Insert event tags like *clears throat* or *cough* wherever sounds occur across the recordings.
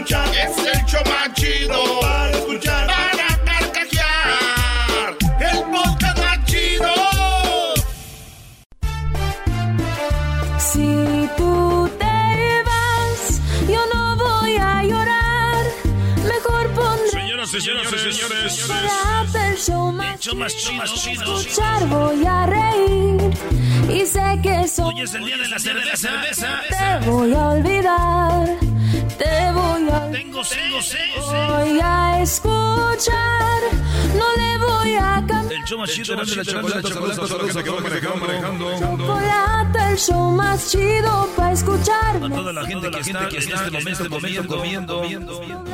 escuchar. Es el show más chido para escuchar. Para carcajear. El podcast más chido. Si tú te vas, yo no voy a llorar. Mejor pondré Señoras y señores, señores, el show más show más chido, chido. escuchar, voy a reír. Y sé que soy Hoy es el día de la cerveza. te voy a olvidar. Te voy a Tengo, tengo, voy a escuchar. No le voy a cambiar. El show más chido de la chocolate, chocolate, chocolate, que va manejando. Chocolate, el show más chido para escuchar. A toda la gente que está en este momento comiendo, comiendo.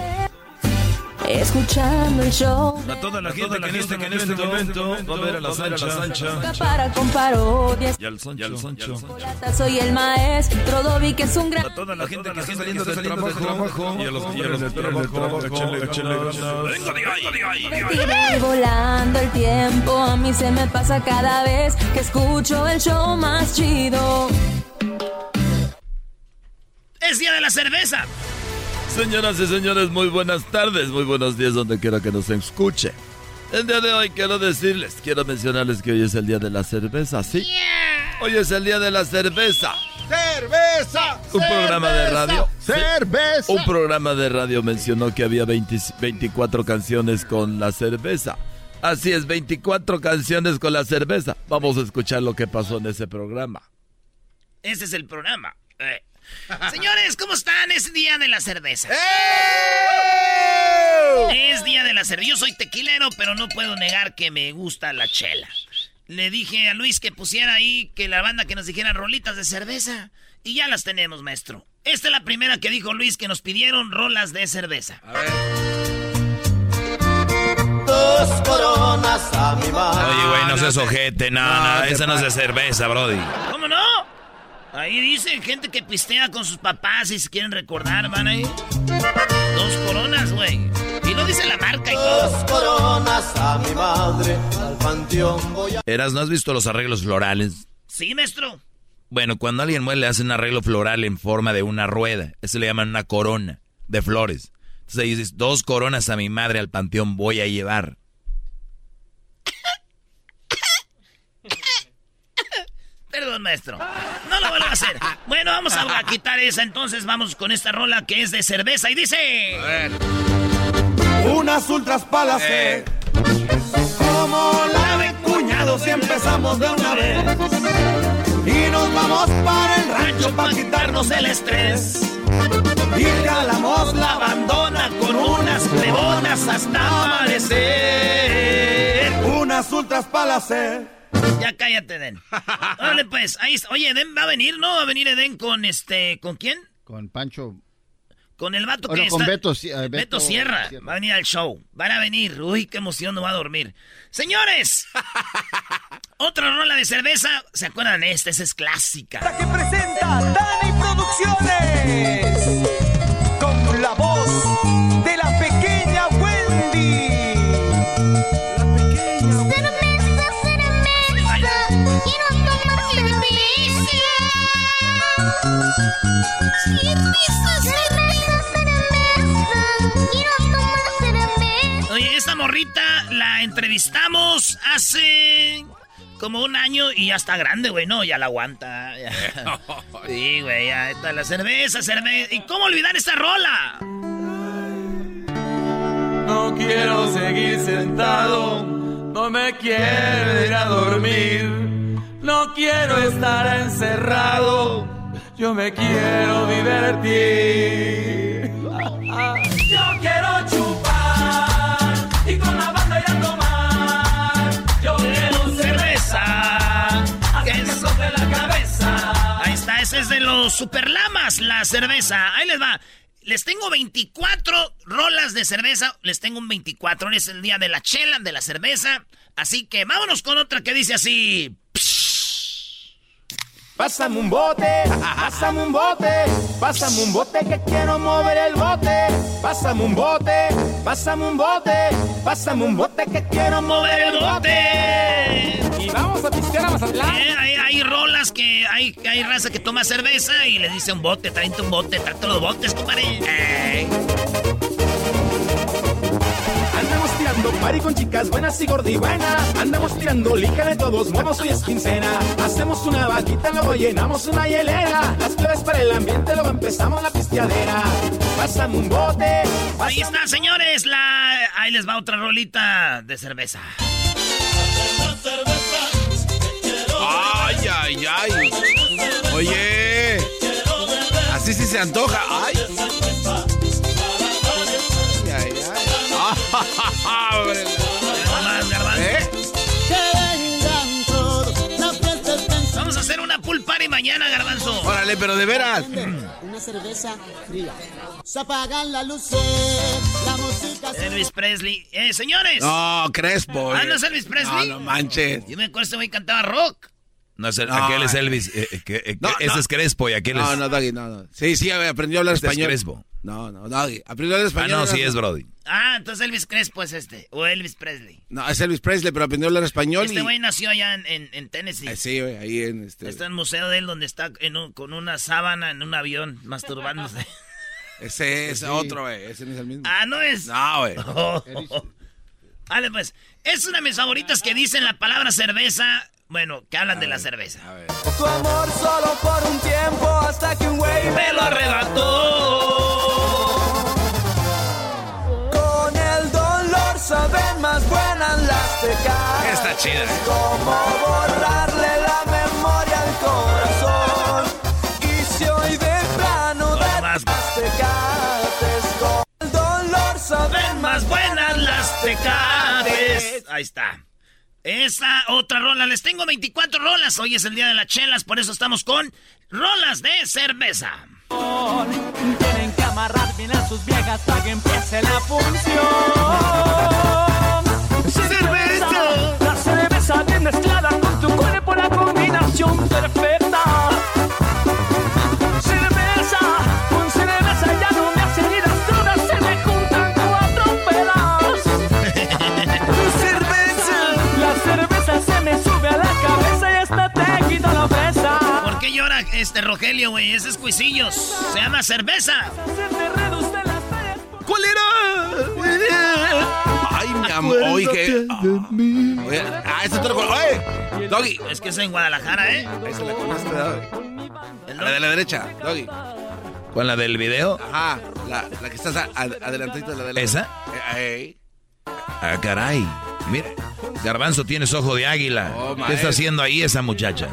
Escuchando el show. A toda la gente que en este, que en este momento va a ver a la Sancha. Para con parodias. Y al Sancho. Chocolata, Soy el maestro Dobby, que es un gran. A toda la gente que está saliendo del trabajo. Y a los que del trabajo. Diga. Y volando el tiempo, a mí se me pasa cada vez que escucho el show más chido. Es día de la cerveza. Señoras y señores, muy buenas tardes, muy buenos días donde quiera que nos escuche. El día de hoy quiero decirles, quiero mencionarles que hoy es el día de la cerveza, ¿sí? Hoy es el día de la cerveza. Cerveza. Un programa de radio. Cerveza. Un programa de radio mencionó que había 20 24 canciones con la cerveza. Así es, 24 canciones con la cerveza. Vamos a escuchar lo que pasó en ese programa. Ese es el programa. Eh. *laughs* Señores, ¿cómo están? Es día de la cerveza. ¡Eh! Es día de la cerveza. Yo soy tequilero, pero no puedo negar que me gusta la chela. Le dije a Luis que pusiera ahí que la banda que nos dijera rolitas de cerveza. Y ya las tenemos, maestro. Esta es la primera que dijo Luis que nos pidieron rolas de cerveza. Dos coronas a mi madre. Oye, güey, no seas ojete, no, no, esa no es de cerveza, brody. ¿Cómo no? Ahí dice gente que pistea con sus papás y se quieren recordar, van ahí. Dos coronas, güey. Y no dice la marca y todo. Dos coronas a mi madre. Al panteón voy a. Eras, ¿no has visto los arreglos florales? Sí, maestro. Bueno, cuando alguien muere le hacen un arreglo floral en forma de una rueda. Eso le llaman una corona de flores. Entonces ahí dices, dos coronas a mi madre al panteón voy a llevar. Perdón, maestro. No lo vuelvo a hacer. Bueno, vamos a quitar esa. Entonces vamos con esta rola que es de cerveza. Y dice... Unas ultras palas. Eh. Como la de cuñados y empezamos de una vez. Y nos vamos para el rancho para quitarnos el estrés. Y jalamos la abandona con unas plebonas hasta amanecer. Unas ultras palas. Ya cállate, Eden. *laughs* Órale, pues. Ahí está. Oye, Eden va a venir, ¿no? Va a venir Eden con este... ¿Con quién? Con Pancho. Con el vato que con está... Beto, sí, eh, Beto, Beto Sierra. Sierra. Va a venir al show. Van a venir. Uy, qué emoción, no va a dormir. Señores. *laughs* Otra rola de cerveza. ¿Se acuerdan de esta? Esa es clásica. que presenta Dani Producciones Oye, esta morrita la entrevistamos hace como un año y ya está grande, güey, no, ya la aguanta. ya. *laughs* Sí, güey, ya está la cerveza, cerveza. ¿Y cómo olvidar esta rola? No quiero seguir sentado, no me quiero ir a dormir, no quiero estar encerrado, yo me quiero divertir. Yo quiero chupar y con la banda ya tomar. Yo quiero cerveza, que de la cabeza. Ahí está, ese es de los superlamas, la cerveza. Ahí les va. Les tengo 24 rolas de cerveza. Les tengo un 24. Hoy es el día de la chela, de la cerveza. Así que vámonos con otra que dice así. Pásame un bote, pásame un bote, pásame un bote que quiero mover el bote. Pásame un bote, pásame un bote, pásame un bote que quiero mover el bote. Y vamos a pistear a Mazatlán. Eh, hay, hay, rolas que hay, hay raza que toma cerveza y le dice un bote, tráete un bote, tráete los botes, compadre. Eh. Andamos tirando pari con chicas buenas y gordibuenas. Andamos tirando lija de todos modos, hoy es quincena. Hacemos una vaquita, luego llenamos una hielera. Las flores para el ambiente, luego empezamos la pisteadera. Pásame un bote. Ahí está, señores. La... Ahí les va otra rolita de cerveza. Ay, ay, ay. Oye. Así sí se antoja. Ay. ¿Eh? *laughs* Vamos a hacer una pool party mañana, Garbanzo. Órale, pero de veras. Una cerveza fría. Se apagan las luces, la música. Elvis Presley. Eh, señores. No, Crespo. Ah, no es Elvis Presley. No, no manches. Yo me acuerdo este güey cantaba rock. No, es, aquel es Elvis. Eh, eh, no, ese es Crespo y aquel no, es. No, no, Doggy, no, no. Sí, sí, aprendió a hablar este español. Es Crespo. No, no, Doggy. Aprendió hablar español. Ah, no, sí es Brody. Ah, entonces Elvis Crespo es este. O Elvis Presley. No, es Elvis Presley, pero aprendió a hablar español. Este güey nació allá en, en, en Tennessee. Eh, sí, güey, ahí en este. Está en el museo de él donde está en un, con una sábana en un avión masturbándose. *laughs* Ese es sí. otro, güey. Ese no es el mismo. Ah, no es. No, güey. *laughs* Oh. Vale, pues. Es una de mis favoritas que dicen la palabra cerveza. Bueno, que hablan a de ver, la cerveza. A ver. Tu amor solo por un tiempo hasta que un güey me lo arrebató. Saben más buenas las tecas. Está chida. ¿eh? Como borrarle la memoria al corazón. Y si hoy de plano No, de más. las tecates. Con el dolor saben Más buenas las tecates. Ahí está. Esa otra rola. Les tengo 24 rolas. Hoy es el día de las chelas, por eso estamos con rolas de cerveza. Amarrar bien a sus viejas para que empiece la función. ¡Cerveza! La cerveza bien mezclada con tu cuerpo, la combinación este Rogelio, güey? Ese es Cuisillos. Se llama cerveza. ¿Cuál era? Ay, mi amor. Oye, ah, ah, este te lo Oye, Doggy. Es que es en Guadalajara, ¿eh? Ahí se la conoce, Doggy. La de la derecha, Doggy. ¿Con la del video? Ajá, la, la que estás a- a- adelantito de la de la ¿Esa? Eh, Ah, caray. Mire, Garbanzo tienes ojo de águila. Oh, ¿Qué está haciendo ahí esa muchacha?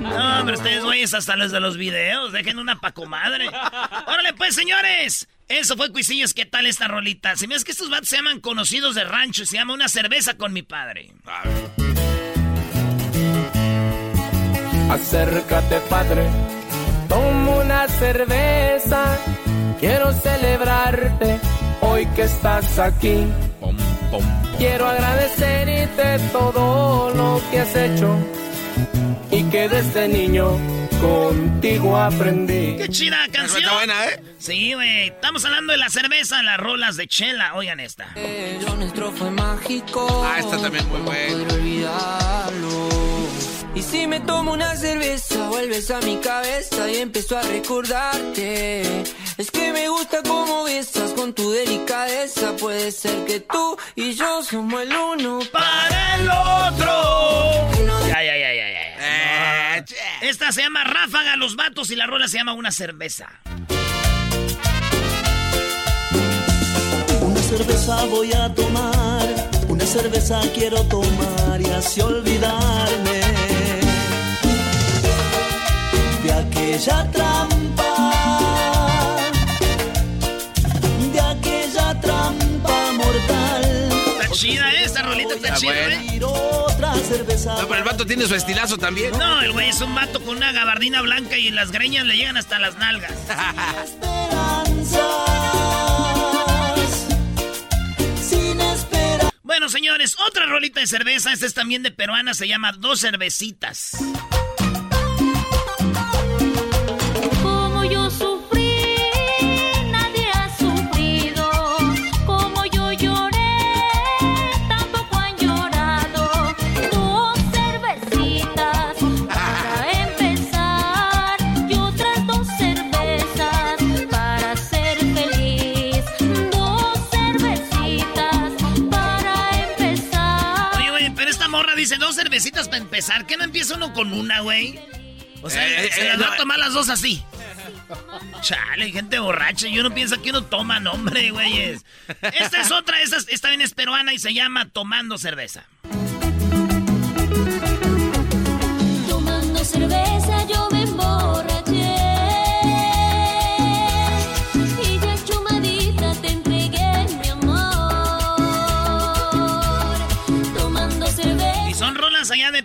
No, pero ustedes, güeyes, hasta los de los videos. Dejen una pa' comadre. Órale, pues, señores. Eso fue Cuisillos. ¿Qué tal esta rolita? Se me hace que estos vatos se llaman conocidos de rancho. Se llama Una cerveza con mi padre. Acércate, padre. Toma una cerveza. Quiero celebrarte hoy que estás aquí. Pom, pom. Quiero agradecerte todo lo que has hecho y que desde niño contigo aprendí. ¡Qué chida Está canción! buena, ¿eh? Sí, güey. Estamos hablando de la cerveza, las rolas de chela. Oigan esta. Lo nuestro fue mágico. Ah, esta también muy buena. Olvidarlo. Y si me tomo una cerveza, vuelves a mi cabeza y empiezo a recordarte. Es que me gusta cómo besas con tu delicadeza. Puede ser que tú y yo somos el uno ¡Para el otro! Ya, ya, ya, ya, ya. Eh, che. Esta se llama Ráfaga los vatos y la rola se llama Una cerveza. Una cerveza voy a tomar, una cerveza quiero tomar y así olvidarme de aquella trampa, de aquella trampa mortal. Está chida esta rolita, está chida, ¿eh? Otra cerveza. No, pero el vato tiene su estilazo también. No, el güey es un vato con una gabardina blanca y las greñas le llegan hasta las nalgas. *laughs* Sin esperar. Bueno, señores, otra rolita de cerveza. Esta es también de peruana, se llama Dos Cervecitas. Dice dos cervecitas para empezar. ¿Qué no empieza uno con una, güey? O sea, Eh, se eh, las va no, a tomar las dos así. Chale, gente borracha. Y uno piensa que uno toma nombre, güeyes. Esta es otra, esta, esta bien es peruana y se llama Tomando Cerveza.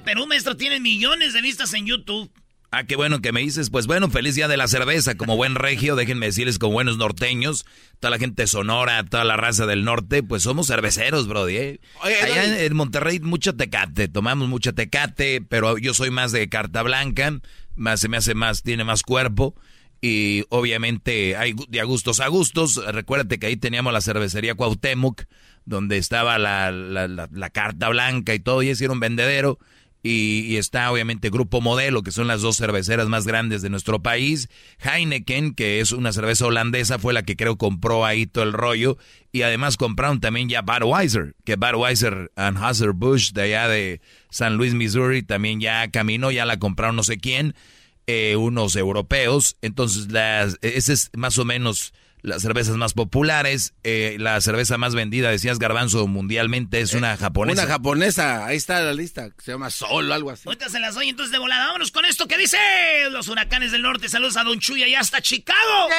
Perú, maestro. Tienen millones de vistas en YouTube. Ah, qué bueno que me dices. Pues bueno, feliz día de la cerveza. Como buen regio, déjenme decirles, como buenos norteños, toda la gente sonora, toda la raza del norte, pues somos cerveceros, brody. ¿eh? Oye, Allá en, Monterrey, mucho tecate. Tomamos mucho tecate, pero yo soy más de carta blanca. Más, se me hace más, tiene más cuerpo. Y obviamente hay de a gustos a gustos. Recuérdate que ahí teníamos la cervecería Cuauhtémoc, donde estaba la, la- la- la carta blanca y todo, y ese era un vendedero. Y, y está obviamente Grupo Modelo, que son las dos cerveceras más grandes de nuestro país. Heineken, que es una cerveza holandesa, fue la que creo compró ahí todo el rollo. Y además compraron también ya Budweiser, que Budweiser Anheuser-Busch de allá de San Luis, Missouri, también ya caminó, ya la compraron no sé quién, eh, unos europeos. Entonces, las, esa es más o menos las cervezas más populares. Eh, la cerveza más vendida, decías Garbanzo, mundialmente es una japonesa. Una japonesa, ahí está la lista, que se llama Sol o algo así. Ahorita se las doy entonces de volada. Vámonos con esto que dice los huracanes del norte. Saludos a Don Chuya y hasta Chicago.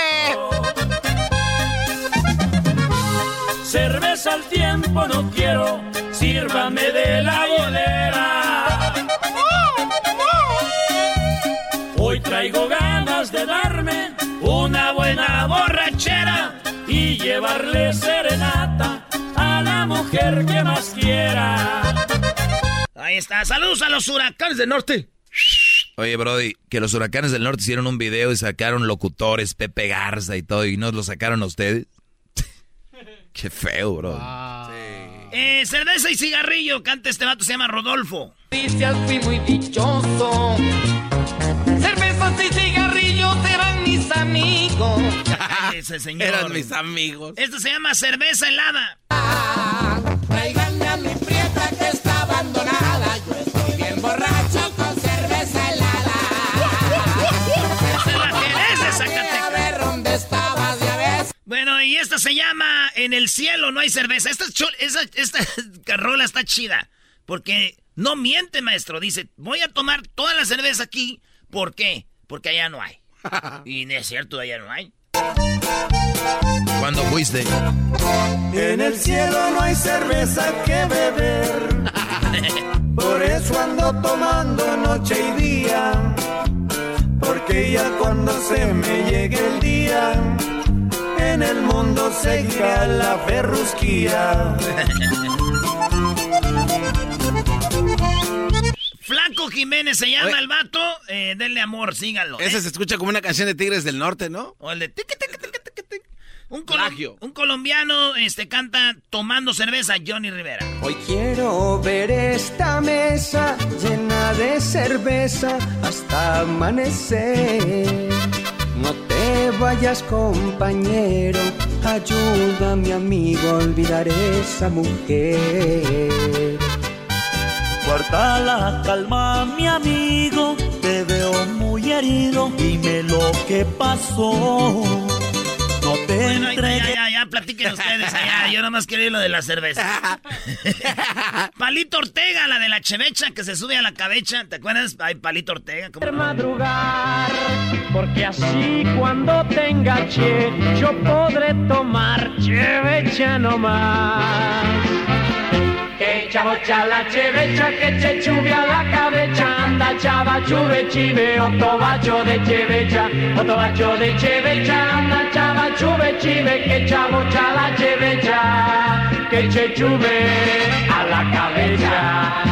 Cerveza al tiempo no quiero, sírvame de la bolera. Hoy traigo llevarle serenata a la mujer que más quiera. Ahí está. Saludos a los huracanes del norte. Oye, Brody, que los huracanes del norte hicieron un video y sacaron locutores, Pepe Garza y todo, y nos lo sacaron a ustedes. *laughs* Qué feo, bro. Eh, cerveza y cigarrillo. Canta este vato, se llama Rodolfo. Noticias fui muy dichoso. Cervezas y cigarrillos eran mis amigos. *laughs* Ese señor. Eran mis amigos. Esto se llama cerveza helada. Tráiganme a mi prieta que está abandonada. Yo estoy bien borracho con cerveza helada. Esta es la Jerez de A ver dónde estabas, ya ves. Bueno, y esta se llama En el cielo no hay cerveza. Esta, es chol- esa- esta *laughs* carrola está chida. Porque no miente, maestro. Dice, voy a tomar toda la cerveza aquí. ¿Por qué? Porque allá no hay. *laughs* Y no es cierto, allá no hay. ¿Cuándo fuiste? En el cielo no hay cerveza que beber. *laughs* Por eso ando tomando noche y día. Porque ya cuando se me llegue el día, en el mundo seguirá la ferrusquía. *laughs* Flaco Jiménez se llama Oye. el vato. Eh, denle amor, síganlo. Ese ¿eh? se escucha como una canción de Tigres del Norte, ¿no? O el de tiqui, tiqui, tiqui. Un, colo- Plagio. un colombiano este, canta tomando cerveza, Johnny Rivera. Hoy quiero ver esta mesa llena de cerveza hasta amanecer. No te vayas compañero, ayúdame amigo a olvidar esa mujer. Guarda la calma, mi amigo, te veo muy herido, dime lo que pasó. No te Bueno, ya, ya, entregues. ya, ya, platiquen ustedes allá. Yo nomás quiero ir lo de la cerveza. *laughs* Palito Ortega, la de la chevecha que se sube a la cabeza. ¿Te acuerdas? Ay, Palito Ortega. ¿cómo? madrugar, porque así cuando tenga che, yo podré tomar chevecha nomás. Que chavocha la chevecha, que che chubia la cabeza, anda chava chuve chive, otto bacio de chevecha, otto bacio de chevecha, anda chava chuve chive, que chavocha la chevecha, que che chuve a la cabeza.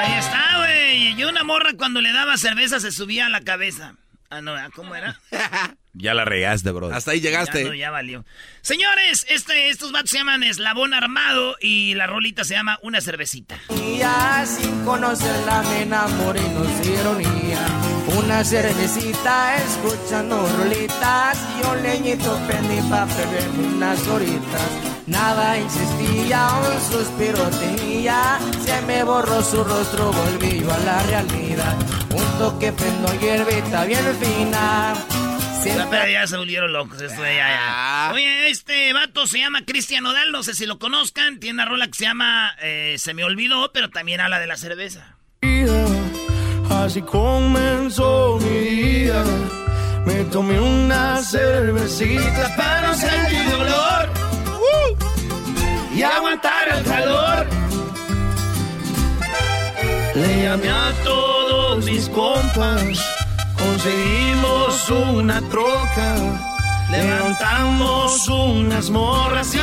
Ahí está, güey. Y una morra cuando le daba cerveza se subía a la cabeza. Ah, no, ¿cómo era? *laughs* Ya la regaste, bro. Hasta ahí llegaste. Ya, no, ya valió. Señores, este, estos vatos se llaman Eslabón Armado y la rolita se llama Una Cervecita. Ya sin conocerla me enamoré, no es ironía. Una cervecita escuchando rolitas y un leñito prendí pa' beberme unas horitas. Nada insistía, un suspiro tenía, se me borró su rostro, volví yo a la realidad. Un toque prendo hierbita bien fina. Ya, pero ya se volvieron locos, esto ya, ya. Oye, este vato se llama Cristian Odal, no sé si lo conozcan. Tiene una rola que se llama eh, Se me olvidó, pero también habla de la cerveza. Así comenzó mi día. Me tomé una cervecita para no sentir dolor y aguantar el calor. Le llamé a todos mis compas, conseguimos una troca, levantamos unas morras y.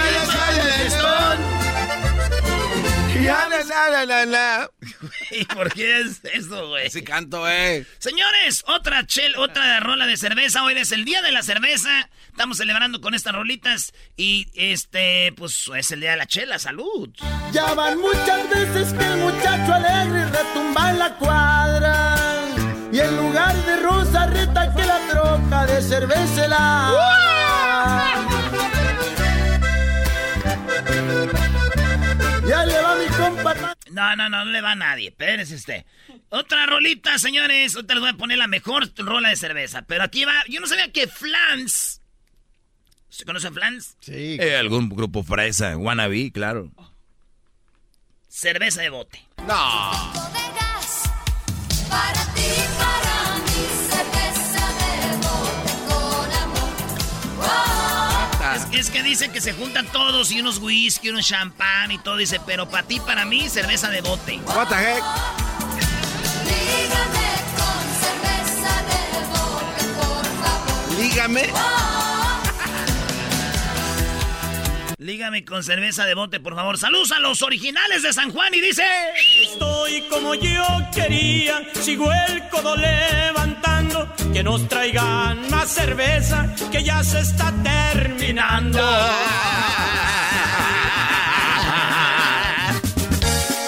Ya, na, na, na, na. ¿Y por qué es eso, güey? Sí canto, eh. Señores, otra chel, otra rola de cerveza. Hoy es el día de la cerveza. Estamos celebrando con estas rolitas. Y este, pues es el día de la chela. Salud. Ya van muchas veces que el muchacho alegre retumba en la cuadra. Y en lugar de rosa reta que la troca de cerveza la. Ya le va mi compa. No, no, no, no le va a nadie. Espérese usted. Otra rolita, señores. Otra les voy a poner la mejor rola de cerveza. Pero aquí va. Yo no sabía que Flans. ¿Se conoce a Flans? Sí. Eh, algún grupo fresa, wannabe, claro. Cerveza de bote. No. Para Es, que dicen que se juntan todos y unos whisky, unos champán y todo. Dice, pero para ti, para mí, cerveza de bote. What the heck? Dígame con cerveza de bote, por favor. Lígame. Lígame con cerveza de bote, por favor. Saludos a los originales de San Juan y dice... Estoy como yo quería, sigo el codo levantando, que nos traigan más cerveza, que ya se está terminando.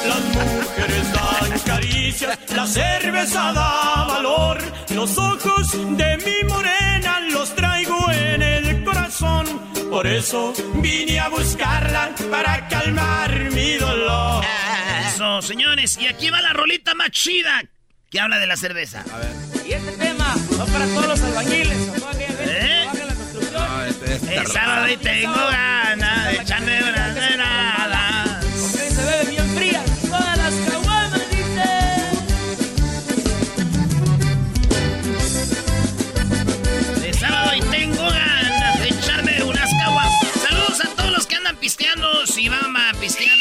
Las mujeres dan caricias, la cerveza da valor, los ojos de mi morena por eso vine a buscarla para calmar mi dolor. Eso, señores. Y aquí va la rolita más chida que habla de la cerveza. A ver. Y este tema va para todos los albañiles, ¿Eh? la construcción. No, este es El sábado y tengo ganas de echarme unas heladas. Si a pistear.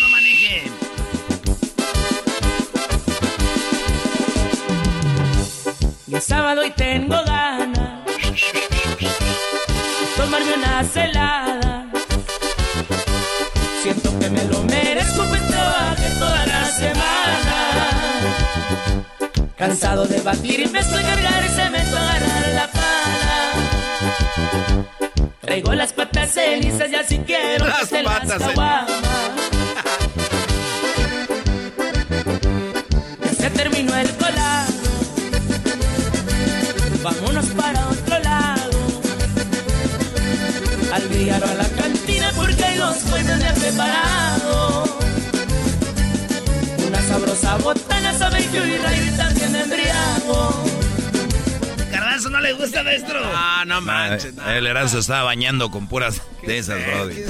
Y el sábado y tengo ganas de tomarme una celada. Siento que me lo merezco, pues trabajé toda la semana. Cansado de batir y empezó a cargar cemento, a agarrar la pala. Traigo las patas cenizas y así quiero Las que patas las caguamas. Ya se terminó el colado. Vámonos para otro lado. Al billar a la cantina porque hay dos fuentes de preparado. Una sabrosa botana sabe y Ray le gusta, maestro? Ah, no manches. El Erasmo estaba bañando con puras de esas, Brody.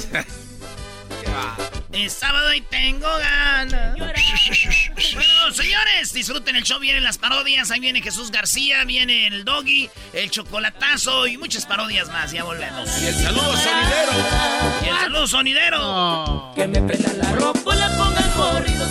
Es *laughs* sábado y tengo ganas. Bueno, señores, disfruten el show. Vienen las parodias. Ahí viene Jesús García, viene el Doggy, el Chocolatazo y muchas parodias más. Ya volvemos. Y el saludo sonidero. Y el saludo sonidero. Que me prenda la ropa, le pongan corridos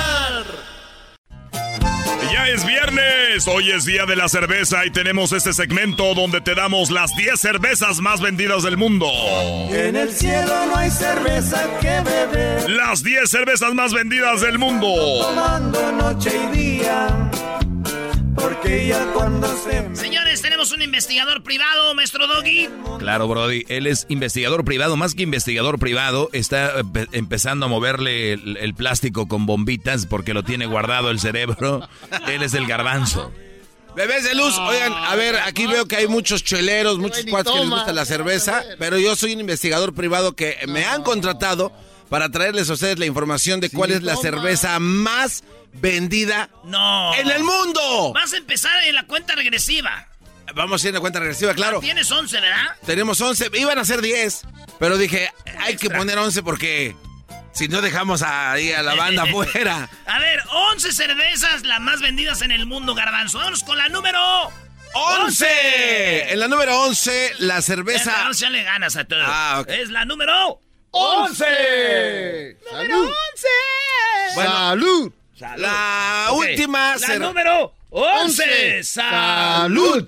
Ya es viernes, hoy es día de la cerveza y tenemos este segmento donde te damos las 10 cervezas más vendidas del mundo. En el cielo no hay cerveza que beber. Las 10 cervezas más vendidas del mundo. Tomando noche y día. Porque ya cuando se... Señores, tenemos un investigador privado, maestro Doggy. Claro, Brody, él es investigador privado, más que investigador privado, está empe- empezando a moverle el, el plástico con bombitas porque lo tiene guardado el cerebro. Él es el garbanzo. Bebés de luz, oigan, a ver, aquí veo que hay muchos cheleros, muchos cuates que les gusta la cerveza, pero yo soy un investigador privado que me han contratado para traerles a ustedes la información de cuál es la cerveza más vendida No. en el mundo. Vas a empezar en la cuenta regresiva. Vamos a ir a cuenta regresiva, claro. Tienes 11, ¿verdad? Tenemos 11, iban a ser 10, pero dije, hay que poner 11 porque si no dejamos ahí a la banda *laughs* afuera. A ver, 11 cervezas las más vendidas en el mundo, garbanzo. Vámonos con la número 11. En la número 11, la cerveza... No ya le ganas a todos. Ah, ok. Es la número 11. Número 11. Bueno, Salud. La Ok, última... La número 11. Once. Salud.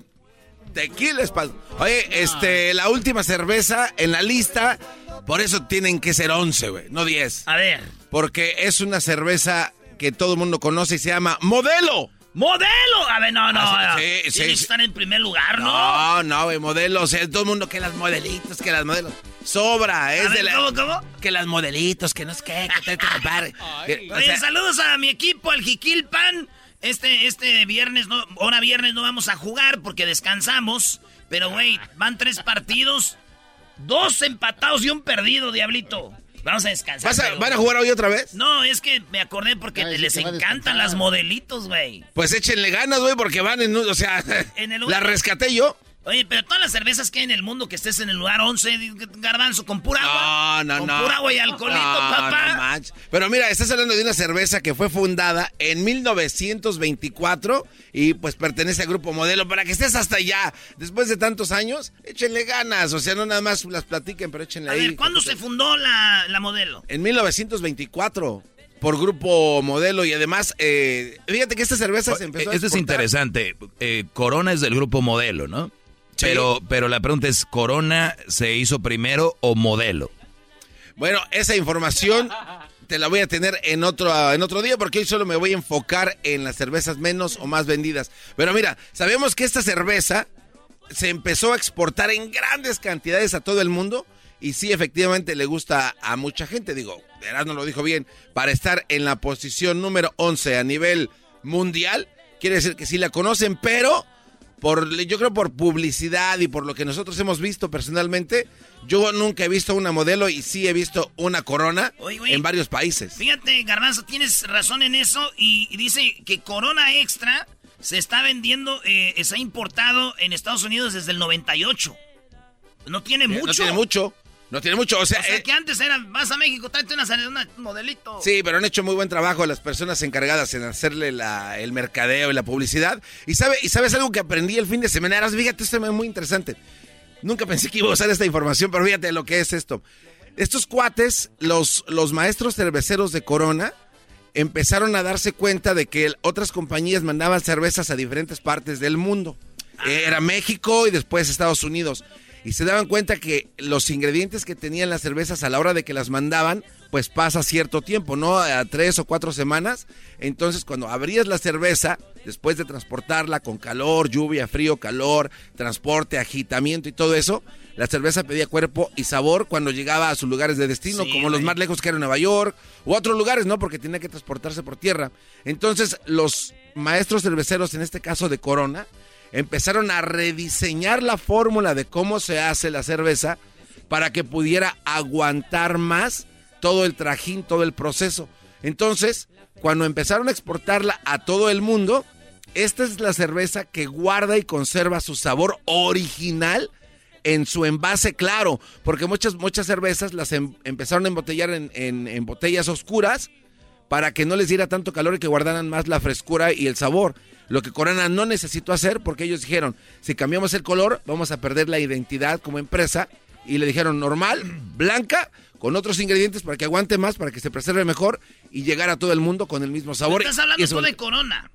Tequila Espadón. Oye, este, la última cerveza en la lista, por eso tienen que ser 11, güey, no 10. A ver. Porque es una cerveza que todo el mundo conoce y se llama Modelo. ¡Modelo! A ver, no, no. Ah, sí, sí, estar en primer lugar, ¿no? No, no, güey, Modelo. O sea, todo el mundo que las modelitos, que las modelos. Sobra, es A ver, de la... ¿cómo, cómo? Que las modelitos, que no es que, que te, *laughs* Oye, saludos a mi equipo, al Jiquilpan. Este, este viernes, no, ahora viernes no vamos a jugar porque descansamos. Pero, güey, van tres partidos, dos empatados y un perdido, diablito. Vamos a descansar. ¿vas a- ¿Van a jugar hoy otra vez? No, es que me acordé porque Ay, les encantan las modelitos, güey. Pues échenle ganas, güey, porque van en... O sea, En el *laughs* la rescaté yo. Oye, pero todas las cervezas que hay en el mundo que estés en el lugar 11, garbanzo, con pura agua. No, no, con no. pura agua y alcoholito, No, papá. Pero mira, estás hablando de una cerveza que fue fundada en 1924 y pues pertenece al grupo Modelo. Para que estés hasta allá, después de tantos años, échenle ganas. O sea, no nada más las platiquen, pero échenle a ahí. ver, ¿cuándo se fundó la, la modelo? En 1924 por grupo Modelo y además, eh, fíjate que esta cerveza se empezó a Esto es interesante. Eh, Corona es del grupo modelo, ¿no? Sí. Pero, pero la pregunta es, ¿Corona se hizo primero o modelo? Bueno, esa información te la voy a tener en otro, en otro día porque hoy solo me voy a enfocar en las cervezas menos o más vendidas. Pero mira, sabemos que esta cerveza se empezó a exportar en grandes cantidades a todo el mundo y sí, efectivamente le gusta a mucha gente. Digo, no lo dijo bien, para estar en la posición número 11 a nivel mundial, quiere decir que sí la conocen, pero por, yo creo por publicidad y por lo que nosotros hemos visto personalmente, yo nunca he visto una modelo y sí he visto una corona Oye, en varios países. Fíjate, Garbanzo, tienes razón en eso y, y dice que Corona Extra se está vendiendo, eh, se ha importado en Estados Unidos desde el 98. No tiene mucho. No tiene mucho, no tiene mucho, o sea, O sea, eh, que antes era, vas a México, tráete una, una modelito. Sí, pero han hecho muy buen trabajo las personas encargadas en hacerle la- el mercadeo y la publicidad. Y, sabe, y sabes algo que aprendí el fin de semana, Eras, fíjate, esto es muy interesante. Nunca pensé que iba a usar esta información, pero fíjate lo que es esto. Estos cuates, los, los maestros cerveceros de Corona, empezaron a darse cuenta de que otras compañías mandaban cervezas a diferentes partes del mundo. Eh, Era México y después Estados Unidos. Y se daban cuenta que los ingredientes que tenían las cervezas a la hora de que las mandaban, pues pasa cierto tiempo, ¿no? A tres o cuatro semanas. Entonces, cuando abrías la cerveza, después de transportarla con calor, lluvia, frío, calor, transporte, agitamiento y todo eso, la cerveza pedía cuerpo y sabor cuando llegaba a sus lugares de destino, Sí, como los más lejos que eran Nueva York u otros lugares, ¿no? Porque tenía que transportarse por tierra. Entonces, los maestros cerveceros, en este caso de Corona, empezaron a rediseñar la fórmula de cómo se hace la cerveza para que pudiera aguantar más todo el trajín, todo el proceso. Entonces, cuando empezaron a exportarla a todo el mundo, esta es la cerveza que guarda y conserva su sabor original en su envase claro, porque muchas, muchas cervezas las em- empezaron a embotellar en, en- en botellas oscuras para que no les diera tanto calor y que guardaran más la frescura y el sabor. Lo que Corona no necesitó hacer porque ellos dijeron, si cambiamos el color, vamos a perder la identidad como empresa. Y le dijeron normal, *clears throat* blanca, con otros ingredientes para que aguante más, para que se preserve mejor y llegar a todo el mundo con el mismo sabor. Estás hablando tú de Corona.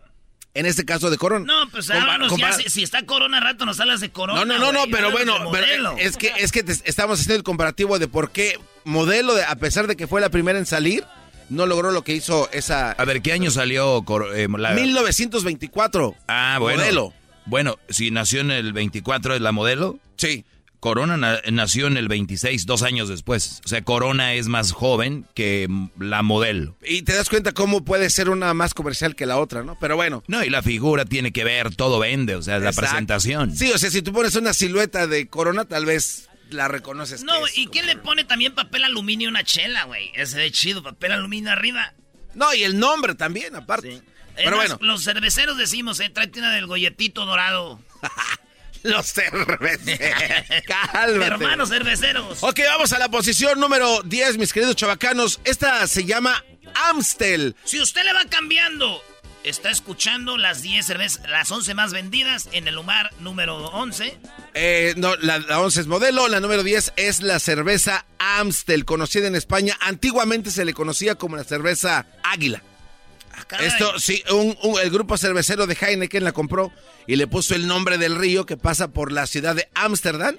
En este caso de Corona. No, pues háblanos ya, si, si está Corona rato nos hablas de Corona. no, no, no, no, pero bueno, pero modelo. es que es que te- estamos haciendo el comparativo de por qué modelo, de, a pesar de que fue la primera en salir, no logró lo que hizo esa A ver, ¿qué año salió eh, la- 1924. Ah, bueno. modelo. Bueno, si nació en el 24 es la modelo. Sí. Corona na- nació en el 26, dos años después. O sea, Corona es más joven que la modelo. Y te das cuenta cómo puede ser una más comercial que la otra, ¿no? Pero bueno. No, y la figura tiene que ver, todo vende, o sea, la presentación. Sí, o sea, si tú pones una silueta de Corona, tal vez la reconoces. No, güey, ¿y quién le pone también papel aluminio a una chela, güey? Ese de chido, papel aluminio arriba. No, y el nombre también, aparte. Pero más, bueno. Los cerveceros decimos, eh, tráete una del golletito dorado. *laughs* Los cerveceros. *laughs* Cálmate. Hermanos cerveceros. Ok, vamos a la posición número 10, mis queridos chavacanos. Esta se llama Amstel. Si usted le va cambiando, está escuchando las 10 cervezas, las 11 más vendidas en el lugar número 11. Eh, no, la, la 11 es modelo, la número 10 es la cerveza Amstel, conocida en España. Antiguamente se le conocía como la cerveza Águila. Esto, sí, un- un- el grupo cervecero de Heineken la compró y le puso el nombre del río que pasa por la ciudad de Ámsterdam,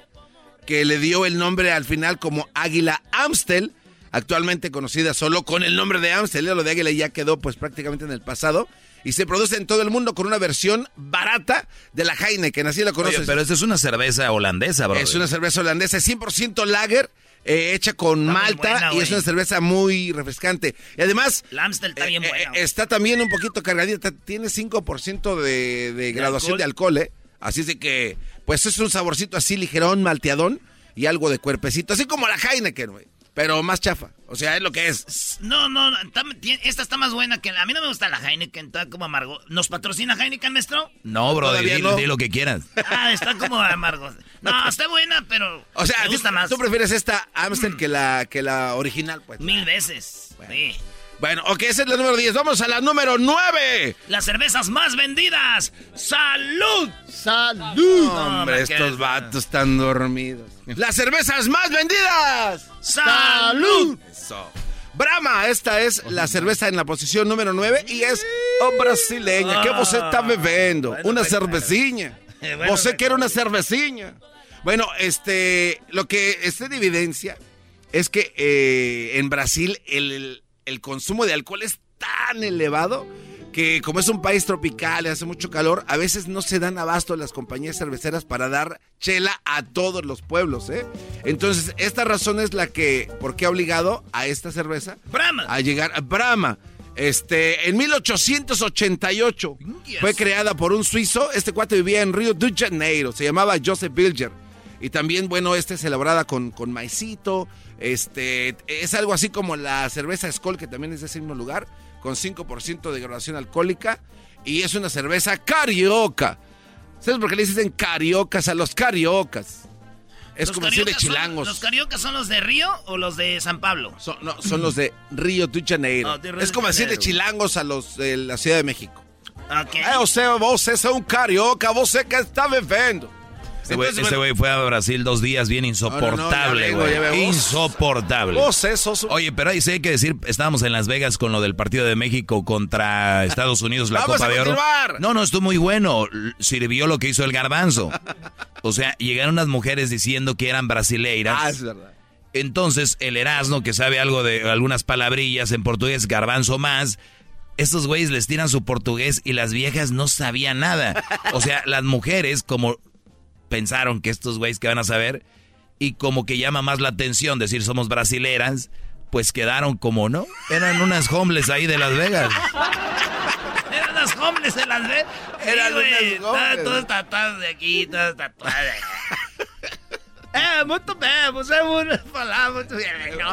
que le dio el nombre al final como Águila Amstel, actualmente conocida solo con el nombre de Amstel. Lo de Águila ya quedó pues prácticamente en el pasado. Y se produce en todo el mundo con una versión barata de la Heineken, así la conoces. Oye, pero esta es una cerveza holandesa, bro. Es una cerveza holandesa, es 100% lager, eh, hecha con malta buena, y es una cerveza muy refrescante. Y además, La Amstel está bien eh, buena. eh, está también un poquito cargadita, tiene 5% de, de graduación alcohol? de alcohol, ¿eh? Así es de que, pues es un saborcito así ligerón, malteadón y algo de cuerpecito, así como la Heineken, güey. Pero más chafa, o sea, es lo que es. No, no, está- esta está más buena que la. A mí no me gusta la Heineken, está como amargo. ¿Nos patrocina Heineken, maestro? No, bro, di, no. di lo que quieras. Ah, está como amargo. No, *laughs* está buena, pero. O sea, me gusta más. tú prefieres esta Amstel que la, que la original, pues. Mil veces. Sí. Bueno, ok, esa es la número 10. Vamos a la número 9. Las cervezas más vendidas. ¡Salud! ¡Salud! Hombre, estos vatos están dormidos. *laughs* Las cervezas más vendidas. ¡Salud! Eso. Brahma, esta es la cerveza en la posición número 9 y es oh, brasileña. ¿Qué você está bebiendo? una cerveciña. Bueno, *laughs* Você quiere una cerveciña. Bueno, este, lo que está en evidencia es que eh, en Brasil el- el consumo de alcohol es tan elevado que como es un país tropical y hace mucho calor, a veces no se dan abasto las compañías cerveceras para dar chela a todos los pueblos, ¿eh? Entonces, esta razón es la que, ¿por qué ha obligado a esta cerveza? Brahma. A llegar a Brahma. Este, en 1888 fue creada por un suizo. Este cuate vivía en Río de Janeiro. Se llamaba Joseph Bilger. Y también, bueno, este es elaborada con, con maicito. Este, es algo así como la cerveza Skoll, que también es de ese mismo lugar, con 5% de graduación alcohólica. Y es una cerveza carioca. ¿Sabes por qué le dicen cariocas a los cariocas? Es Los como decir de son- chilangos. ¿Los cariocas son los de Río o los de San Pablo? Son, no, son los de Río de Janeiro. De Río es como decir de chilangos a los de la Ciudad de México. Ok. Eh, o sea, vos es un carioca, vos que está bebiendo. Este güey bueno, fue a Brasil dos días bien insoportable, no, no, güey. Insoportable. Vos Oye, pero ahí sí hay que decir, estábamos en Las Vegas con lo del partido de México contra Estados Unidos, la Copa de Oro. No, no, estuvo muy bueno. Sirvió lo que hizo el garbanzo. O sea, llegaron unas mujeres diciendo que eran brasileiras. Ah, es verdad. Entonces, el Erasmo, que sabe algo de algunas palabrillas en portugués, garbanzo más, estos güeyes les tiran su portugués y las viejas no sabían nada. O sea, las mujeres, como pensaron que estos güeyes que van a saber, y como que llama más la atención decir somos brasileras, pues quedaron como, ¿no? Eran unas homeless ahí de Las Vegas. Eran las homeless de Las Vegas. Eran güey. unas homeless. todas tatuadas de aquí, todas tatuadas de. É, muito bem, você é falar muito bem.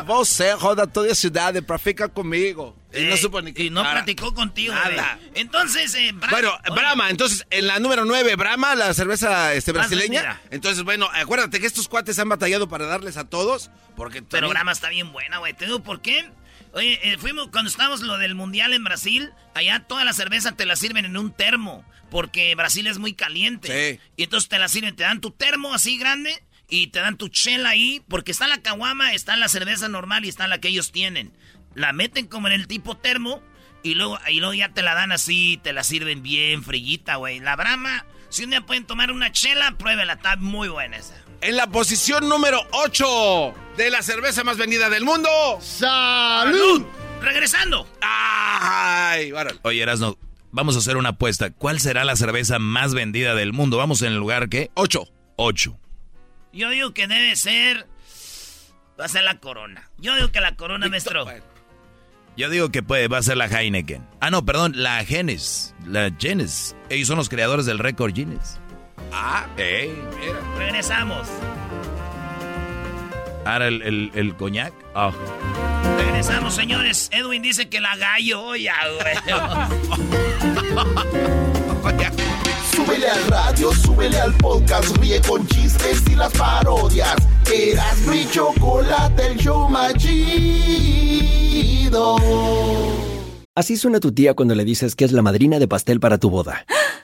Você roda toda a cidade pra ficar comigo. Y no supo ni y no cara. platicó contigo, Nada. Entonces, eh, Bueno, Oye, Brahma, entonces en la número 9, Brahma, la cerveza este, brasileña. Entonces, bueno, acuérdate que estos cuates han batallado para darles a todos. Porque Pero también- Brahma está bien buena, güey. Te digo por qué. Oye, eh, fuimos cuando estábamos lo del mundial en Brasil. Allá toda la cerveza te la sirven en un termo. Porque Brasil es muy caliente. Sí. Y entonces te la sirven, te dan tu termo así grande. Y te dan tu chela ahí. Porque está la caguama, está la cerveza normal y está la que ellos tienen. La meten como en el tipo termo. Y luego, y luego ya te la dan así, te la sirven bien frillita, güey. La Brahma, si un día pueden tomar una chela, pruébela, está muy buena esa. En la posición número 8 de la cerveza más vendida del mundo. ¡Salud! Regresando. ¡Ay! Oye, Erasno, vamos a hacer una apuesta. ¿Cuál será la cerveza más vendida del mundo? Vamos en el lugar, ¿qué? 8. 8. Yo digo que debe ser. Va a ser la corona. Yo digo que la corona, maestro. Yo digo que puede, va a ser la Heineken. Ah, no, perdón, la Guinness. La Guinness. Ellos son los creadores del récord Guinness. Ah, Ey. mira. Regresamos. Ahora el, el, el coñac. Ah. Regresamos, señores. Edwin dice que la gallo, ya, güey. *laughs* *laughs* Súbele al radio, súbele al podcast, ríe con chistes y las parodias. Eras mi chocolate, el show más chido. Así suena tu tía cuando le dices que es la madrina de pastel para tu boda.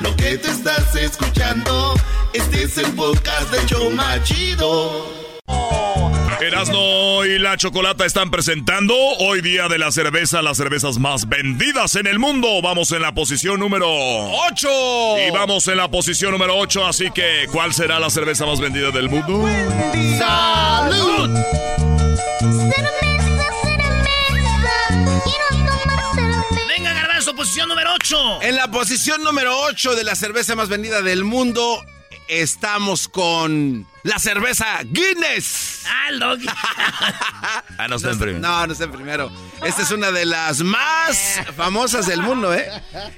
Lo que te estás escuchando, este es el podcast de Choma Chido. Erasno y la Chocolata están presentando hoy día de la cerveza, las cervezas más vendidas en el mundo. Vamos en la posición número 8. Y vamos en la posición número 8, así que ¿cuál será la cerveza más vendida del mundo? ¡Salud! Posición número 8. En la posición número 8 de la cerveza más vendida del mundo, estamos con la cerveza Guinness. Ah, el doggy. *laughs* Ah, no está en primero. No, no está en primero. Esta es una de las más famosas del mundo, ¿eh?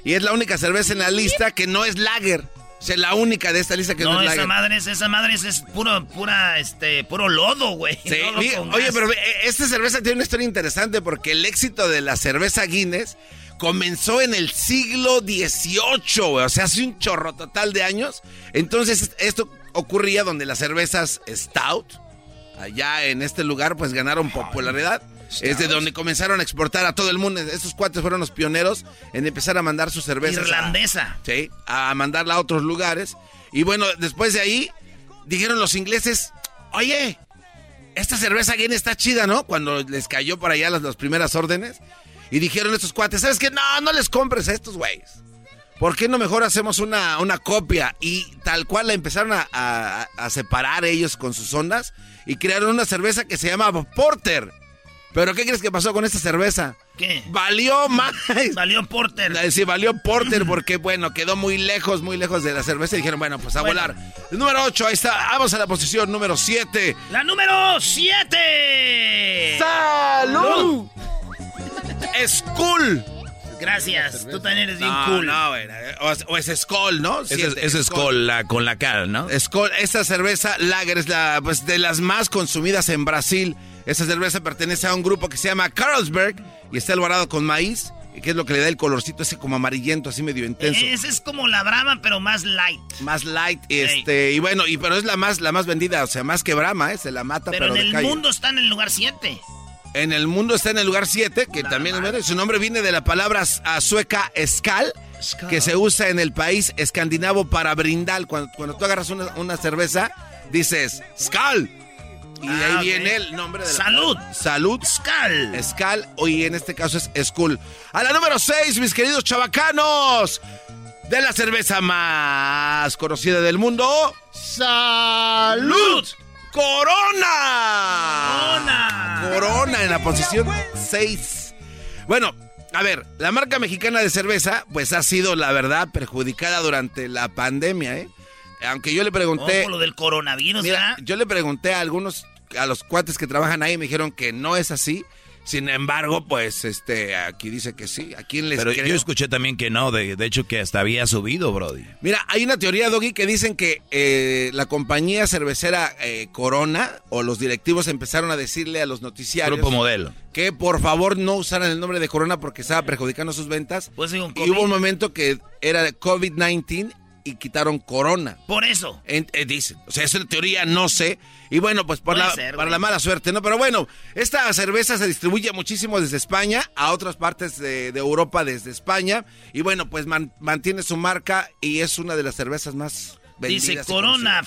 Y es la única cerveza en la lista que no es lager. O sea, la única de esta lista que no, No, es esa lager. madre es, esa madre es, es puro, pura, este, puro lodo, güey. Sí, Lodo mira, con oye, pero ve, esta cerveza tiene una historia interesante porque el éxito de la cerveza Guinness comenzó en el siglo XVIII, o sea, hace un chorro total de años. Entonces, esto ocurría donde las cervezas Stout, allá en este lugar, pues ganaron popularidad. Es de donde comenzaron a exportar a todo el mundo. Estos cuates fueron los pioneros en empezar a mandar sus cervezas. a- Irlandesa. Sí, a mandarla a otros lugares. Y bueno, después de ahí, dijeron los ingleses, oye, esta cerveza Guinness está chida, ¿no? Cuando les cayó por allá las, las primeras órdenes. Y dijeron estos cuates, ¿sabes qué? No, no les compres a estos güeyes. ¿por qué no mejor hacemos una, una copia? Y tal cual la empezaron a, a- a separar ellos con sus ondas y crearon una cerveza que se llama Porter. ¿Pero qué crees que pasó con esta cerveza? ¿Qué? Valió más. Valió Porter. *laughs* Sí, valió Porter porque, bueno, quedó muy lejos, muy lejos de la cerveza y dijeron, bueno, pues a Bueno. volar. El número 8, ahí está. Vamos a la posición número 7. La número 7. ¡Salud! Skull. Gracias, tú también eres bien No, cool. no, güey, O es, o es Skull, ¿no? Es, es con la, con la cara, ¿no? Skol, esta cerveza Lager es la, pues, de las más consumidas en Brasil. Esta cerveza pertenece a un grupo que se llama Carlsberg y está elaborado con maíz, que es lo que le da el colorcito ese como amarillento, así medio intenso. Ese es como la Brahma, pero más light. Más light, este, y bueno, y pero es la más, la más vendida, o sea, más que Brahma, ¿eh? se la mata, pero, Pero en de el calle. mundo está en el lugar 7. En el mundo está en el lugar 7, que también es su nombre viene de la palabra sueca skal, que se usa en el país escandinavo para brindar. Cuando, cuando tú agarras una, una cerveza, dices skal. Y de ahí Ah, ok. viene el nombre de la Salud. Salud. Skal. Skal, y en este caso es Skull. A la número 6, mis queridos chavacanos, de la cerveza más conocida del mundo. ¡Salud! ¡Corona! Corona en la posición 6. Bueno, a ver, la marca mexicana de cerveza, pues ha sido, la verdad, perjudicada durante la pandemia, ¿eh? Aunque yo le pregunté. Oh, por lo del coronavirus, Mira, yo le pregunté a algunos, a los cuates que trabajan ahí, me dijeron que no es así. Sin embargo, pues, este, aquí dice que sí. ¿A quién les Pero creo? yo escuché también que no, de, de hecho que hasta había subido, Brody. Mira, hay una teoría, Doggy, que dicen que eh, la compañía cervecera eh, Corona o los directivos empezaron a decirle a los noticiarios Grupo Modelo. que por favor no usaran el nombre de Corona porque estaba perjudicando sus ventas. Pues, y hubo un momento que era COVID-19 y quitaron Corona. Por eso. En- eh, dicen. O sea, es la teoría, no sé. Y bueno, pues por la, ser, para la mala suerte, ¿no? Pero bueno, esta cerveza se distribuye muchísimo desde España a otras partes de, de Europa desde España. Y bueno, pues man- mantiene su marca y es una de las cervezas más vendidas. Dice Corona,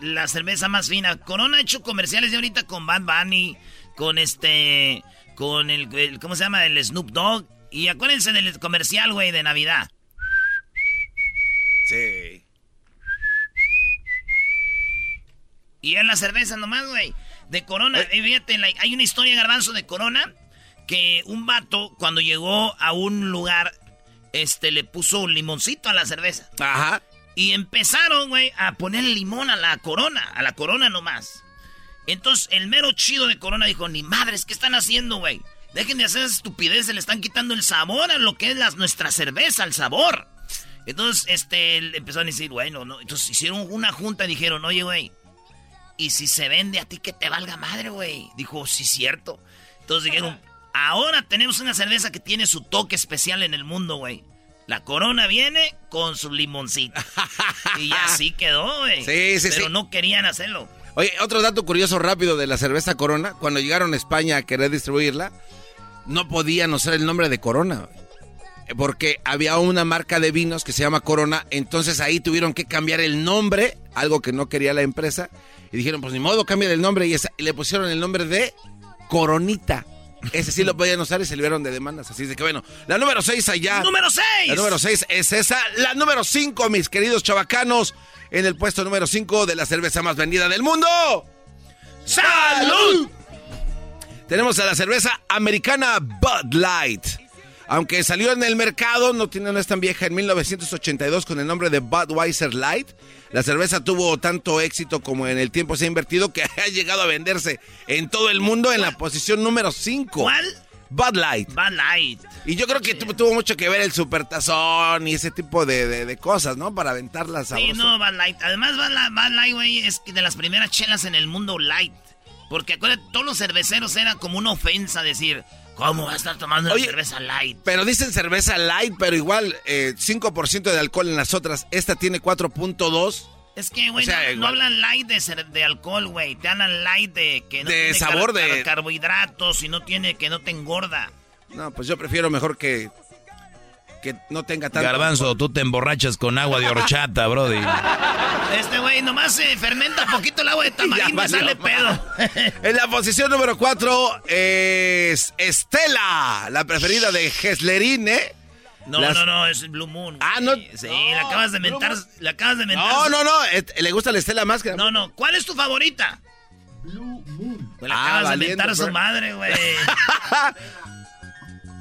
la cerveza más fina. Corona ha hecho comerciales de ahorita con Bad Bunny, con este, con el, el- ¿cómo se llama? El Snoop Dogg. Y acuérdense del comercial, güey, de Navidad. Sí. Y es la cerveza nomás, güey. De Corona. Eh, fíjate, hay una historia, Garbanzo, de Corona, que un vato, cuando llegó a un lugar, este, le puso un limoncito a la cerveza. Ajá. Y empezaron, güey, a poner limón a la Corona, a la Corona nomás. Entonces, el mero chido de Corona dijo, ni madres, ¿qué están haciendo, güey? Dejen de hacer esa estupidez, se le están quitando el sabor a lo que es nuestra cerveza, el sabor. Entonces, este, empezaron a decir, bueno, no. Entonces hicieron una junta y dijeron, oye, güey, y si se vende a ti que te valga madre, güey. Dijo, sí, cierto. Entonces dijeron, ahora tenemos una cerveza que tiene su toque especial en el mundo, güey. La corona viene con su limoncito. y así quedó, güey. Sí, sí, Pero sí. no querían hacerlo. Oye, otro dato curioso rápido de la cerveza Corona. Cuando llegaron a España a querer distribuirla, no podían usar el nombre de Corona. Porque había una marca de vinos que se llama Corona. Entonces ahí tuvieron que cambiar el nombre, algo que no quería la empresa. Y dijeron, pues ni modo, cambia el nombre. Y, esa- y le pusieron el nombre de Coronita. Ese sí lo podían usar y se libraron de demandas. Así de que bueno, la número 6 allá. ¡Número 6! La número 6 es esa. La número 5, mis queridos chavacanos, en el puesto número 5 de la cerveza más vendida del mundo. ¡Salud! Tenemos a la cerveza americana Bud Light. Aunque salió en el mercado, no, tiene, no es tan vieja, en 1982 con el nombre de Budweiser Light. La cerveza tuvo tanto éxito como en el tiempo se ha invertido que *laughs* ha llegado a venderse en todo el mundo en la posición número 5. ¿Cuál? Bud Light. Bud Light. Y yo creo que tu- tuvo mucho que ver el supertazón y ese tipo de, de- de cosas, ¿no? Para aventarlas Sí, sabroso. no, Bud Light. Además, Bud Light, Bud Light, güey, es de las primeras chelas en el mundo light. Porque acuérdate, todos los cerveceros era como una ofensa decir, ¿cómo vas a estar tomando una Oye, cerveza light? Pero dicen cerveza light, pero igual eh, 5% de alcohol en las otras. Esta tiene 4.2. Es que, güey, O sea, no, hablan light de, alcohol, güey. Te hablan light de que no De tiene sabor car- de- car- carbohidratos y no tiene, que no te engorda. No, pues yo prefiero mejor que, que no tenga tanto. Garbanzo, tú te emborrachas con agua de horchata, Brody. *laughs* Este güey nomás se fermenta poquito el agua de *laughs* tamarindo y sale pedo. *laughs* En la posición número 4 es Estela, la preferida de Geslerine. No, Las- no, no, es Blue Moon. Ah, no. Sí, la acabas de mentar. La acabas de mentar. No, no, no. eh, ¿Le gusta la Estela más que No, no. ¿Cuál es tu favorita? Blue Moon. Pues la Ah, acabas de valiendo, mentar a su madre, güey.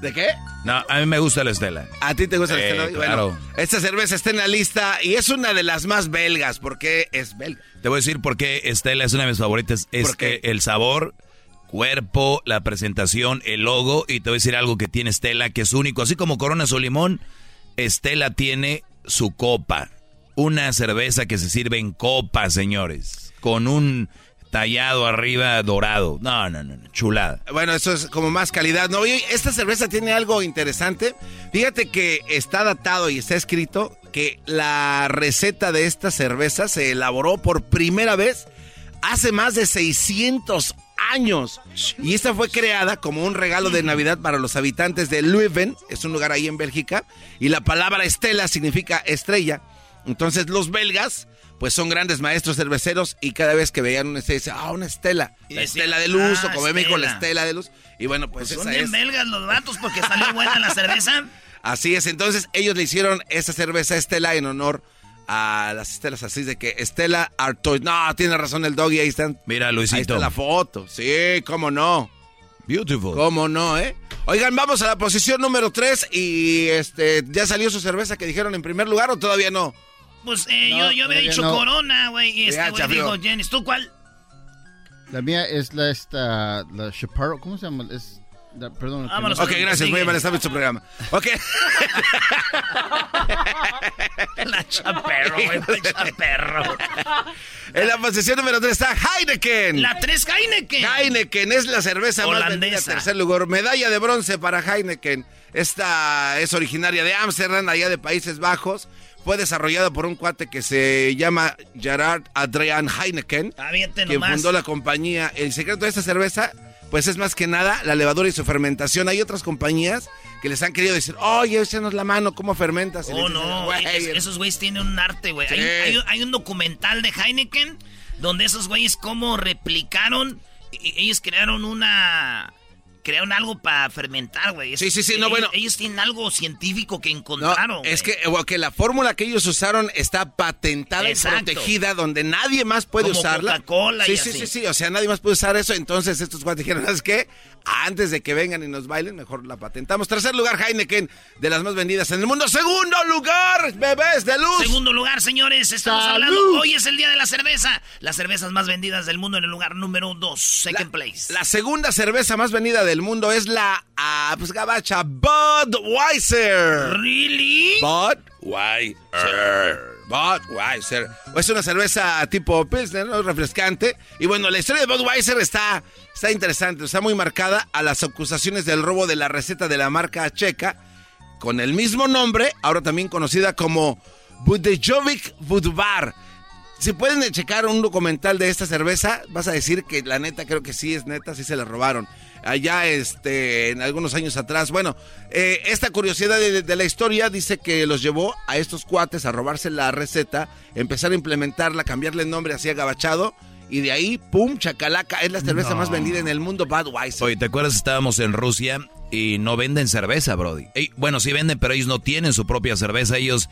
¿De qué? No, a mí me gusta la Estela. ¿A ti te gusta la Eh, Estela? Bueno, claro. esta cerveza está en la lista y es una de las más belgas porque es belga. Te voy a decir por qué Estela es una de mis favoritas. Es ¿Por qué? que el sabor, cuerpo, la presentación, el logo. Y te voy a decir algo que tiene Estela que es único. Así como Corona o Limón, Estela tiene su copa. Una cerveza que se sirve en copa, señores. Con un tallado arriba dorado. No, no, no, chulada. Bueno, eso es como más calidad. No, Oye, esta cerveza tiene algo interesante. Fíjate que está datado y está escrito que la receta de esta cerveza se elaboró por primera vez hace más de 600 años. Y esta fue creada como un regalo de Navidad para los habitantes de Leuven, es un lugar ahí en Bélgica, y la palabra estela significa estrella. Entonces los belgas, pues son grandes maestros cerveceros y cada vez que veían una estrella, decían, ah, una estela, la estela de luz, "Ah, o como en México, la estela". estela de luz. Y bueno, pues, Son esa bien es. belgas los vatos porque salió buena la cerveza. *laughs* Así es, entonces ellos le hicieron esa cerveza Estela en honor a las estelas así de que Estela Artois. No, tiene razón el doggy, ahí están. Mira, Luisito. Ahí está la foto. Sí, cómo no. Beautiful. ¿Cómo no, eh? Oigan, vamos a la posición número 3 y este, ¿ya salió su cerveza que dijeron en primer lugar o todavía no? Pues eh, No, yo, yo había dicho no. Corona, güey. Y este güey dijo Jenny. ¿Tú cuál? La mía es la esta, la Chaparro, ¿cómo se llama? Es, la- perdón. no- ok, gracias, muy mal está en su programa. Ok. *laughs* La chaperro, güey. La chaperro. En la posición número 3 está Heineken. La 3 Heineken. Heineken es la cerveza más vendida. Holandesa. Tercer lugar. Medalla de bronce para Heineken. Esta es originaria de Ámsterdam, allá de Países Bajos. Fue desarrollada por un cuate que se llama Gerard Adrian Heineken, nomás. fundó la compañía. El secreto de esta cerveza, pues es más que nada la levadura y su fermentación. Hay otras compañías que les han querido decir, oye, échanos la mano, ¿cómo fermentas? Y Oh, dicen, no. "Güey, es- esos güeyes tienen un arte, güey. Hay, Sí. hay un- hay un documental de Heineken donde esos güeyes cómo replicaron. y- Ellos crearon una. Crearon algo para fermentar, güey. Sí, sí, sí, no, Ellos- bueno. Ellos tienen algo científico que No, encontraron. es que, que la fórmula que ellos usaron está patentada Exacto. y protegida donde nadie más puede Como usarla. Coca-Cola sí, y sí, así. sí, sí, o sea, nadie más puede usar eso. Entonces estos cuates dijeron, ¿sabes qué? Antes de que vengan y nos bailen, mejor la patentamos. Tercer lugar, Heineken, de las más vendidas en el mundo. Segundo lugar, bebés de luz. Segundo lugar, señores, estamos ¡Salud! hablando. Hoy es el día de la cerveza. Las cervezas más vendidas del mundo en el lugar número 2, second place. La segunda cerveza más vendida del mundo es la, ah, pues gabacha, Budweiser. ¿Really? Budweiser. Budweiser. Es una cerveza tipo Pilsner, ¿no? refrescante. Y bueno, la historia de Budweiser está, está interesante, está muy marcada a las acusaciones del robo de la receta de la marca checa, con el mismo nombre, ahora también conocida como Budejovic Budvar. Si pueden checar un documental de esta cerveza, vas a decir que la neta creo que sí es neta, sí se la robaron. Allá, este, en algunos años atrás. Bueno, eh, esta curiosidad de, de la historia dice que los llevó a estos cuates a robarse la receta, empezar a implementarla, cambiarle el nombre así agabachado. Y de ahí, pum, chacalaca, es la cerveza No. más vendida en el mundo, Budweiser. Oye, ¿te acuerdas? Estábamos en Rusia y no venden cerveza, Brody. Ey, bueno, sí venden, pero ellos no tienen su propia cerveza. Ellos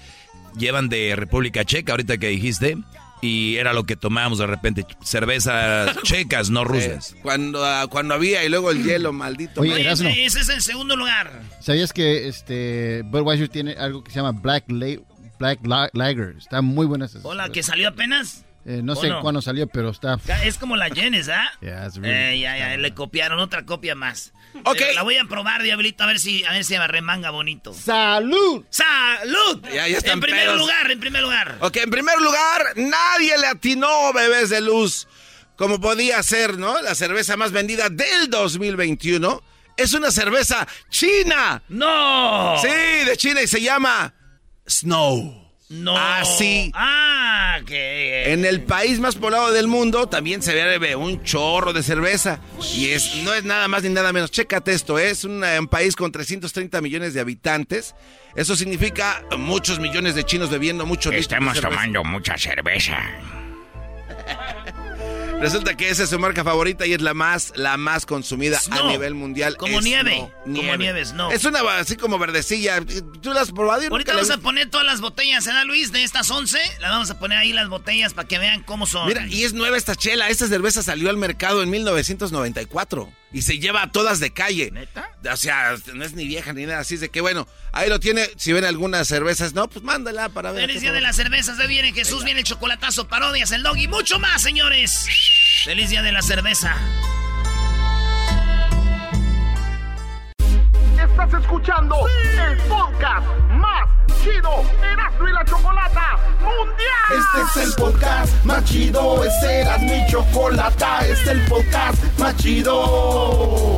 llevan de República Checa, ahorita que dijiste. Y era lo que tomábamos de repente. Cervezas *laughs* checas, no rusas. Eh, cuando, ah, cuando había y luego el hielo, maldito. Oye. Ese es el segundo lugar. ¿Sabías que este Budweiser tiene algo que se llama Black, La- Black La- Lager? Está muy buena esa. Hola, que salió apenas. Eh, no ¿O sé no? cuándo salió, pero está... Es como la Jenes, ¿ah? *laughs* Yeah, it's really- Eh, ya, ya, le copiaron otra copia más. Ok. Pero la voy a probar, Diablito, a ver si, a ver si me remanga bonito. ¡Salud! ¡Salud! Ya, ya están en primer pedos. lugar, en primer lugar. Ok, en primer lugar, nadie le atinó, bebés de luz. Como podía ser, ¿no? La cerveza más vendida del 2021 es una cerveza china. ¡No! Sí, de China y se llama Snow. No. Así. Ah, que. En el país más poblado del mundo también se bebe un chorro de cerveza. Y es, no es nada más ni nada menos. Chécate esto, es un, eh, un país con 330 millones de habitantes. Eso significa muchos millones de chinos bebiendo mucho Estamos tomando mucha cerveza. *laughs* Resulta que esa es su marca favorita y es la más, la más consumida a nivel mundial. Como nieve. Snow. Como nieve, Snow. Es una así como verdecilla. ¿Tú la has probado? Yo Ahorita la vamos a poner todas las botellas, ¿verdad, Luis? De estas 11, las vamos a poner ahí las botellas para que vean cómo son. Mira, y es nueva esta chela. Esta cerveza salió al mercado en 1994 y se lleva a todas de calle. ¿Neta? O sea, no es ni vieja ni nada. Así es de que, bueno, ahí lo tiene. Si ven algunas cervezas, no, pues mándala para ver. Feliz día de las cervezas, de viene Jesús, viene el chocolatazo, parodias, el dog y mucho más, señores. Feliz día de la cerveza. Estás escuchando el podcast más chido Erasmo y la Chocolata Mundial. Este es el podcast más chido, este era mi chocolata, este es el podcast más chido.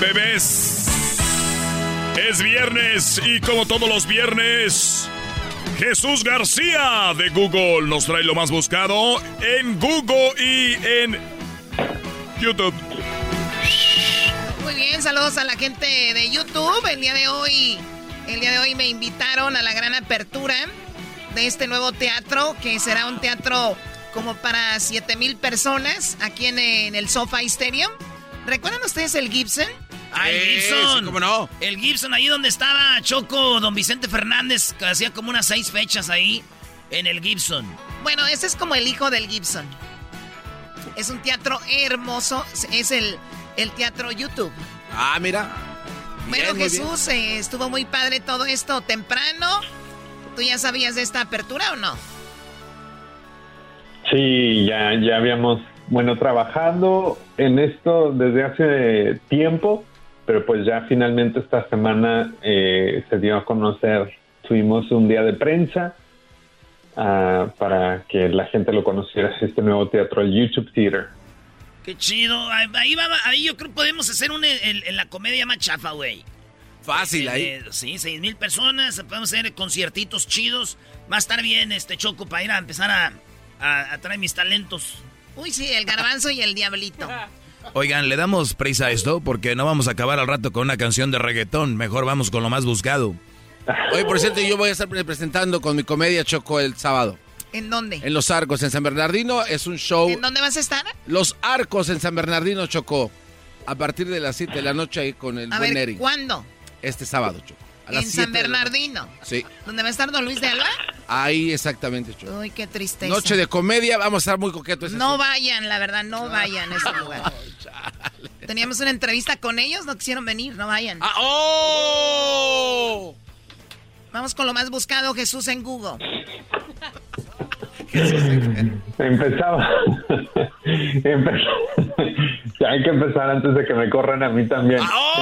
Bebés. Es viernes y como todos los viernes, Jesús García de Google nos trae lo más buscado en Google y en YouTube. Muy bien, saludos a la gente de YouTube. El día de hoy, el día de hoy me invitaron a la gran apertura de este nuevo teatro, que será un teatro como para 7 mil personas aquí en, el SoFi Stadium. ¿Recuerdan ustedes el Gibson? Ah, el Gibson. sí, cómo no. El Gibson, ahí donde estaba Choco, don Vicente Fernández, que hacía como unas seis fechas ahí en el Gibson. Bueno, ese es como el hijo del Gibson. Es un teatro hermoso, es el, el teatro YouTube. Ah, mira. Bueno, Bien, muy Jesús, eh, estuvo muy padre todo esto temprano. ¿Tú ya sabías de esta apertura o no? Sí, ya, ya habíamos, bueno, trabajando en esto desde hace tiempo, pero pues ya finalmente esta semana eh, se dio a conocer, tuvimos un día de prensa ah, para que la gente lo conociera, *laughs* este nuevo teatro, el YouTube Theater. Qué chido. Ahí, va, ahí yo creo que podemos hacer una en, en la comedia más chafa, güey. Fácil ahí. Eh, sí, seis mil personas, podemos hacer conciertitos chidos. Va a estar bien este Choco para ir a empezar a, a- a traer mis talentos. Uy, sí, el garbanzo y el diablito. *laughs* Oigan, le damos prisa a esto porque no vamos a acabar al rato con una canción de reggaetón. Mejor vamos con lo más buscado. Oye, por cierto, yo voy a estar presentando con mi comedia Choco el sábado. ¿En dónde? En Los Arcos, en San Bernardino. Es un show. ¿En dónde vas a estar? Los Arcos en San Bernardino, Choco. A partir de las 7 de la noche ahí con el A buen ver, Neri. ¿cuándo? Este sábado, Choco. A las En 7 San. Bernardino. Sí, ¿Dónde va a estar Don Luis de Alba? ahí exactamente, Choco. Uy, qué tristeza. Noche de comedia, vamos a estar muy coquetos. No vayan, la verdad, no vayan a ese lugar. Teníamos una entrevista con ellos, no quisieron venir, no vayan. Ah, ¡Oh! Vamos con lo más buscado, Jesús en Google. Empezaba. *laughs* *laughs* Hay que empezar antes de que me corran a mí también.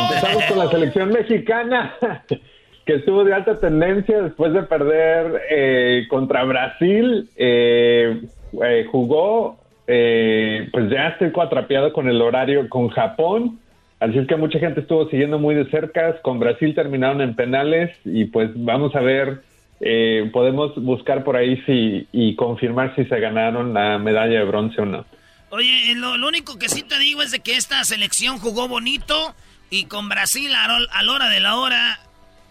Empezamos con la selección mexicana, *laughs* que estuvo de alta tendencia después de perder eh, contra Brasil. Eh, eh, jugó, eh, pues ya estoy cuatrapeado con el horario con Japón. Así es que mucha gente estuvo siguiendo muy de cerca. Con Brasil terminaron en penales y pues vamos a ver eh, podemos buscar por ahí si y confirmar si se ganaron la medalla de bronce o no. Oye, lo, lo único que sí te digo es de que esta selección jugó bonito y con Brasil a la hora de la hora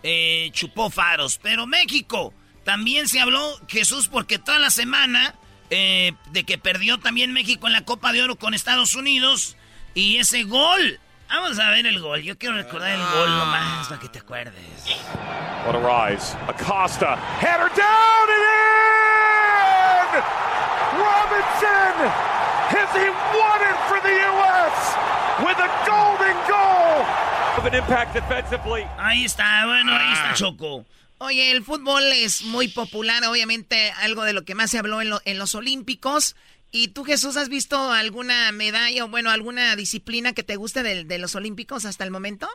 eh, chupó faros. Pero México también se habló, Jesús, porque toda la semana eh, de que perdió también México en la Copa de Oro con Estados Unidos y ese gol. Vamos a ver el gol. Yo quiero recordar el gol nomás para que te acuerdes. What a rise. Acosta. Header down and in! Robinson! Has he won it for the U.S. with a golden goal? Of an impact defensively. Ahí está, bueno, ahí está Ah. Choco. Oye, el fútbol es muy popular, obviamente algo de lo que más se habló en, lo- en los Olímpicos. ¿Y tú, Jesús, has visto alguna medalla o, bueno, alguna disciplina que te guste de, los Olímpicos hasta el momento?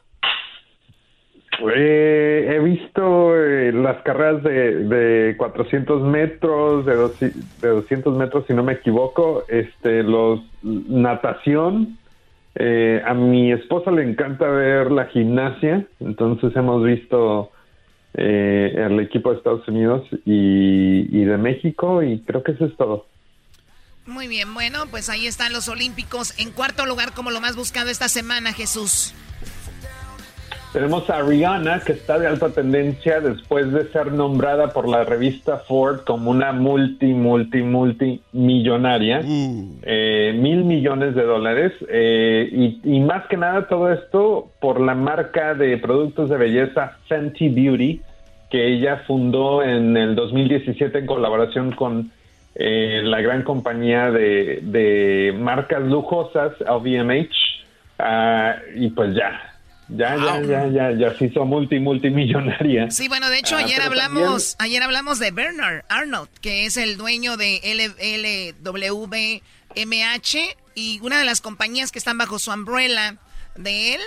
Eh, he visto eh, las carreras de, de 400 metros, de, de 200 metros, si no me equivoco. Este, los natación. Eh, a mi esposa le encanta ver la gimnasia, entonces hemos visto el equipo de Estados Unidos y, y de México y creo que eso es todo. Muy bien, bueno, pues ahí están los Olímpicos en cuarto lugar como lo más buscado esta semana, Jesús. Tenemos a Rihanna, que está de alta tendencia después de ser nombrada por la revista Ford como una multi, multi, multi millonaria, uh. eh, mil millones de dólares. Eh, y, más que nada todo esto por la marca de productos de belleza Fenty Beauty, que ella fundó en el 2017 en colaboración con eh, la gran compañía de, de marcas lujosas, LVMH. Ah, y pues ya, ya, ya, ya, ya, ya se hizo multi, multimillonaria. Sí, bueno, de hecho, ah, ayer hablamos, ayer hablamos de Bernard Arnold, que es el dueño de LWMH y una de las compañías que están bajo su umbrella de él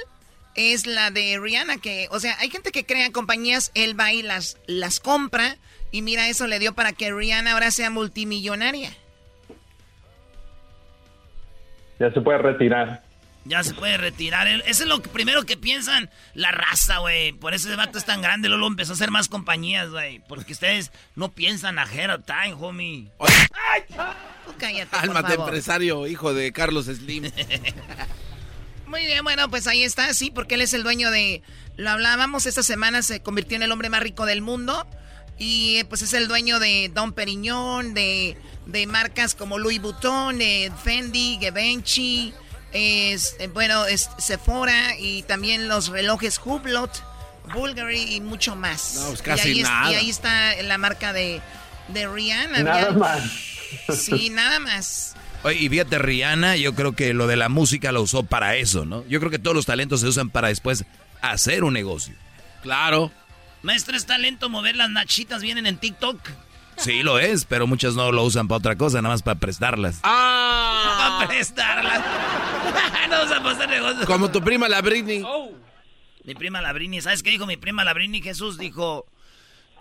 es la de Rihanna, que, o sea, hay gente que crea compañías, él va y las, las compra, y mira, eso le dio para que Rihanna ahora sea multimillonaria. Ya se puede retirar. Ya se puede retirar. Eso es lo primero que piensan la raza, güey. Por eso ese vato es tan grande. Luego empezó a hacer más compañías, güey. Porque ustedes no piensan ahead of time, homie. ¡Ay! cállate, Alma de empresario, hijo de Carlos Slim. *laughs* Muy bien, bueno, pues ahí está, sí, porque él es el dueño de... Lo hablábamos, esta semana se convirtió en el hombre más rico del mundo. Y pues es el dueño de Don Periñón, de, de marcas como Louis Vuitton, de Fendi, Givenchy es, eh, bueno, es Sephora y también los relojes Hublot, Bulgari y mucho más. No, pues casi y ahí nada. y ahí está la marca de, de Rihanna. Nada más. Sí, nada más. Oye, y fíjate, Rihanna, yo creo que lo de la música lo usó para eso, ¿no? Yo creo que todos los talentos se usan para después hacer un negocio. Claro. Maestro, es talento mover las nachitas, vienen en TikTok. Sí, lo es, pero muchos no lo usan para otra cosa, nada más para prestarlas. ¡Ah! *laughs* Para prestarlas. *laughs* no usan para hacer negocios. Como tu prima la Britney. Oh. Mi prima la Britney, ¿sabes qué dijo mi prima la Britney? Jesús dijo,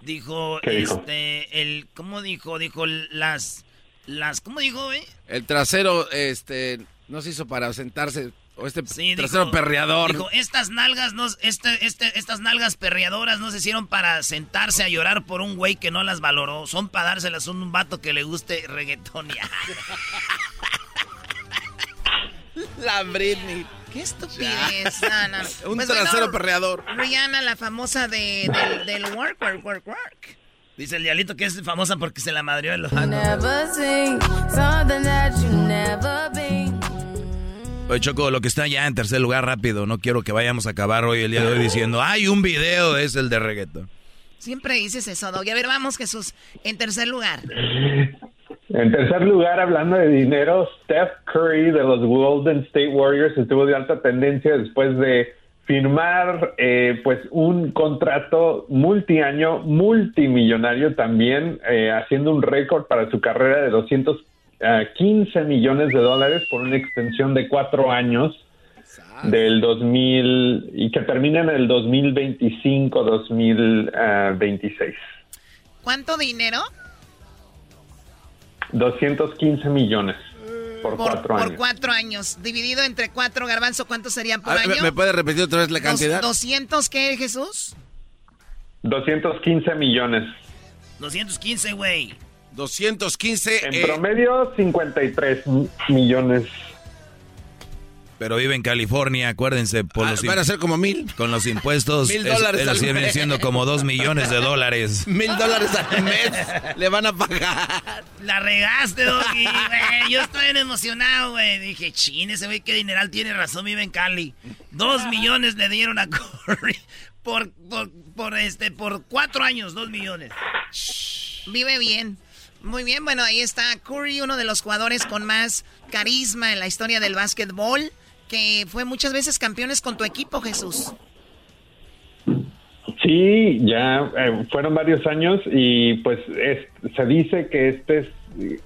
dijo, este, el, ¿cómo dijo? Dijo las, las, ¿cómo dijo, eh? El trasero, este, no se hizo para sentarse o este trasero perreador. Dijo, estas nalgas, no, este, este, estas nalgas perreadoras no se hicieron para sentarse a llorar por un güey que no las valoró. Son para dárselas a un vato que le guste reggaetón. *laughs* La Britney. Qué estupidez. un pues trasero perreador. Rihanna, la famosa de, del, del work, work, work, work. Dice el dialito que es famosa porque se la madrió en los... Oye, Choco, lo que está ya en tercer lugar rápido, no quiero que vayamos a acabar hoy el día de hoy diciendo, hay un video, es el de reggaeton. Siempre dices eso, Doggy. A ver, vamos, Jesús, en tercer lugar. En tercer lugar, hablando de dinero, Steph Curry de los Golden State Warriors estuvo de alta tendencia después de firmar eh, pues un contrato multiaño, multimillonario también, eh, haciendo un récord para su carrera de 200 15 millones de dólares por una extensión de cuatro años del 2000 y que termina en el 2025-2026. ¿Cuánto dinero? 215 millones por, cuatro años. Por cuatro años. Dividido entre cuatro, Garbanzo, ¿cuánto serían por año? ¿Me puede repetir otra vez la cantidad? ¿200 qué, Jesús? 215 millones. 215, güey. 215. En promedio, 53 millones. Pero vive en California, acuérdense. Por ah, van a ser como mil. Con los impuestos. *laughs* mil dólares al siendo siendo como dos millones de dólares. *laughs* mil dólares al mes le van a pagar. La regaste, Doggy, güey. Yo estoy bien emocionado, güey. Dije, chin, ese güey qué dineral tiene razón, vive en Cali. Dos millones le dieron a *laughs* Curry. Por, por, por, este, por cuatro años, dos millones. Vive bien. Muy bien, bueno, ahí está Curry, uno de los jugadores con más carisma en la historia del básquetbol, que fue muchas veces campeones con tu equipo, Jesús. Sí, ya eh, fueron varios años y pues se dice que este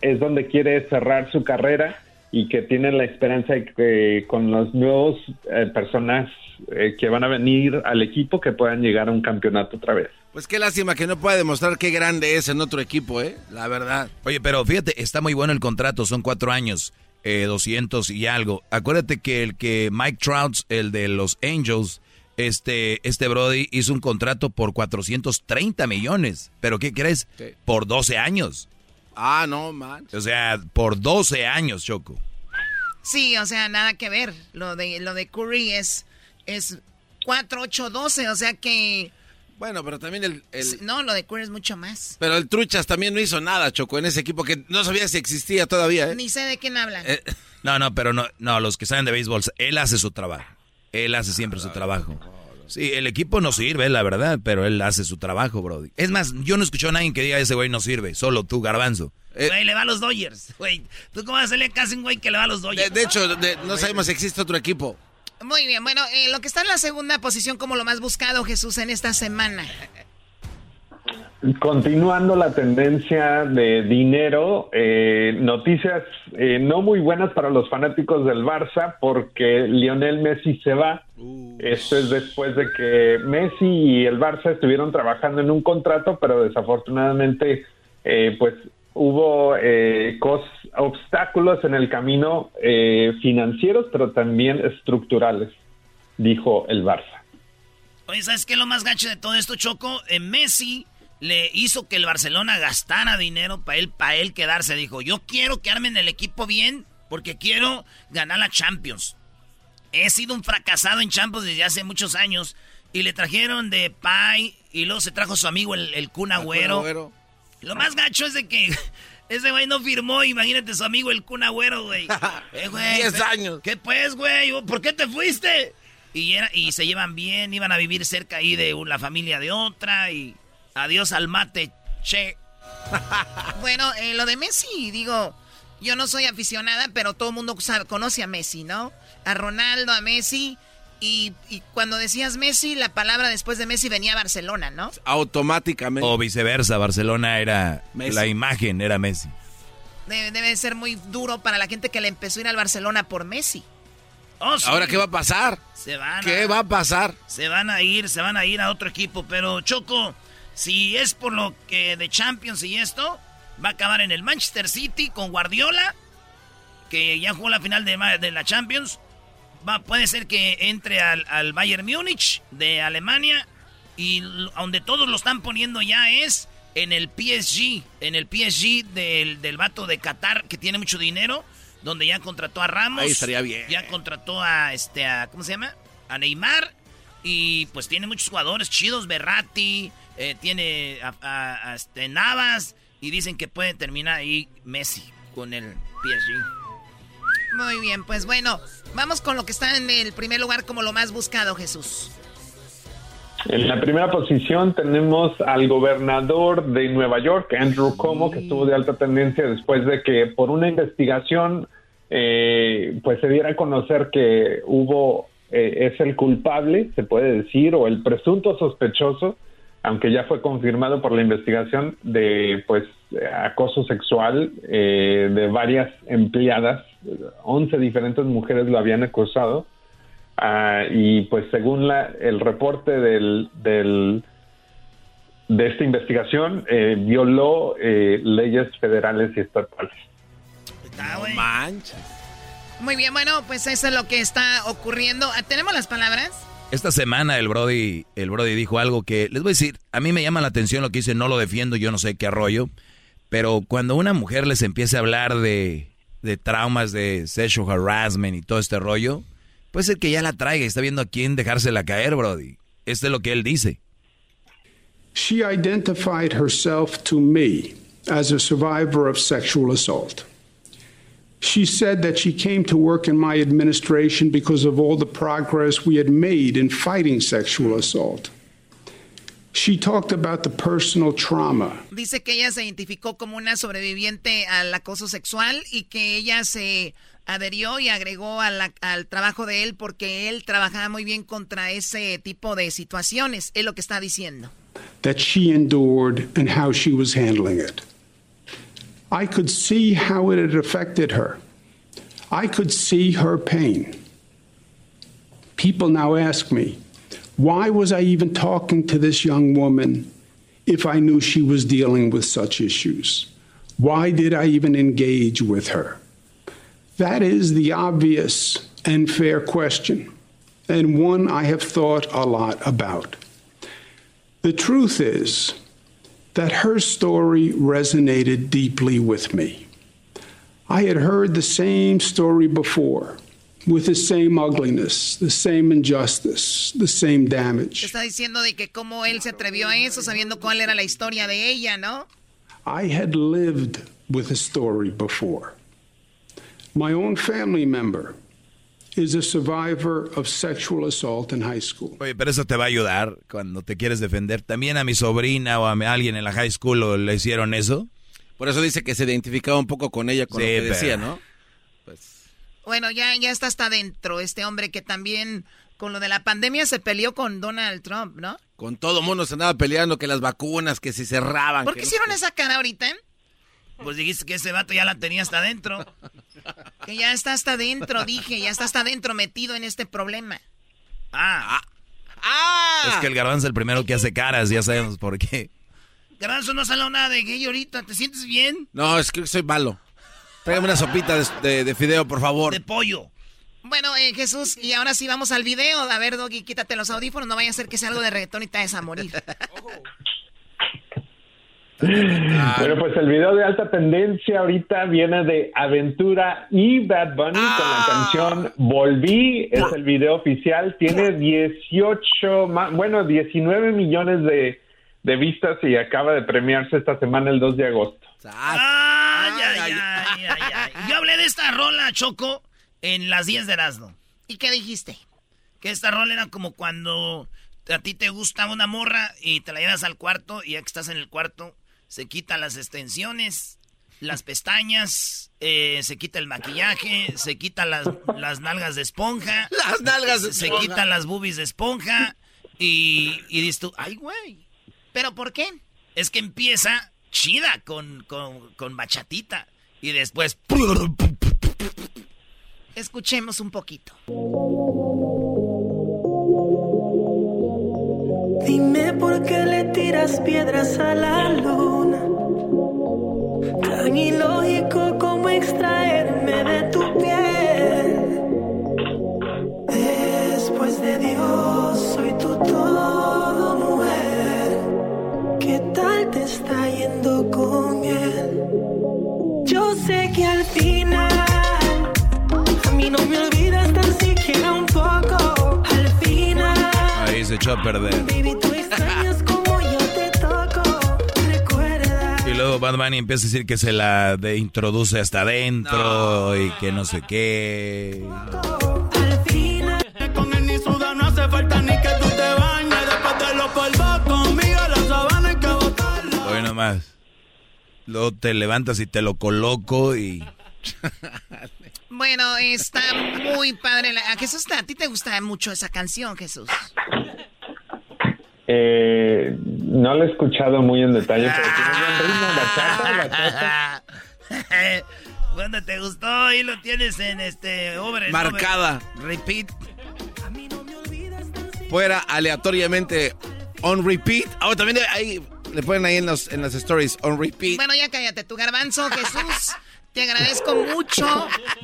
es, donde quiere cerrar su carrera y que tienen la esperanza de que con los nuevos eh, personas eh, que van a venir al equipo que puedan llegar a un campeonato otra vez. Pues qué lástima que no pueda demostrar qué grande es en otro equipo, ¿eh? La verdad. Oye, pero fíjate, está muy bueno el contrato, son cuatro años, eh, 200 y algo. Acuérdate que el que Mike Trout, el de los Angels, este, este Brody hizo un contrato por 430 millones. ¿Pero qué crees? Por 12 años. Ah, no, man. O sea, por 12 años, Choco. Sí, o sea, nada que ver. Lo de, lo de Curry es, es 4, 8, 12, o sea que... Bueno, pero también el, No, lo de Curry es mucho más. Pero el Truchas también no hizo nada, Choco, en ese equipo que no sabía si existía todavía, ¿eh? Ni sé de quién hablan. Eh, no, no, pero no, no, los que saben de béisbol, él hace su trabajo. Él hace siempre su trabajo. Sí, el equipo no sirve, la verdad, pero él hace su trabajo, Brody. Es más, yo no escucho a nadie que diga ese güey no sirve, solo tú, Garbanzo. Eh, güey, le va a los Dodgers, güey. ¿Tú cómo vas a hacerle casi un güey que le va a los Dodgers? De, hecho, no sabemos si existe otro equipo. Muy bien, bueno, eh, lo que está en la segunda posición como lo más buscado, Jesús, en esta semana. Continuando la tendencia de dinero, eh, noticias eh, no muy buenas para los fanáticos del Barça porque Lionel Messi se va. Esto es después de que Messi y el Barça estuvieron trabajando en un contrato, pero desafortunadamente eh, pues hubo obstáculos en el camino financieros, pero también estructurales, dijo el Barça. Oye, ¿sabes qué es lo más gacho de todo esto, Choco? Messi le hizo que el Barcelona gastara dinero para él, para él quedarse. Dijo, yo quiero quedarme en el equipo bien porque quiero ganar la Champions. He sido un fracasado en Champions desde hace muchos años. Y le trajeron de Pai y luego se trajo su amigo el, el Kun Agüero. Lo más gacho es de que ese güey no firmó, imagínate su amigo el Kun Agüero, güey. *laughs* Eh, Diez años. ¿Qué pues, güey? ¿Por qué te fuiste? Y, era, y se llevan bien, iban a vivir cerca ahí de la familia de otra y... Adiós al mate, che. *laughs* bueno, eh, lo de Messi, digo, yo no soy aficionada, pero todo el mundo conoce a Messi, ¿no? A Ronaldo, a Messi. Y, cuando decías Messi, la palabra después de Messi venía a Barcelona, ¿no? Automáticamente. O viceversa, Barcelona era la imagen, era Messi. Debe, ser muy duro para la gente que le empezó a ir al Barcelona por Messi. Oh, Ahora, ¿qué va a pasar? Se van ¿Qué va a pasar? Se van a ir, se van a ir a otro equipo, pero Choco, si es por lo que de Champions y esto, va a acabar en el Manchester City con Guardiola, que ya jugó la final de, de la Champions. Va, puede ser que entre al, Bayern Múnich de Alemania y donde todos lo están poniendo ya es en el PSG, en el PSG del, del vato de Qatar que tiene mucho dinero, donde ya contrató a Ramos. Ahí estaría bien. Ya contrató a este a, ¿cómo se llama? A Neymar y pues tiene muchos jugadores chidos, Berratti, eh, tiene a, este, Navas y dicen que puede terminar ahí Messi con el PSG. Muy bien, pues bueno, vamos con lo que está en el primer lugar como lo más buscado, Jesús. En la primera posición tenemos al gobernador de Nueva York, Andrew Cuomo, que estuvo de alta tendencia después de que por una investigación eh, pues se diera a conocer que hubo, eh, es el culpable, se puede decir, o el presunto sospechoso aunque ya fue confirmado por la investigación de pues acoso sexual eh, de varias empleadas, 11 diferentes mujeres lo habían acosado ah, y pues según la, el reporte del, del de esta investigación eh, violó eh, leyes federales y estatales. Muy bien, bueno, pues eso es lo que está ocurriendo. ¿Tenemos las palabras? Esta semana el Brody, el Brody dijo algo que, les voy a decir, a mí me llama la atención lo que dice, no lo defiendo, yo no sé qué arroyo, pero cuando una mujer les empieza a hablar de, de traumas de sexual harassment y todo este rollo, puede ser que ya la traiga y está viendo a quién dejársela caer, Brody. Este es lo que él dice. She identified herself to me as a survivor of sexual assault. She said that she came to work in my administration because of all the progress we had made in fighting sexual assault. She talked about the personal trauma. Dice que ella se identificó como una sobreviviente al acoso sexual y que ella se adherió y agregó a la, al trabajo de él porque él trabajaba muy bien contra ese tipo de situaciones. Es lo que está diciendo. That she endured and how she was handling it. I could see how it had affected her. I could see her pain. People now ask me, why was I even talking to this young woman if I knew she was dealing with such issues? Why did I even engage with her? That is the obvious and fair question, and one I have thought a lot about. The truth is that her story resonated deeply with me. I had heard the same story before. With the same ugliness, the same injustice, the same damage. Está diciendo de que cómo él se atrevió a eso sabiendo cuál era la historia de ella, ¿no? I had lived with a story before. My own family member is a survivor of sexual assault in high school. Oye, pero eso te va a ayudar cuando te quieres defender. También a mi sobrina o a alguien en la high school le hicieron eso. Por eso dice que se identificaba un poco con ella con lo que decía, ¿no? Pues bueno, ya, ya está hasta adentro este hombre que también con lo de la pandemia se peleó con Donald Trump, ¿no? Con todo mundo se andaba peleando que las vacunas, que se cerraban. ¿Por qué hicieron esa cara ahorita? Pues dijiste que ese vato ya la tenía hasta adentro. Que ya está hasta adentro, dije, ya está hasta adentro metido en este problema. Ah. Ah. Es que el garbanzo es el primero que hace caras, ya sabemos por qué. Garbanzo no salió nada de gay ahorita, ¿te sientes bien? No, es que soy malo. Tráigame una sopita de, fideo, por favor. De pollo. Bueno, eh, Jesús, y ahora sí vamos al video. A ver, Doggy, quítate los audífonos, no vaya a ser que sea algo de reggaetón y te vayas a morir. Bueno, pues el video de alta tendencia ahorita viene de Aventura y Bad Bunny con la Ah. canción Volví, es el video oficial, tiene 18, ma- bueno, 19 millones de, de vistas y acaba de premiarse esta semana el 2 de agosto. Ay, ay, ay, ay, ay. Yo hablé de esta rola, Choco, en las 10 de Erasmo. ¿Y qué dijiste? Que esta rola era como cuando a ti te gusta una morra y te la llevas al cuarto y ya que estás en el cuarto, se quita las extensiones, las pestañas, eh, se quita el maquillaje, se quita las, las nalgas de esponja. *laughs* Las nalgas de Se esponja. quitan las boobies de esponja y, y dices tú, ay, güey. ¿Pero por qué? Es que empieza chida con, con, con bachatita y después... *laughs* Escuchemos un poquito. Dime por qué le tiras piedras a la luna. Tan ilógico como extraerme de tu piel. Te está yendo con él? Yo sé que al final, a mí no me olvidas tan siquiera un poco. Al final. Ahí se echó a perder. Baby, tú extrañas como yo te toco. Recuerda. Y luego Bad Bunny empieza a decir que se la de introduce hasta adentro y que no sé qué. Al nomás. Luego te levantas y te lo coloco y... Bueno, está muy padre. La... ¿A Jesús, a ti te gusta mucho esa canción, Jesús? Eh, no lo he escuchado muy en detalle, pero tiene buen ritmo, bachata, bachata. *laughs* Cuando te gustó y lo tienes en este over Marcada. over- repeat. Fuera aleatoriamente on repeat. Ah, también ahí le ponen ahí en, los, en las stories on repeat. Bueno, ya cállate, tu garbanzo, Jesús. Te agradezco mucho.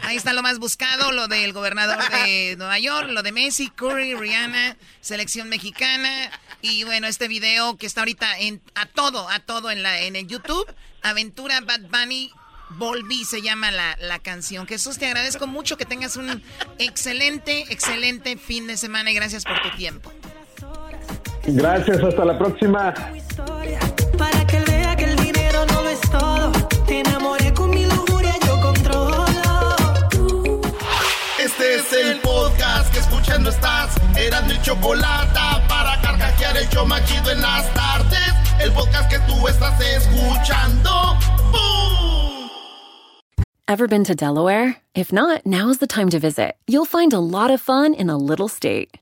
Ahí está lo más buscado, lo del gobernador de *laughs* Nueva York, lo de Messi, Curry, Rihanna, selección mexicana. Y bueno, este video que está ahorita en, a todo, a todo en, la, en el YouTube. Aventura Bad Bunny. Volví se llama la, la canción. Jesús, te agradezco mucho que tengas un excelente, excelente fin de semana y gracias por tu tiempo. Gracias, hasta la próxima. Para que vea que el dinero no es todo. Te enamoré con mi lujuria, yo controlo. Este es el podcast que escuchando estás. Eran mi chocolate para carcajear el show machido en las tardes. El podcast que tú estás escuchando. ¡Bum! Ever been to Delaware? If not, now is the time to visit. You'll find a lot of fun in a little state.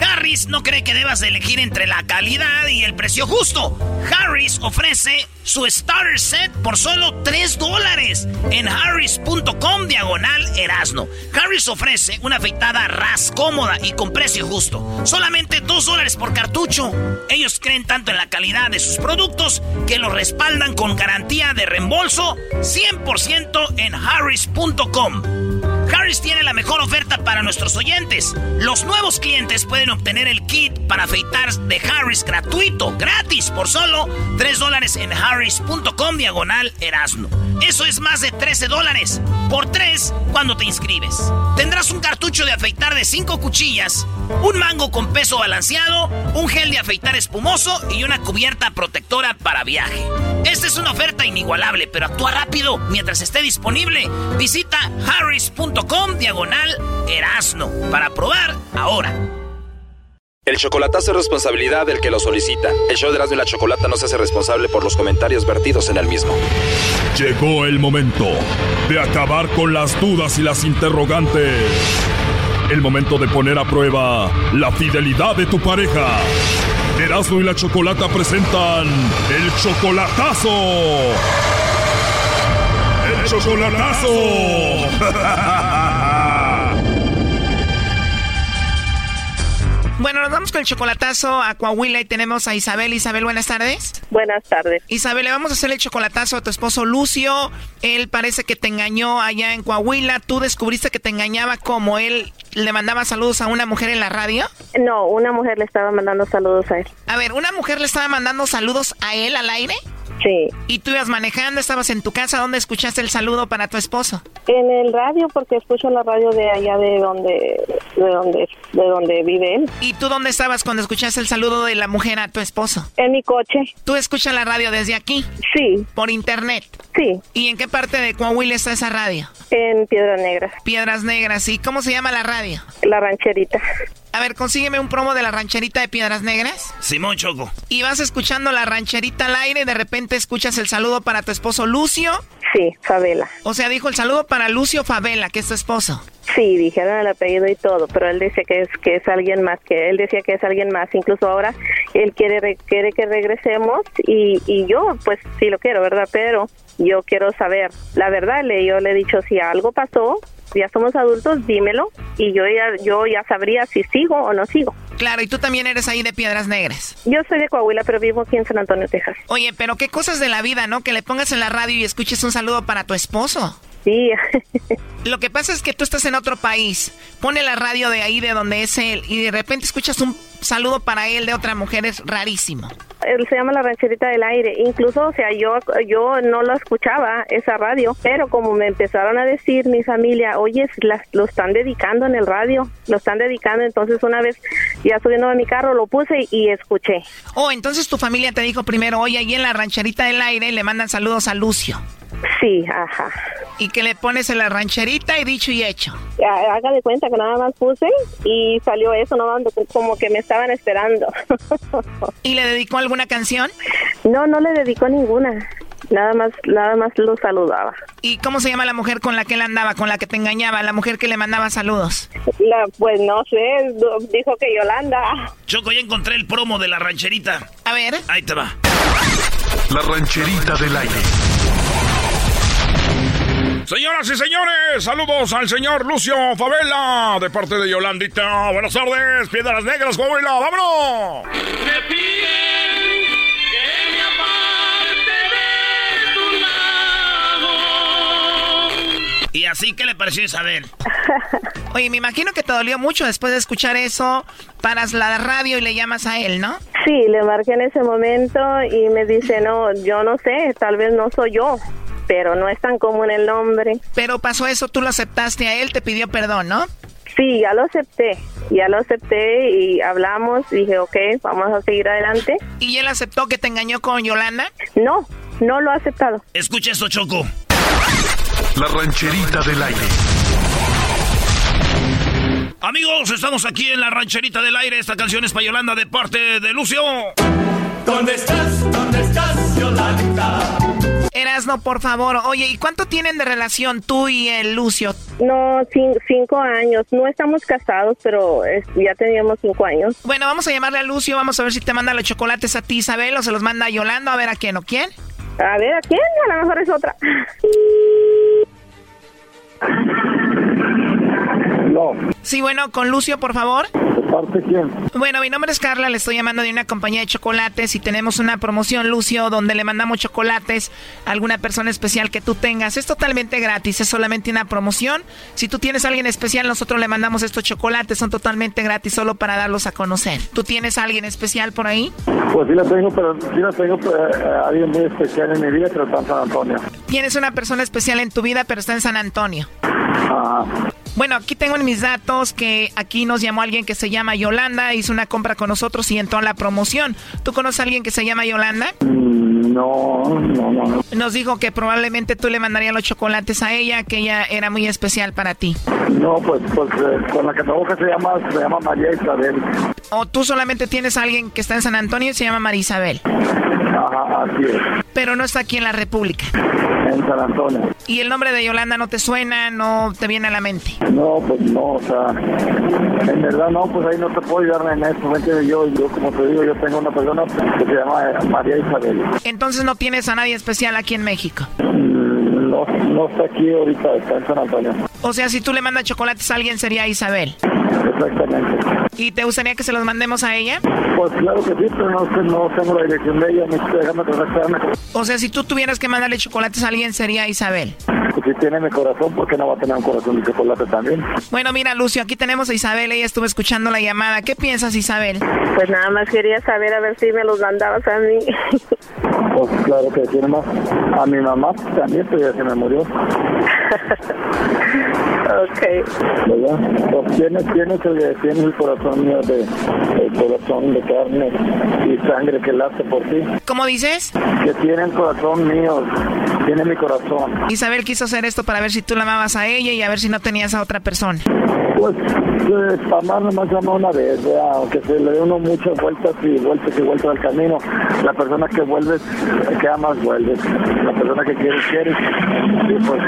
Harris no cree que debas elegir entre la calidad y el precio justo. Harris ofrece su starter set por solo 3 dólares en harris.com diagonal erasno. Harris ofrece una afeitada ras cómoda y con precio justo. Solamente 2 dólares por cartucho. Ellos creen tanto en la calidad de sus productos que los respaldan con garantía de reembolso 100% en harris.com. Harris tiene la mejor oferta para nuestros oyentes. Los nuevos clientes pueden obtener el kit para afeitar de Harris gratuito, gratis, por solo 3 dólares en harris.com diagonal erasno. Eso es más de 13 dólares por 3 cuando te inscribes. Tendrás un cartucho de afeitar de 5 cuchillas, un mango con peso balanceado, un gel de afeitar espumoso y una cubierta protectora para viaje. Esta es una oferta inigualable, pero actúa rápido mientras esté disponible. Visita harris.com diagonal erasno para probar ahora. El chocolatazo es responsabilidad del que lo solicita. El show de Erasmo y la Chocolata no se hace responsable por los comentarios vertidos en el mismo. Llegó el momento de acabar con las dudas y las interrogantes. El momento de poner a prueba la fidelidad de tu pareja. Erasmo y la Chocolata presentan el chocolatazo. Chocolatazo. Bueno, nos vamos con el chocolatazo a Coahuila y tenemos a Isabel. Isabel, buenas tardes. Buenas tardes. Isabel, le vamos a hacer el chocolatazo a tu esposo Lucio. Él parece que te engañó allá en Coahuila. ¿Tú descubriste que te engañaba como él le mandaba saludos a una mujer en la radio? No, una mujer le estaba mandando saludos a él. A ver, ¿una mujer le estaba mandando saludos a él al aire? Sí. ¿Y tú ibas manejando, estabas en tu casa? ¿Dónde escuchaste el saludo para tu esposo? En el radio, porque escucho la radio de allá de donde, de donde, de donde vive él. ¿Y tú dónde estabas cuando escuchaste el saludo de la mujer a tu esposo? En mi coche. ¿Tú escuchas la radio desde aquí? Sí. ¿Por internet? Sí. ¿Y en qué parte de Coahuila está esa radio? En Piedras Negras. Piedras Negras. ¿Y cómo se llama la radio? La rancherita. A ver, consígueme un promo de la rancherita de Piedras Negras. Simón Choco. Y vas escuchando la rancherita al aire y de repente escuchas el saludo para tu esposo Lucio. Sí, Favela. O sea, dijo el saludo para Lucio Favela, que es tu esposo. Sí, dijeron el apellido y todo, pero él decía que es que es alguien más, que él decía que es alguien más. Incluso ahora él quiere quiere que regresemos y, y yo, pues sí lo quiero, ¿verdad? Pero yo quiero saber la verdad. Le yo le he dicho si algo pasó, ya somos adultos, dímelo y yo ya yo ya sabría si sigo o no sigo. Claro, y tú también eres ahí de Piedras Negras. Yo soy de Coahuila, pero vivo aquí en San Antonio, Texas. Oye, pero qué cosas de la vida, ¿no? Que le pongas en la radio y escuches un saludo para tu esposo. Sí. *laughs* Lo que pasa es que tú estás en otro país, pone la radio de ahí de donde es él y de repente escuchas un saludo para él de otra mujer, es rarísimo. Se llama la rancherita del aire. Incluso, o sea, yo yo no lo escuchaba esa radio, pero como me empezaron a decir mi familia, oye, las, lo están dedicando en el radio, lo están dedicando. Entonces una vez ya subiendo a mi carro lo puse y escuché. Oh, entonces tu familia te dijo primero, oye, ahí en la rancherita del aire le mandan saludos a Lucio. Sí, ajá. Y que le pones en la rancherita y dicho y hecho. Haga de cuenta que nada más puse y salió eso, ¿no? Como que me estaban esperando. *laughs* ¿Y le dedicó alguna canción? No, no le dedicó ninguna. Nada más, nada más lo saludaba. ¿Y cómo se llama la mujer con la que él andaba, con la que te engañaba, la mujer que le mandaba saludos? La, pues no sé, dijo que Yolanda. Choco, ya encontré el promo de la rancherita. A ver. Ahí te va. La rancherita del aire. Señoras y señores, saludos al señor Lucio Favela de parte de Yolandita. Buenas tardes, Piedras Negras, Coahuila, vámonos. Me piden Y así que le pareció Isabel. *laughs* Oye, me imagino que te dolió mucho después de escuchar eso. Paras la radio y le llamas a él, ¿no? Sí, le marqué en ese momento y me dice, no, yo no sé, tal vez no soy yo pero no es tan común el nombre. Pero pasó eso, tú lo aceptaste a él, te pidió perdón, ¿no? Sí, ya lo acepté, ya lo acepté y hablamos, dije, ok, vamos a seguir adelante. ¿Y él aceptó que te engañó con Yolanda? No, no lo ha aceptado. Escucha esto, Choco. La rancherita del aire. Amigos, estamos aquí en la rancherita del aire. Esta canción es para Yolanda de parte de Lucio. ¿Dónde estás? ¿Dónde estás, Yolanda? Erasno, por favor. Oye, ¿y cuánto tienen de relación tú y el Lucio? No, cinco años. No estamos casados, pero ya teníamos cinco años. Bueno, vamos a llamarle a Lucio. Vamos a ver si te manda los chocolates a ti, Isabel, o se los manda a Yolanda. A ver a quién o quién. A ver a quién. A lo mejor es otra. No. Sí, bueno, con Lucio, por favor. Parte quién? Bueno, mi nombre es Carla, le estoy llamando de una compañía de chocolates y tenemos una promoción, Lucio, donde le mandamos chocolates a alguna persona especial que tú tengas. Es totalmente gratis, es solamente una promoción. Si tú tienes a alguien especial, nosotros le mandamos estos chocolates, son totalmente gratis solo para darlos a conocer. ¿Tú tienes a alguien especial por ahí? Pues sí la tengo, pero sí la tengo eh, alguien muy especial en mi vida, pero está en San Antonio. Tienes una persona especial en tu vida, pero está en San Antonio. Bueno, aquí tengo en mis datos que aquí nos llamó alguien que se llama Yolanda, hizo una compra con nosotros y entró a la promoción. ¿Tú conoces a alguien que se llama Yolanda? Mm, no, no, no. Nos dijo que probablemente tú le mandarías los chocolates a ella, que ella era muy especial para ti. No, pues, pues eh, con la que trabajo se llama, se llama María Isabel. ¿O tú solamente tienes a alguien que está en San Antonio y se llama María Isabel? Ajá, así es. Pero no está aquí en la República. En San Antonio. ¿Y el nombre de Yolanda no te suena, no te viene a la mente? No, pues no, o sea, en verdad no, pues ahí no te puedo ayudar en esto. Yo, yo, como te digo, yo tengo una persona que se llama María Isabel. Entonces no tienes a nadie especial aquí en México. Mm, no, no está aquí ahorita, está en San Antonio. O sea, si tú le mandas chocolates a alguien sería Isabel. Exactamente. ¿Y te gustaría que se los mandemos a ella? Pues claro que sí, pero no, no tengo la dirección de ella, me estoy dejando contactarme. O sea, si tú tuvieras que mandarle chocolates a alguien sería Isabel. Pues si tiene mi corazón, ¿por qué no va a tener un corazón de chocolate también? Bueno, mira, Lucio, aquí tenemos a Isabel, ella estuvo escuchando la llamada. ¿Qué piensas, Isabel? Pues nada más quería saber a ver si me los mandabas a mí. Pues claro que tiene más. A mi mamá también, pero ya se me murió. *laughs* *laughs* ok. ¿Verdad? Pues tienes, tienes, tienes el corazón mío de, el corazón de carne y sangre que late por ti. ¿Cómo dices? Que tiene el corazón mío, tiene mi corazón. Isabel quiso hacer esto para ver si tú la amabas a ella y a ver si no tenías a otra persona. Pues, pues para más nomás llama una vez, ¿verdad? aunque se le dé uno muchas vueltas y vueltas y vueltas al camino. La persona que vuelve, que amas, vuelve. La persona que quieres, quieres. Y pues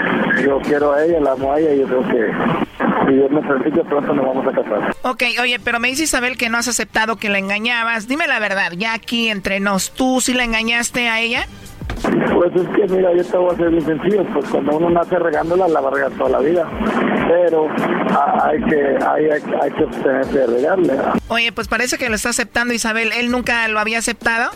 yo quiero a ella, la amo a ella y yo que si Dios me permite, pronto nos vamos a casar. Ok, oye, pero me dice Isabel que no has aceptado que la engañabas. Dime la verdad, ya aquí entre nos, ¿tú sí la engañaste a ella? Pues es que, mira, yo te voy a ser bien sencillo, pues cuando uno nace regándola, la va a regar toda la vida. Pero hay que, hay, hay, hay que abstenerse de regarle. Oye, pues parece que lo está aceptando Isabel. ¿Él nunca lo había aceptado?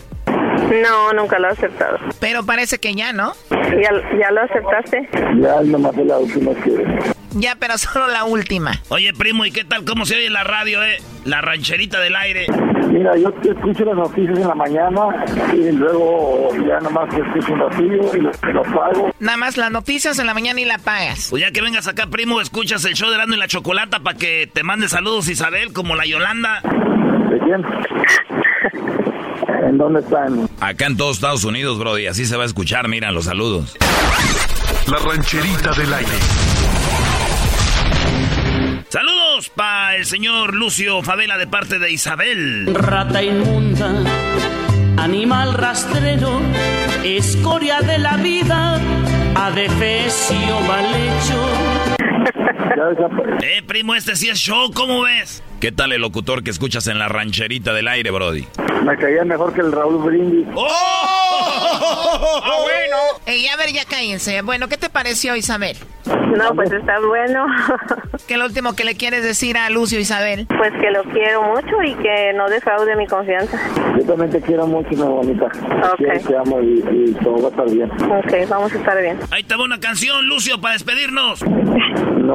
No, nunca lo he aceptado. Pero parece que ya, ¿no? ¿Ya, ya lo aceptaste? Ya, nomás es la última que... Ya, pero solo la última. Oye, primo, ¿y qué tal? ¿Cómo se oye la radio, eh? La rancherita del aire. Mira, yo te escucho las noticias en la mañana y luego ya nomás te escucho un ratillo y lo, lo pago. Nada más las noticias en la mañana y la pagas. Pues ya que vengas acá, primo, escuchas el show de Rando y la Chocolata para que te mande saludos Isabel, como la Yolanda. ¿De quién? ¿En dónde están? Acá en todos Estados Unidos, bro, y así se va a escuchar, mira, los saludos. La rancherita del aire. Saludos para el señor Lucio Favela de parte de Isabel. Rata inmunda, animal rastrero, escoria de la vida, adefesio mal hecho. Eh, primo, este sí es show, ¿cómo ves? ¿Qué tal el locutor que escuchas en la rancherita del aire, Brody? Me caía mejor que el Raúl Brindis. ¡Oh! *laughs* ¡Ah, bueno! Ey, a ver, ya cállense. Bueno, ¿qué te pareció, Isabel? No, pues está bueno. ¿Qué es lo último que le quieres decir a Lucio Isabel? Pues que lo quiero mucho y que no defraude mi confianza. Yo también te quiero mucho, mi bonita. Ok. Te amo y, y todo va a estar bien. Ok, vamos a estar bien. Ahí te va una canción, Lucio, para despedirnos. No,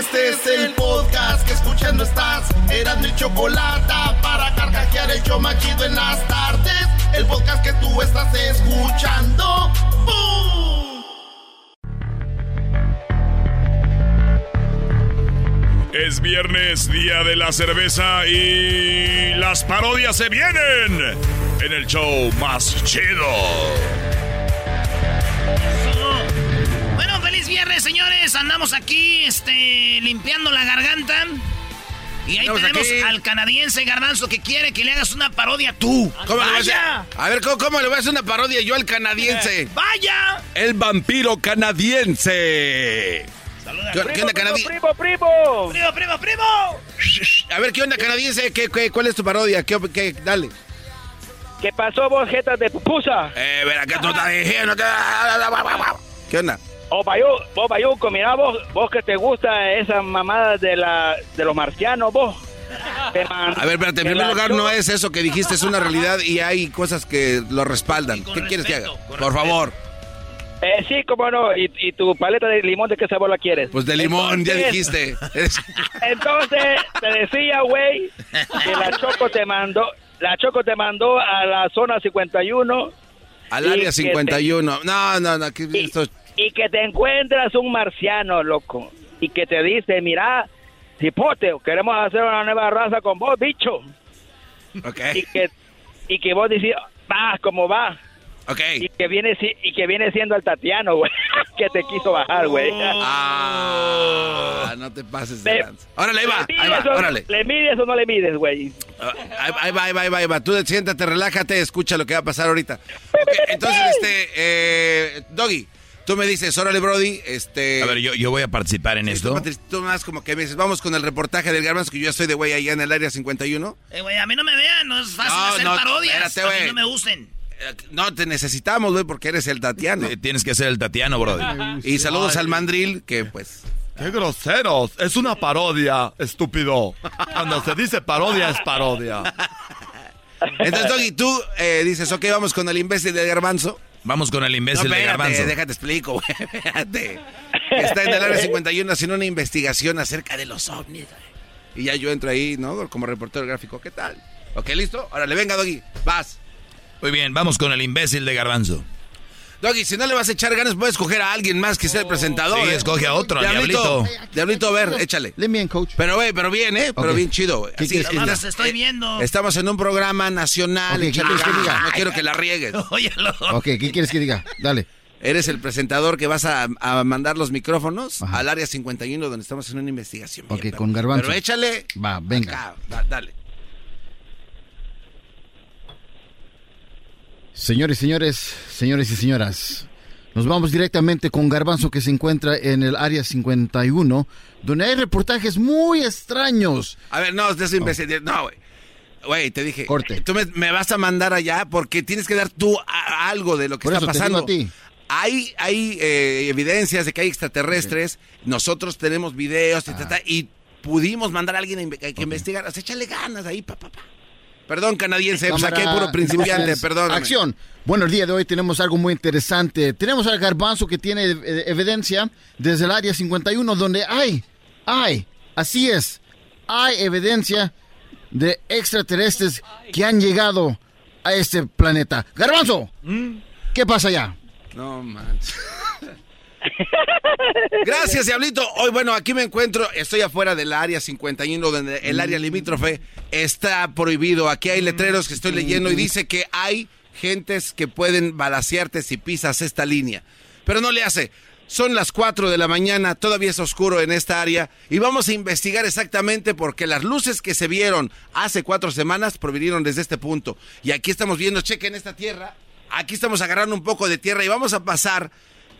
Este es el podcast que escuchando estás. Eran mi chocolate para carcajear el show machido en las tardes. El podcast que tú estás escuchando. ¡Bum! Es viernes, día de la cerveza y las parodias se vienen en el show más chido. Señores. Andamos aquí, este, limpiando la garganta. Y ahí Andamos tenemos aquí. al canadiense Garbanzo que quiere que le hagas una parodia tú. ¿Cómo le voy a ¡Vaya! hacer? A ver, ¿cómo, cómo le voy a hacer una parodia yo al canadiense? *laughs* ¡Vaya! El vampiro canadiense. ¿Qué, qué onda, canadiense? primo, primo! ¡Primo, primo, primo! A ver, ¿qué onda, canadiense? ¿Qué, qué- cuál es tu parodia? ¿Qué, qué- dale. ¿Qué pasó vos, jetas de pupusa? Eh, ver, acá dije, no te... ¿Qué onda? Oh, Bayu- vos, Bayuco, mira vos, vos que te gusta esa mamada de la de los marcianos, vos. Te A ver, espérate, en te primer lugar no es eso que dijiste, es una realidad y hay cosas que lo respaldan. ¿Qué quieres que haga? Por favor. Eh, sí, cómo no. ¿Y, y tu paleta de limón de qué sabor la quieres? Pues de limón, ya dijiste. *laughs* Entonces, te decía, güey, que la Choco te mandó, la Choco te mandó a la zona 51 Al Y área que 51. No, no, no. que esto- y que te encuentras un marciano, loco, y que te dice, mira, cipote, queremos hacer una nueva raza con vos, bicho. Ok. Y que, y que vos decís, va, como va. Ok. Y que viene, y que viene siendo el Tatiano, güey, *laughs* que te quiso bajar, güey. Ah, no te pases de lanza. Órale, ahí va, ¿Le ahí va, mides o- órale. ¿Le mides o no le mides, güey? Ah, Ahí, va, ahí va, ahí va. Tú siéntate, relájate, escucha lo que va a pasar ahorita. Entonces, *laughs* este, eh, Doggy, tú me dices, órale, Brody, este... A ver, yo, yo voy a participar en Tú, esto. Patricia, tú más como que me dices, vamos con el reportaje del Garbanzo, que yo ya estoy de güey allá en el área 51. Eh, güey, a mí no me vean, no es fácil No, hacer no, parodias. espérate, a mí no me gusten. Eh, No, te necesitamos, güey, porque eres el Tatiano. Eh, Tienes que ser el Tatiano, brody. *laughs* Y saludos al mandril, que pues... ¡Qué groseros! Es una parodia, estúpido. Cuando se dice parodia, es parodia. Entonces, Doggy, tú eh, dices, ok, vamos con el imbécil del Garbanzo. Vamos con el No, imbécil de Garbanzo. déjate explico, güey. Está en el área 51 haciendo una investigación acerca de los ovnis, güey. Y ya yo entro ahí, ¿no? Como reportero gráfico, ¿qué tal? Ok, ¿listo? Órale, venga, Doggy, vas. Muy bien, vamos con el imbécil de Garbanzo. Doggy, si no le vas a echar ganas, puedes escoger a alguien más que sea el presentador. Sí, ¿eh? escoge a otro, Diablito. Diablito, a ver, échale. Let me in, coach. Pero, güey, pero bien, ¿eh? Pero bien chido, güey. ¿Qué Así, estás-? Los estoy viendo. Estamos en un programa nacional. Ok, ¿qué échale quieres que diga? No quiero que la riegues. *laughs* Óyelo. Ok, ¿qué quieres que diga? Dale. Eres el presentador que vas a, a mandar los micrófonos al área 51 donde estamos en una investigación. Ok, Bien, con Garbanzo. Pero échale. Va, venga. acá, da- dale. Señores, señores, señores y señoras, nos vamos directamente con Garbanzo que se encuentra en el área 51, donde hay reportajes muy extraños. A ver, no, de ese imbécil. No, güey. Güey, te dije. Corte. Tú me, me vas a mandar allá porque tienes que dar tú a- algo de lo que Por está eso te pasando. digo a ti. Hay, hay eh, evidencias de que hay extraterrestres. Nosotros tenemos videos y, ta, y pudimos mandar a alguien a investigar. O sea, échale ganas ahí, pa, pa, pa. Perdón, canadiense, pues aquí hay puro principiante, perdón. Acción. Bueno, el día de hoy tenemos algo muy interesante. Tenemos al Garbanzo que tiene eh, evidencia desde el área 51, donde hay, hay, así es, hay evidencia de extraterrestres que han llegado a este planeta. Garbanzo, ¿qué pasa allá? No manches. Gracias, Diablito. Hoy, bueno, aquí me encuentro, estoy afuera del área 51, donde el área limítrofe está prohibido. Aquí hay letreros que estoy leyendo y dice que hay gentes que pueden balasearte si pisas esta línea. Pero no le hace. Son las 4 de la mañana, todavía es oscuro en esta área y vamos a investigar exactamente porque las luces que se vieron hace cuatro semanas provinieron desde este punto. Y aquí estamos viendo, chequen esta tierra, aquí estamos agarrando un poco de tierra y vamos a pasar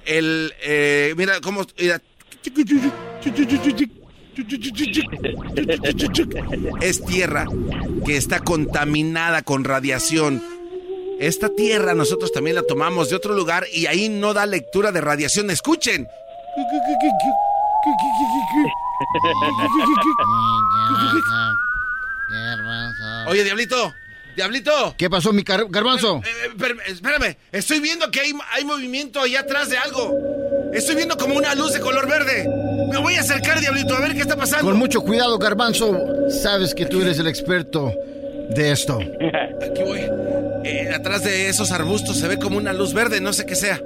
el... eh, mira cómo... mira. Es tierra que está contaminada con radiación. Esta tierra nosotros también la tomamos de otro lugar y ahí no da lectura de radiación. Escuchen. *laughs* Oye, Diablito. Diablito. ¿Qué pasó, mi car- garbanzo? Eh, eh, espérame, espérame, estoy viendo que hay, hay movimiento allá atrás de algo. Estoy viendo como una luz de color verde. Me voy a acercar, Diablito, a ver qué está pasando. Con mucho cuidado, garbanzo. Sabes que tú eres el experto de esto. *laughs* Aquí voy. Eh, atrás de esos arbustos se ve como una luz verde, no sé qué sea.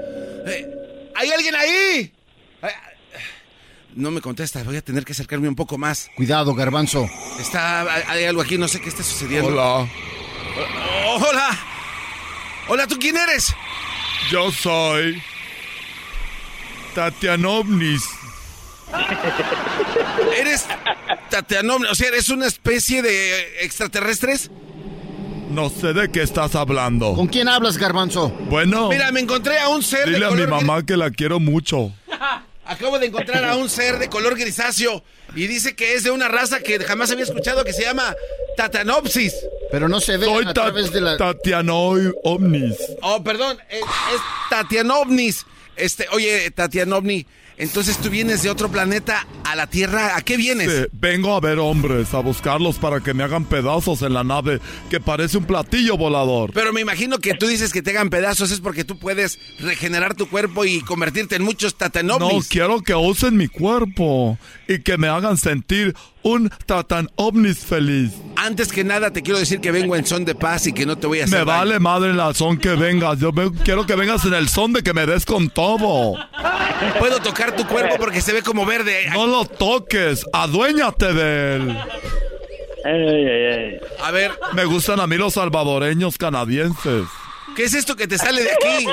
Eh, ¿Hay alguien ahí? Eh, No me contesta, voy a tener que acercarme un poco más. Cuidado, garbanzo. Está, hay, hay algo aquí, no sé qué está sucediendo. Hola. Oh, hola. Hola, ¿tú quién eres? Yo soy Tatianovnis. ¿Eres Tatianom? O sea, ¿eres una especie de extraterrestres? No sé de qué estás hablando. ¿Con quién hablas, garbanzo? Bueno, Mira, me encontré a un ser dile de a mi color mamá que la quiero mucho. Acabo de encontrar a un ser de color grisáceo y dice que es de una raza que jamás había escuchado que se llama Tatanopsis. Pero no se ve Soy a ta- través de la... Tatianoi Omnis. Oh, perdón, es, es Tatianovnis. Este, oye, Tatianovni, entonces tú vienes de otro planeta a la Tierra. ¿A qué vienes? Sí, vengo a ver hombres, a buscarlos para que me hagan pedazos en la nave que parece un platillo volador. Pero me imagino que tú dices que te hagan pedazos es porque tú puedes regenerar tu cuerpo y convertirte en muchos No, Tatanovnis. quiero que usen mi cuerpo y que me hagan sentir un Tatan Omnis feliz. Antes que nada te quiero decir que vengo en son de paz y que no te voy a hacer Me daño. vale madre la son que vengas. Yo quiero que vengas en el son de que me des con todo. Puedo tocar tu cuerpo porque se ve como verde. No lo toques, aduéñate de él. A ver, Me gustan a mí los salvadoreños canadienses. ¿qué es esto que te sale de aquí?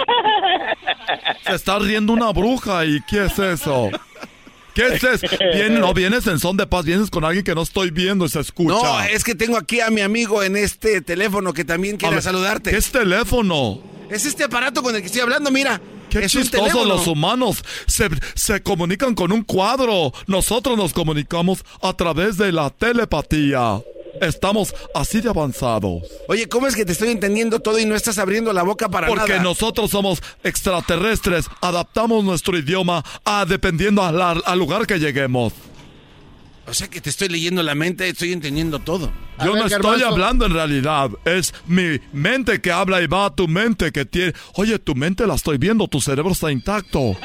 Se está riendo una bruja y ¿qué es eso? ¿Qué es eso? No vienes en son de paz, vienes con alguien que no estoy viendo y se escucha. No, es que tengo aquí a mi amigo en este teléfono que también quiere ver, saludarte. ¿Qué es teléfono? Es este aparato con el que estoy hablando, mira. Qué es un chistoso teléfono. los humanos. Se, se comunican con un cuadro. Nosotros nos comunicamos a través de la telepatía. Estamos así de avanzados. Oye, ¿cómo es que te estoy entendiendo todo y no estás abriendo la boca para Porque nada? nosotros somos extraterrestres. Adaptamos nuestro idioma a dependiendo al lugar que lleguemos. O sea que te estoy leyendo la mente, estoy entendiendo todo. A Yo ver, no estoy Garbanzo. hablando en realidad. Es mi mente que habla y va a tu mente que tiene. Oye, tu mente la estoy viendo. Tu cerebro está intacto.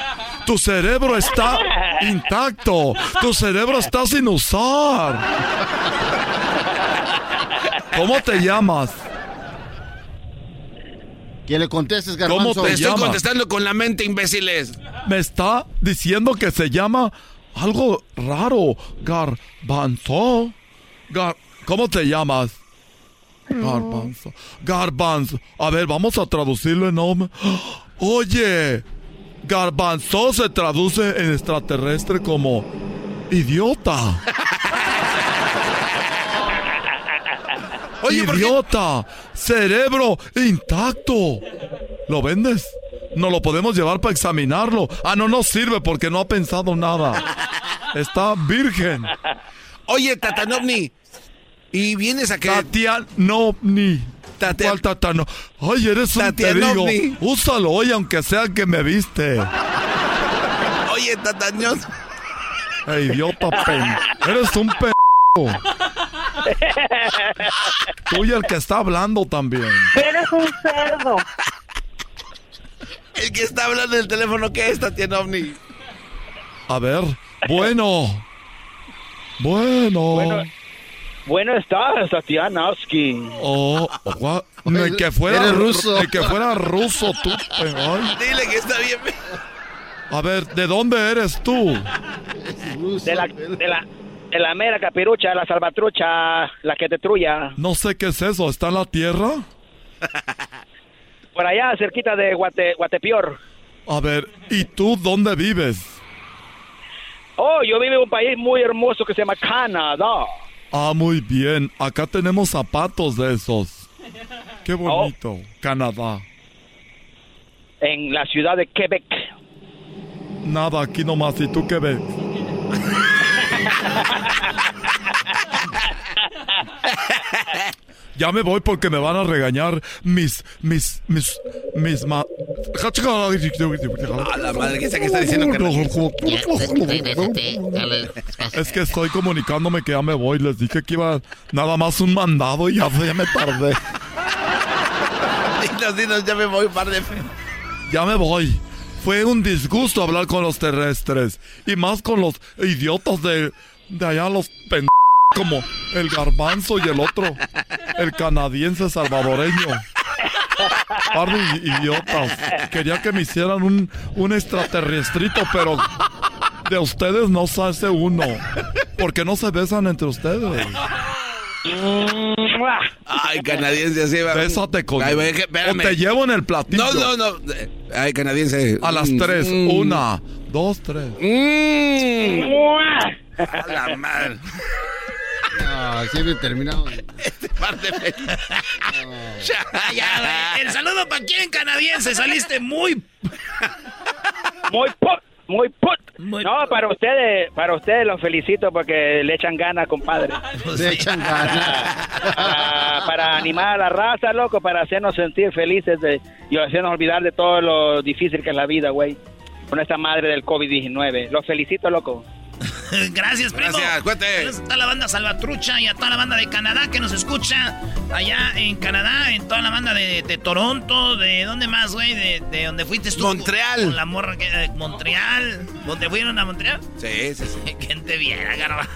Tu cerebro está intacto. Tu cerebro está sin usar. ¿Cómo te llamas? Que le contestes, ¿Cómo garbanzo. Te te estoy llamas? contestando con la mente, imbéciles. Me está diciendo que se llama algo raro. Garbanzo. Gar- ¿Cómo te llamas? Garbanzo. Garbanzo. A ver, vamos a traducirlo en nombre. *gasps* Oye, garbanzo se traduce en extraterrestre como idiota. *laughs* Oye, idiota. Cerebro intacto. ¿Lo vendes? No lo podemos llevar para examinarlo. Ah, no nos sirve porque no ha pensado nada. Está virgen. Oye, Tatanovni. ¿Y vienes a que Tatianovni. Tatia- ¿Cuál tatano? Ay, eres un. Tatianovni. Úsalo hoy aunque sea que me viste. Oye, Tatañón. Eh, idiota pen. Eres un pen. Tú y el que está hablando también. Eres un cerdo. El que está hablando en el teléfono, ¿qué es, Tatianovni? A ver. Bueno. Bueno. Bueno. Bueno estás, Tatianowski. Oh, gua- ni que fuera Eres ruso. Ni que fuera ruso tú. ay. Dile que está bien. A ver, ¿de dónde eres tú? De la, de la, de la mera capirucha, la salvatrucha, la que te trulla. No sé qué es eso. ¿Está en la tierra? *laughs* Por allá, cerquita de Guate, Guatepeor. A ver, ¿y tú dónde vives? Oh, yo vivo en un país muy hermoso que se llama Canadá. Ah, muy bien. Acá tenemos zapatos de esos. Qué bonito. Canadá. En la ciudad de Quebec. Nada, aquí nomás. ¿Y tú qué ves? *laughs* Ya me voy porque me van a regañar mis, mis, mis, mis ma... A la madre, ¿qué está diciendo Es que estoy comunicándome que ya me voy. Les dije que iba nada más un mandado y ya, ya me tardé. *laughs* Dinos, dinos, ya me voy, par de... Ya me voy. Fue un disgusto hablar con los terrestres. Y más con los idiotas de, de allá, los pendejos como el garbanzo y el otro, el canadiense salvadoreño. Par de idiotas. Quería que me hicieran un, un extraterrestrito, pero de ustedes no se hace uno. porque no se besan entre ustedes? Ay, canadiense, así va. Bésate con. Ay, o te llevo en el platillo. No, no, no. Ay, canadiense. A las Mm, tres. mm. Una, dos, tres. Mm. A la madre. No, siempre terminamos. Ya, güey. El saludo para quién, canadiense. Saliste muy. Muy put, muy put. no, para ustedes, para ustedes los felicito porque le echan ganas, compadre. *laughs* Le echan ganas. para, para animar a la raza, loco, para hacernos sentir felices de, y hacernos olvidar de todo lo difícil que es la vida, güey. Con esta madre del COVID-19. Los felicito, loco. *laughs* Gracias, primo. Gracias, cuente. A toda la banda Salvatrucha y a toda la banda de Canadá que nos escucha. Allá en Canadá, en toda la banda de, de Toronto, de dónde más, güey, de, de donde fuiste tú. Montreal. Con la morra que de Montreal. ¿Dónde fueron a Montreal? Sí, sí, sí. *laughs* ¿Quién te viera, garba?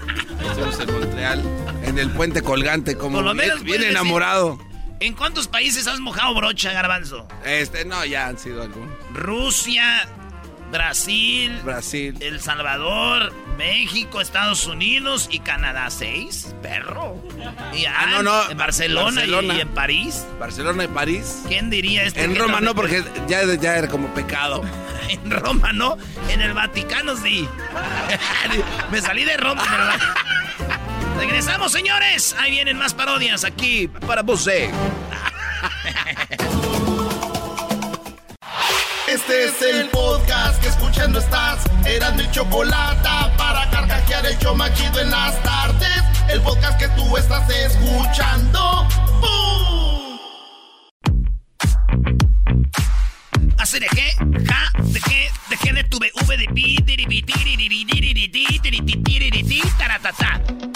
En Montreal, en el puente colgante, como Por lo menos bien, bien puedes decir- enamorado. ¿En cuántos países has mojado brocha, garbanzo? Este, no, ya han sido algunos. Rusia, Brasil, Brasil, El Salvador, México, Estados Unidos y Canadá. ¿Seis? Perro. Y Ah, no, no. En Barcelona, y- Barcelona. Y, en París. Barcelona y París. ¿Quién diría esto? En Roma no, porque ya, ya era como pecado. *laughs* En Roma no, en el Vaticano sí. *laughs* Me salí de Roma. en el Regresamos, señores. Ahí vienen más parodias aquí para vos. *laughs* Este es el podcast que escuchando estás. Eran mi chocolate para carcajear el chomachido en las tardes. El podcast que tú estás escuchando. ¡Bum! ¿Así de qué? ¿Ja? ¿De qué? ¿De qué de tu BV de pi?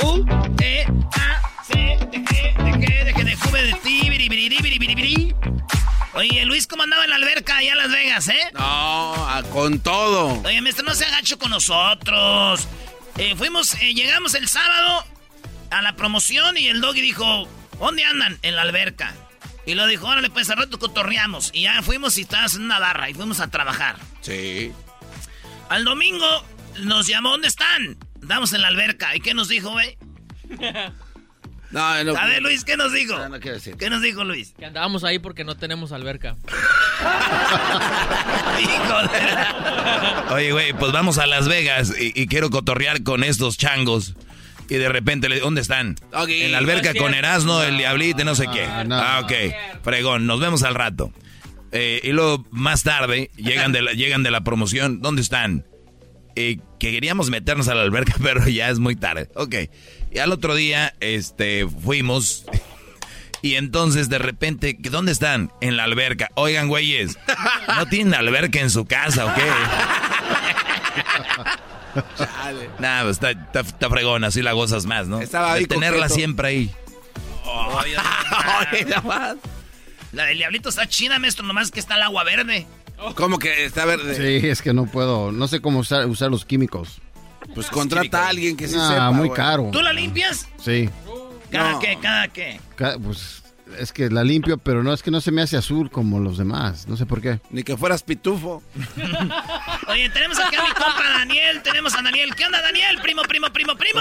U, E, A, C, de qué, de qué, de qué de V de ti, Oye, Luis, ¿cómo andaba en la alberca allá en Las Vegas, eh? No, a- con todo. Oye, maestro, no se agacho con nosotros. Eh, fuimos, eh, llegamos el sábado a la promoción y el doggy dijo, ¿dónde andan? En la alberca. Y lo dijo, órale, pues al rato cotorreamos. Y ya fuimos y estábamos en una barra y fuimos a trabajar. Sí. Al domingo nos llamó, ¿dónde están? Estamos en la alberca. ¿Y qué nos dijo, güey? *laughs* No, no. A ver, Luis, ¿qué nos dijo? No, no quiero decir. ¿Qué nos dijo Luis? Que andábamos ahí porque no tenemos alberca. *laughs* Oye, güey, pues vamos a Las Vegas y, y quiero cotorrear con estos changos. Y de repente, le, ¿dónde están? Ok. En la alberca No con. Erasmo, el Diablito, y no sé qué. no. Ah, ok. Fregón, nos vemos al rato. Eh, y luego, más tarde, llegan de la, llegan de la promoción. ¿Dónde están? Eh, que queríamos meternos a la alberca, *laughs* pero ya es muy tarde. Ok. Y al otro día, este, fuimos. Y entonces, de repente, ¿que ¿dónde están? En la alberca. Oigan, güeyes, ¿no tienen alberca en su casa o qué? *laughs* Nah, pues está, está, está fregón, así la gozas más, ¿no? Estaba ahí De tenerla siempre ahí. *laughs* Oye, La del diablito está china, maestro, nomás que está el agua verde. ¿Cómo que está verde? Sí, es que no puedo. No sé cómo usar, usar los químicos. Pues contrata a alguien que sí Ah, sepa. muy güey. caro. ¿Tú la limpias? Sí. ¿Cada No. qué? ¿Cada qué? Pues es que la limpio, pero no es que no se me hace azul como los demás. No sé por qué. Ni que fueras pitufo. *laughs* Oye, tenemos aquí a mi compa Daniel. Tenemos a Daniel. ¿Qué onda, Daniel? Primo, primo, primo, primo.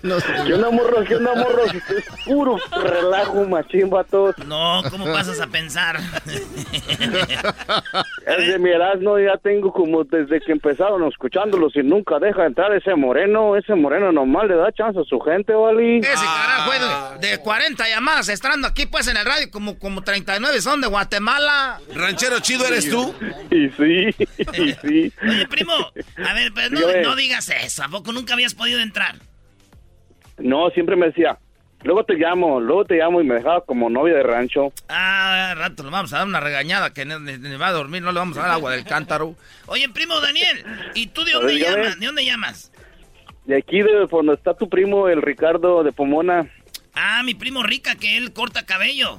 ¿Qué onda, morro? ¿Qué onda, morro? Es puro relajo, machín, vatos. No, ¿cómo pasas a pensar? *laughs* Es de mi Erasmo, ya tengo como desde que empezaron escuchándolos y nunca deja entrar ese moreno. Ese moreno nomás le da chance a su gente, ¿vale? Ese carajo, de, de 40 llamadas estando aquí pues en el radio, como, como 39 son de Guatemala. ¿Ranchero chido eres tú? Y sí, y sí. Oye, primo, a ver, pues no, no digas eso, ¿a poco nunca habías podido entrar? No, siempre me decía, luego te llamo, luego te llamo y me dejaba como novia de rancho. Ah, rato le vamos a dar una regañada que ni, va a dormir, no le vamos a dar agua del cántaro. Oye, primo Daniel, ¿y tú de dónde Dígame. llamas? ¿De dónde llamas? De aquí, de donde está tu primo, el Ricardo de Pomona. Ah, mi primo Rica, que él corta cabello.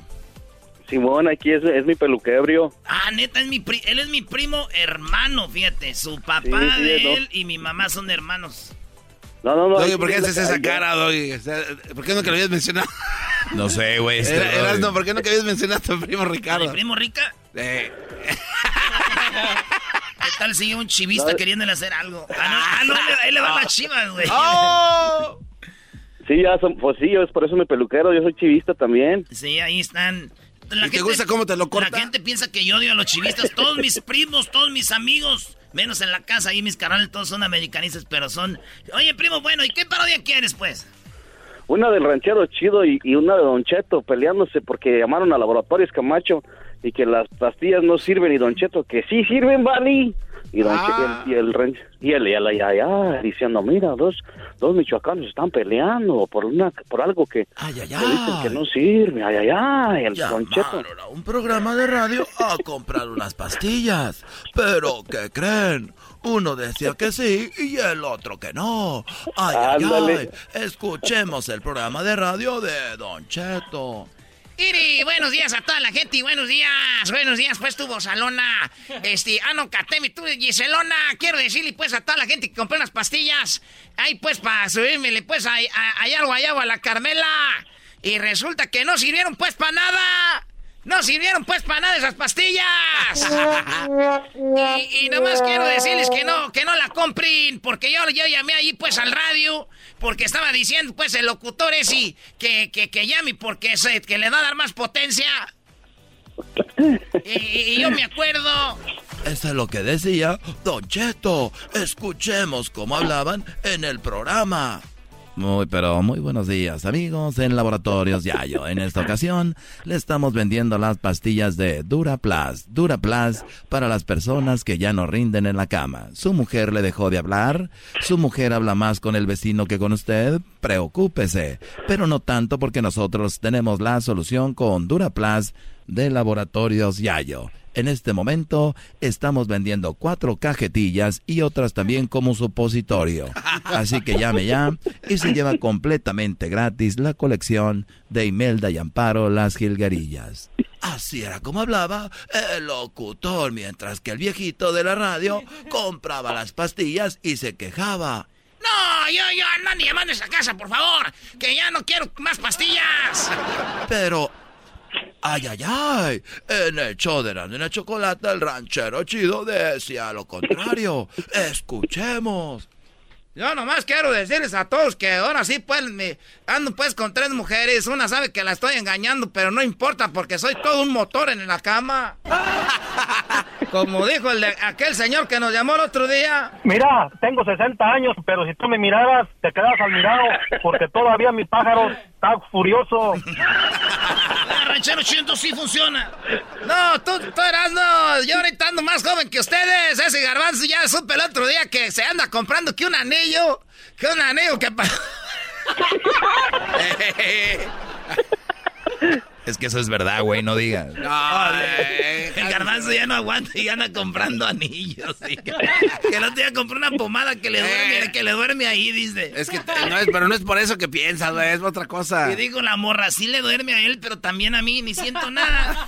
Simón, aquí es, es mi peluquebrio. Ah, neta, es mi pri- él es mi primo hermano, fíjate. Su papá Sí, sí, de ¿no? él y mi mamá son hermanos. No, no, no. Doggy, aquí ¿por qué haces esa cara, Doggy? O sea, ¿Por qué nunca lo habías mencionado? *laughs* No sé, güey. este Era-. Erasno, ¿por qué nunca habías mencionado a tu primo Ricardo? ¿Mi primo Rica? Eh, *laughs* ¿Qué tal si un chivista No. queriéndole hacer algo? Ah, no, ah, no, él, le va a las *laughs* chivas, güey. ¡Oh! Sí, ya son, pues sí, yo es por eso mi peluquero, yo soy chivista también. Sí, ahí están. La ¿Y te gusta cómo te lo corta? La gente piensa que yo odio a los chivistas. Todos mis primos, todos mis amigos, menos en la casa, ahí mis canales todos son americanistas, pero son... Oye, primo, bueno, ¿y qué parodia quieres, pues? Una del ranchero chido y, y una de Don Cheto peleándose porque llamaron a Laboratorios Camacho y que las pastillas no sirven y Don Cheto que sí sirven, Vali. Y Don Ah. Cheto y el, ranch- y el, y el, y allá diciendo, mira, dos, dos michoacanos están peleando por una por algo que, que dicen que no sirve, ay, ay, ay, el Don Cheto. a un programa de radio a comprar unas pastillas. Pero, ¿qué creen? Uno decía que sí y el otro que no. Ay, ay, ay. Escuchemos el programa de radio de Don Cheto. Iri, buenos días a toda la gente y buenos días, buenos días, pues tu Salona, este, ah no, Catemi, tú Giselona, quiero decirle pues a toda la gente que compré unas pastillas, ahí pues para subírmele pues a, a, allá al guayabo a la Carmela, y resulta que no sirvieron pues para nada, no sirvieron pues para nada esas pastillas, y, y nomás quiero decirles que no, que no la compren, porque yo, yo llamé ahí pues al radio, porque estaba diciendo pues el locutor ese que, que, que llame porque se, que le va a dar más potencia. Y, y yo me acuerdo. Eso es lo que decía Don Cheto. Escuchemos cómo hablaban en el programa. Muy, pero muy buenos días, amigos en Laboratorios Yayo. En esta ocasión le estamos vendiendo las pastillas de Duraplas. Duraplas para las personas que ya no rinden en la cama. Su mujer le dejó de hablar. Su mujer habla más con el vecino que con usted. Preocúpese. Pero no tanto porque nosotros tenemos la solución con Duraplas de Laboratorios Yayo. En este momento estamos vendiendo cuatro cajetillas y otras también como supositorio. Así que llame ya y se lleva completamente gratis la colección de Imelda y Amparo Las Gilgarillas. Así era como hablaba el locutor, mientras que el viejito de la radio compraba las pastillas y se quejaba. No, yo, yo, no ni llamando a esa casa, por favor. Que ya no quiero más pastillas. Pero, ay, ay, ay, en el show de la nena chocolate, el ranchero chido decía lo contrario. *laughs* Escuchemos. Yo nomás quiero decirles a todos que ahora sí, pues, me ando pues con tres mujeres. Una sabe que la estoy engañando, pero no importa porque soy todo un motor en la cama. *laughs* Como dijo el de- aquel señor que nos llamó el otro día. Mira, tengo 60 años, pero si tú me miraras, te quedas al mirado, porque todavía mi pájaro está furioso. *laughs* Ranchero chido sí funciona. No, tú, tú eras, no. Yo ahorita ando más joven que ustedes. Ese garbanzo ya supe el otro día que se anda comprando que un anillo. Que un anillo que... *laughs* *laughs* Es que eso es verdad, güey, no digas. el garbanzo ya no aguanta y anda comprando anillos. Que el otro día compró una pomada que le duerme, que le duerme ahí, dice. Es que no es, pero no es por eso que piensas, güey, es otra cosa. Y digo, la morra sí le duerme a él, pero también a mí, ni siento nada.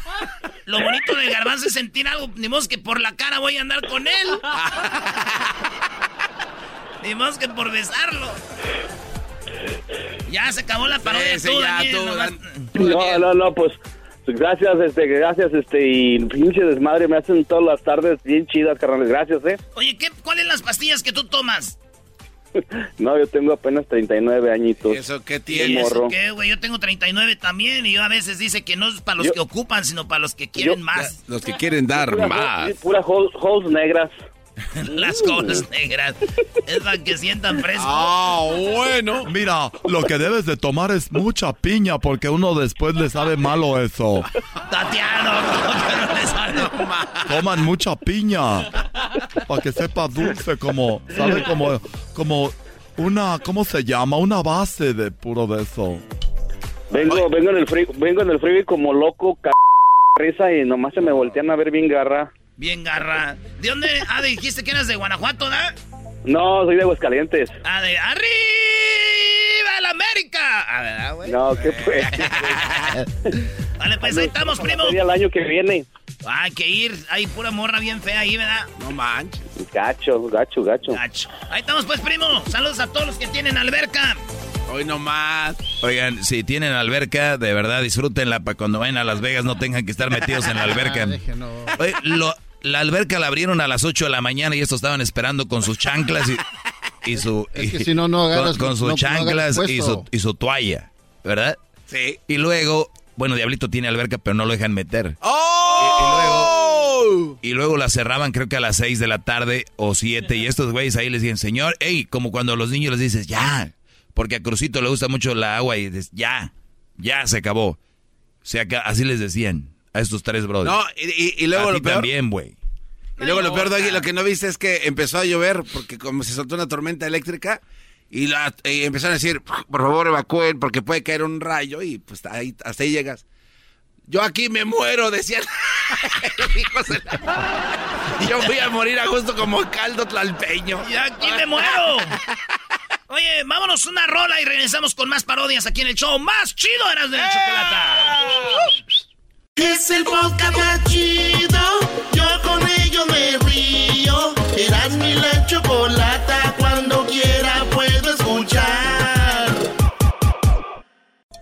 Lo bonito del garbanzo es sentir algo, ni modo que por la cara voy a andar con él. *laughs* ni modo que por besarlo. Ya se acabó la parodia, Sí, sí, tú, ya, Daniel, tú, nomás- No, no, no, pues gracias, este, gracias, este, y pinche desmadre, me hacen todas las tardes bien chidas, carnales, gracias, eh. Oye, ¿qué, ¿cuáles las pastillas que tú tomas? *laughs* No, yo tengo apenas 39 añitos. ¿Eso qué ¿Y eso qué, güey? Yo tengo 39 también y yo a veces dice que no es para los Yo- que ocupan, sino para los que quieren más. Los que quieren dar Pura- más. Pura hol- holes negras. *laughs* Las colas negras. Es para que sientan fresco. Ah, bueno. Mira, lo que debes de tomar es mucha piña porque uno después le sabe malo eso. Tatiano, *laughs* ¿cómo que no le sale mal? Toman mucha piña para que sepa dulce como, ¿sabe? Como, como una, ¿cómo se llama? Una base de puro de eso. Vengo, vengo en el free, vengo en el freeway como loco, c risa y nomás se me voltean a ver bien garra. Bien garra. ¿De dónde? Ah, dijiste que eras de Guanajuato, ¿no? No, soy de Aguascalientes. Ah, de arriba la América. Ah, ¿verdad, güey? No, ¿qué pues? *laughs* Vale, pues ahí estamos, primo. El año que viene. Ah, hay que ir. Hay pura morra bien fea ahí, ¿verdad? No manches. Gacho, gacho, gacho. Gacho. Ahí estamos, pues, primo. Saludos a todos los que tienen alberca. Hoy nomás. Oigan, si tienen alberca, de verdad disfrútenla para cuando vayan a Las Vegas no tengan que estar metidos en la *laughs* alberca. Oye, lo- la alberca la abrieron a las 8 de la mañana y estos estaban esperando con sus chanclas y, y su... *laughs* Es que y- si no, no agarras- Con, con sus no- no agarras chanclas y, puesto. su, y su toalla, ¿verdad? Sí. Y luego, bueno, Diablito tiene alberca, pero no lo dejan meter. ¡Oh! Y luego la cerraban creo que a las 6 de la tarde o 7 y estos güeyes ahí les dicen, señor, hey, como cuando a los niños les dices, ya, porque a Crucito le gusta mucho la agua y dices, ya, ya se acabó. O sea, que así les decían a estos tres brothers. No, y, y- y luego a lo peor. también, güey. Y luego lo peor de aquí, lo que no viste es que empezó a llover porque como se soltó una tormenta eléctrica y, la, y empezaron a decir, por favor evacúen porque puede caer un rayo y pues ahí, hasta ahí llegas. Yo aquí me muero, decían *laughs* *laughs* Yo voy a morir a gusto como caldo tlalpeño. Y aquí me muero. *laughs* Oye, vámonos una rola y regresamos con más parodias aquí en el show más chido eras de la chocolata. Es el podcast más chido. Yo con ello me río. Eras mi la chocolata. Cuando quiera puedo escuchar.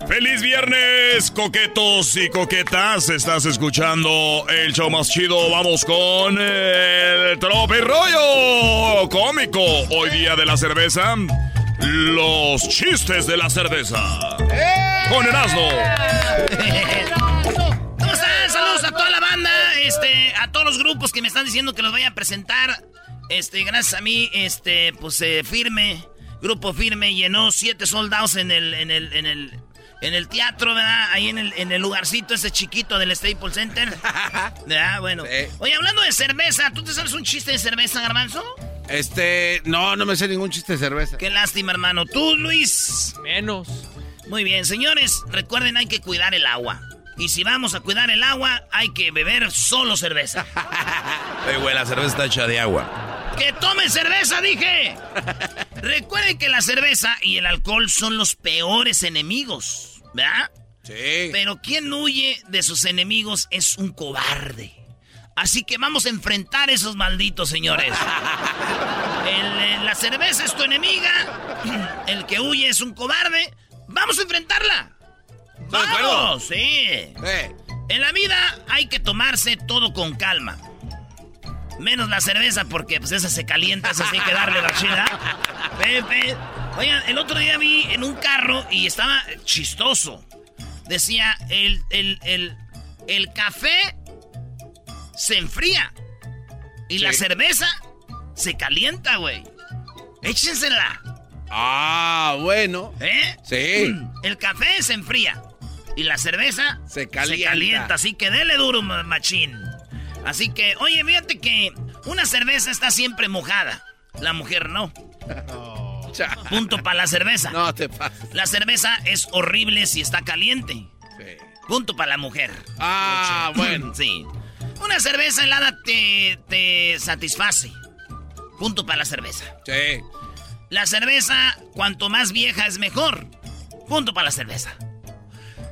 ¡Feliz viernes, coquetos y coquetas! Estás escuchando el show más chido. Vamos con el trope rollo cómico. Hoy día de la cerveza, los chistes de la cerveza. Con Erasmo. ¿Cómo están? Saludos a toda la banda, este, a todos los grupos que me están diciendo que los voy a presentar. Este, gracias a mí, este, pues eh, firme, grupo firme, llenó siete soldados en el, en el, en el, en el teatro, ¿verdad? Ahí en el, en el lugarcito ese chiquito del Staples Center. *laughs* ¿Verdad? Bueno. Oye, hablando de cerveza, ¿tú te sabes un chiste de cerveza, Garbanzo? Este, no, no me sé ningún chiste de cerveza. Qué lástima, hermano. ¿Tú, Luis? Menos. Muy bien, señores, recuerden, hay que cuidar el agua. Y si vamos a cuidar el agua, hay que beber solo cerveza. *laughs* Oye, güey, la cerveza está hecha de agua. ¡Que tomen cerveza, dije! Recuerden que la cerveza y el alcohol son los peores enemigos, ¿verdad? Sí. Pero quien huye de sus enemigos es un cobarde. Así que vamos a enfrentar esos malditos, señores. El, eh, la cerveza es tu enemiga. El que huye es un cobarde. ¡Vamos a enfrentarla! ¡Vamos! Sí. En la vida hay que tomarse todo con calma. Menos la cerveza porque pues esa se calienta, esa hay que darle la chida. Pepe. Oigan, el otro día vi en un carro y estaba chistoso. Decía, el, el, el, el café se enfría. Y la Sí. cerveza se calienta, güey. Échensela. Ah, bueno. ¿Eh? Sí. *clears throat* El café se enfría. Y la cerveza Se calienta. calienta. Así que dele duro, ma- machín. Así que, oye, fíjate que una cerveza está siempre mojada. La mujer no. *laughs* Punto para la cerveza. No te pases. La cerveza es horrible si está caliente. Punto para la mujer. Ah, bueno. *clears throat* Sí. Una cerveza helada te, te satisface. Punto para la cerveza. Sí. La cerveza, cuanto más vieja es mejor. Punto para la cerveza.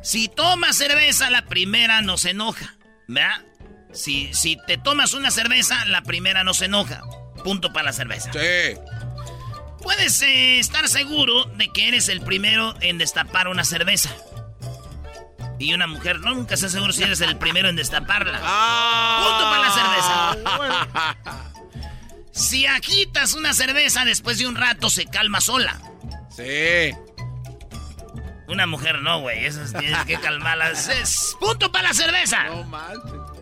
Si tomas cerveza, la primera no se enoja. ¿Verdad? Si, si te tomas una cerveza, la primera no se enoja. Punto para la cerveza. Sí. Puedes eh, estar seguro de que eres el primero en destapar una cerveza. Y una mujer no nunca está seguro si eres el primero en destaparla. *laughs* Punto para la cerveza. Si agitas una cerveza después de un rato se calma sola. Sí. Una mujer no, güey. Esas tienes que calmarlas. *laughs* Es punto para la cerveza. No manches.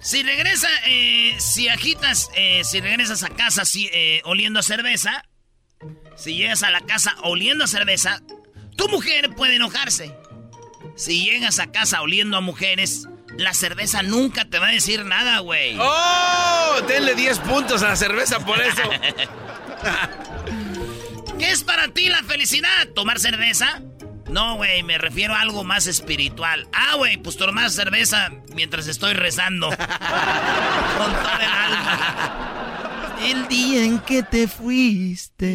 Si regresa, eh, si agitas, eh, si regresas a casa si, eh, oliendo a cerveza, si llegas a la casa oliendo a cerveza, tu mujer puede enojarse. Si llegas a casa oliendo a mujeres, la cerveza nunca te va a decir nada, güey. ¡Oh! Denle 10 puntos a la cerveza por eso. *laughs* ¿Qué es para ti la felicidad? ¿Tomar cerveza? No, güey, me refiero a algo más espiritual. Ah, güey, pues tomar cerveza mientras estoy rezando. *laughs* Con toda el alma. El día en que te fuiste.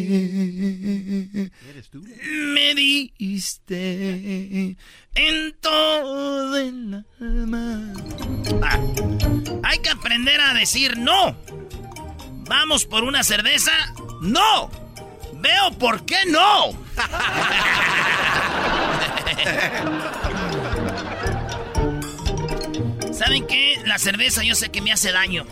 Me diste en todo el alma. Ah, hay que aprender a decir no. ¿Vamos por una cerveza? ¡No! Veo por qué no. *laughs* ¿Saben qué? La cerveza yo sé que me hace daño.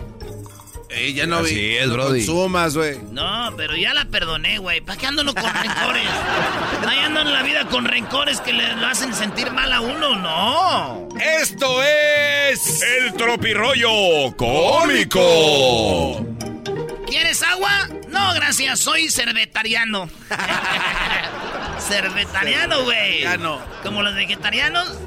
Ey, ya no Así vi. es, no brody. consumas, güey. No, pero ya la perdoné, güey. ¿Para qué ando uno con rencores? *laughs* Ahí ando en la vida con rencores que le lo hacen sentir mal a uno, no. Esto es. El tropirollo cómico. ¿Quieres agua? No, gracias, soy cervetariano. *laughs* cervetariano, güey. Ya no. Como los vegetarianos.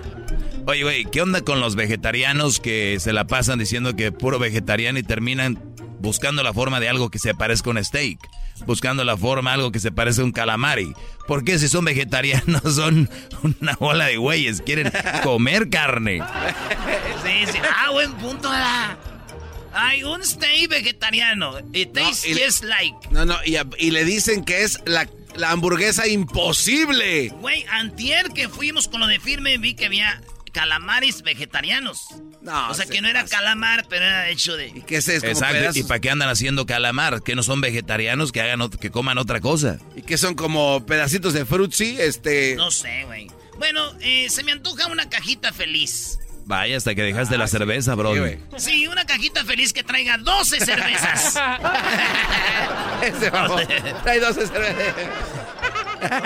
Oye, güey, ¿qué onda con los vegetarianos que se la pasan diciendo que puro vegetariano y terminan buscando la forma de algo que se parezca a un steak? Buscando la forma de algo que se parezca a un calamari. ¿Por qué si son vegetarianos *laughs* son una bola de güeyes? Quieren comer carne. Sí, sí. Ah, buen punto. ¿verdad? Hay un steak vegetariano. It tastes just like. No, no, y le dicen que es la, la hamburguesa imposible. Güey, antier que fuimos con lo de firme vi que había calamares vegetarianos. No, o sea se que no era calamar, pero era hecho de... ¿Qué es eso? Exacto. pedazos. ¿Y para qué andan haciendo calamar? ¿Que no son vegetarianos? Que hagan que coman otra cosa. ¿Y que son como pedacitos de frutzi? Este. No sé, güey. Bueno, eh, se me antoja una cajita feliz. Vaya, hasta que dejaste la cerveza, bro. Sí, una cajita feliz que traiga 12 cervezas. *laughs* Ese vamos. Trae 12 cervezas.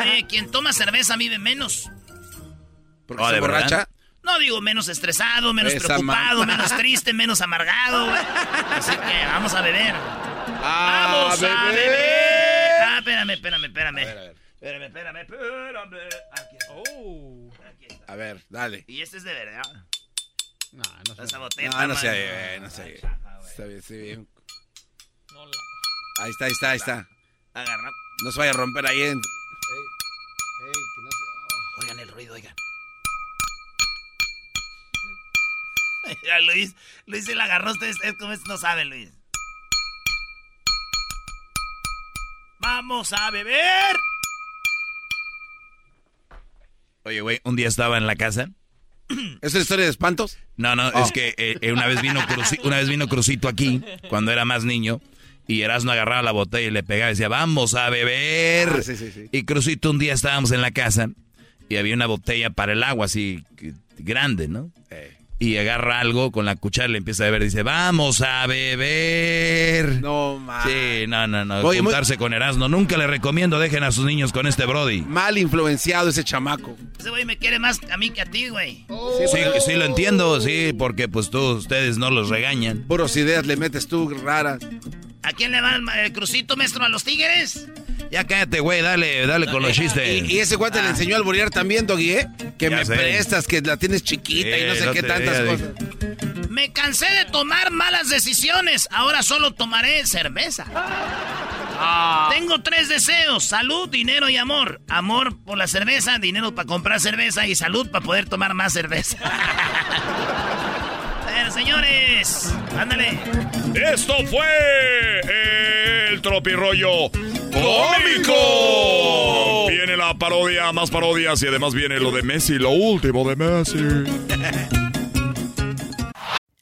Oye, quien toma cerveza vive menos. ¿Porque Oh, se ¿de verdad? No digo menos estresado, menos Esa preocupado, man- menos triste, menos amargado. Así que vamos a beber. Ah, ¡Vamos a beber! Ah, espérame, espérame, espérame. Espérame, espérame, espérame. Aquí está. Aquí está. A ver, dale. Y este es de verdad. No, no Esa botella No, está no sé, eh, no sé. Está bien, está bien. Ahí está, ahí está, ahí está. Agarra. No se vaya a romper ahí en... Oigan el ruido, oigan. *laughs* Luis, Luis se la agarró. Ustedes, como esto no saben, Luis. Vamos a beber. Oye, güey, un día estaba en la casa. *clears throat* ¿Es una historia de espantos? No, no, es que eh, eh, una, vez vino Cruci- una vez vino Crucito aquí, cuando era más niño, y Erasmo agarraba la botella y le pegaba y decía, vamos a beber. Ah, sí, sí, sí. Y Crucito un día estábamos en la casa y había una botella para el agua así grande, ¿no? Y agarra algo con la cuchara y le empieza a beber. Dice, vamos a beber. No, man. Sí, no, no, no. Oye, muy- juntarse con Erasmo. Nunca le recomiendo, dejen a sus niños con este Brody. Mal influenciado ese chamaco. Ese güey me quiere más a mí que a ti, güey. Sí, sí lo entiendo, sí, porque pues tú, ustedes no los regañan. Puros ideas le metes tú raras. ¿A quién le va el, el crucito, maestro? ¿A los tigres? Ya cállate, güey, dale, dale con los *laughs* chistes. Y, y ese cuate le enseñó a alborear también, Doggy, ¿eh? Que Ya me sé. prestas, que la tienes chiquita y no sé no qué tantas diga, cosas. Me cansé de tomar malas decisiones. Ahora solo tomaré cerveza. Tengo tres deseos: salud, dinero y amor. Amor por la cerveza, dinero para comprar cerveza y salud para poder tomar más cerveza. *laughs* Bueno, señores, ándale. Esto fue el tropirollo cómico. Viene la parodia, más parodias y además viene lo de Messi, lo último de Messi. *laughs*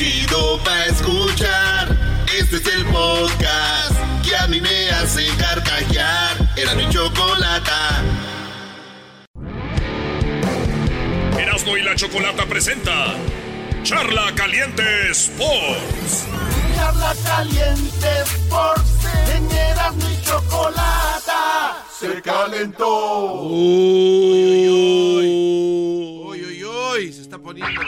Chido pa escuchar. Este es el podcast que a mí me hace carcajear. Era mi chocolata. Erasmo y la Chocolata presenta Charla Caliente Sports. Charla caliente Sports. En Erasmo y chocolata. Se calentó. Uy, uy, uy, uy, se está poniendo.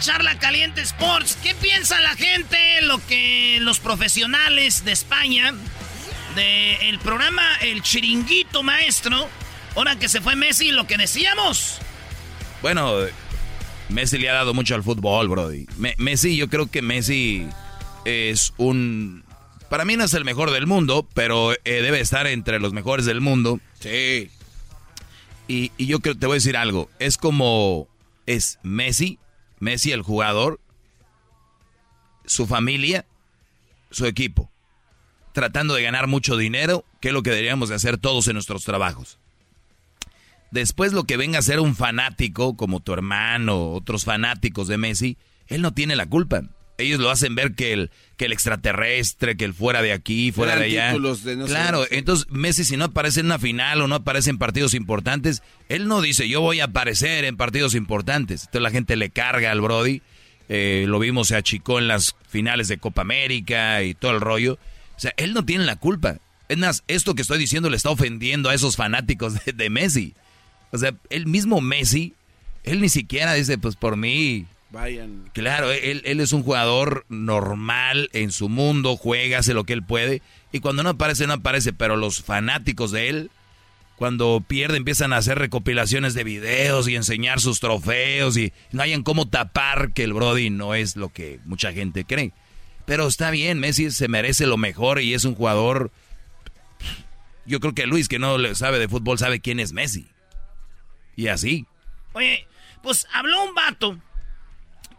Charla caliente Sports. ¿Qué piensa la gente? Lo que los profesionales de España, del programa El Chiringuito Maestro, ahora que se fue Messi, lo que decíamos. Bueno, Messi le ha dado mucho al fútbol, Brody. Me- Messi, yo creo que Messi es un... Para mí no es el mejor del mundo, pero eh, debe estar entre los mejores del mundo. Sí. Y, y yo creo, te voy a decir algo. Es como... Es Messi, Messi el jugador, su familia, su equipo. Tratando de ganar mucho dinero, que es lo que deberíamos de hacer todos en nuestros trabajos. Después lo que venga a ser un fanático, como tu hermano, otros fanáticos de Messi, él no tiene la culpa. Ellos lo hacen ver que el, que el extraterrestre, que el fuera de aquí, fuera Eran de allá. de no claro, entonces Messi si no aparece en una final o no aparece en partidos importantes, él no dice yo voy a aparecer en partidos importantes. Entonces la gente le carga al Brody. Eh, lo vimos, se achicó en las finales de Copa América y todo el rollo. O sea, él no tiene la culpa. Es más, esto que estoy diciendo le está ofendiendo a esos fanáticos de, de Messi. O sea, el mismo Messi, él ni siquiera dice, pues por mí, Vayan. Claro, él, él es un jugador normal en su mundo, juega, hace lo que él puede. Y cuando no aparece, no aparece. Pero los fanáticos de él, cuando pierde, empiezan a hacer recopilaciones de videos y enseñar sus trofeos. Y no hayan cómo tapar que el Brody no es lo que mucha gente cree. Pero está bien, Messi se merece lo mejor y es un jugador. Yo creo que Luis, que no le sabe de fútbol, sabe quién es Messi. Y así. Oye, pues habló un vato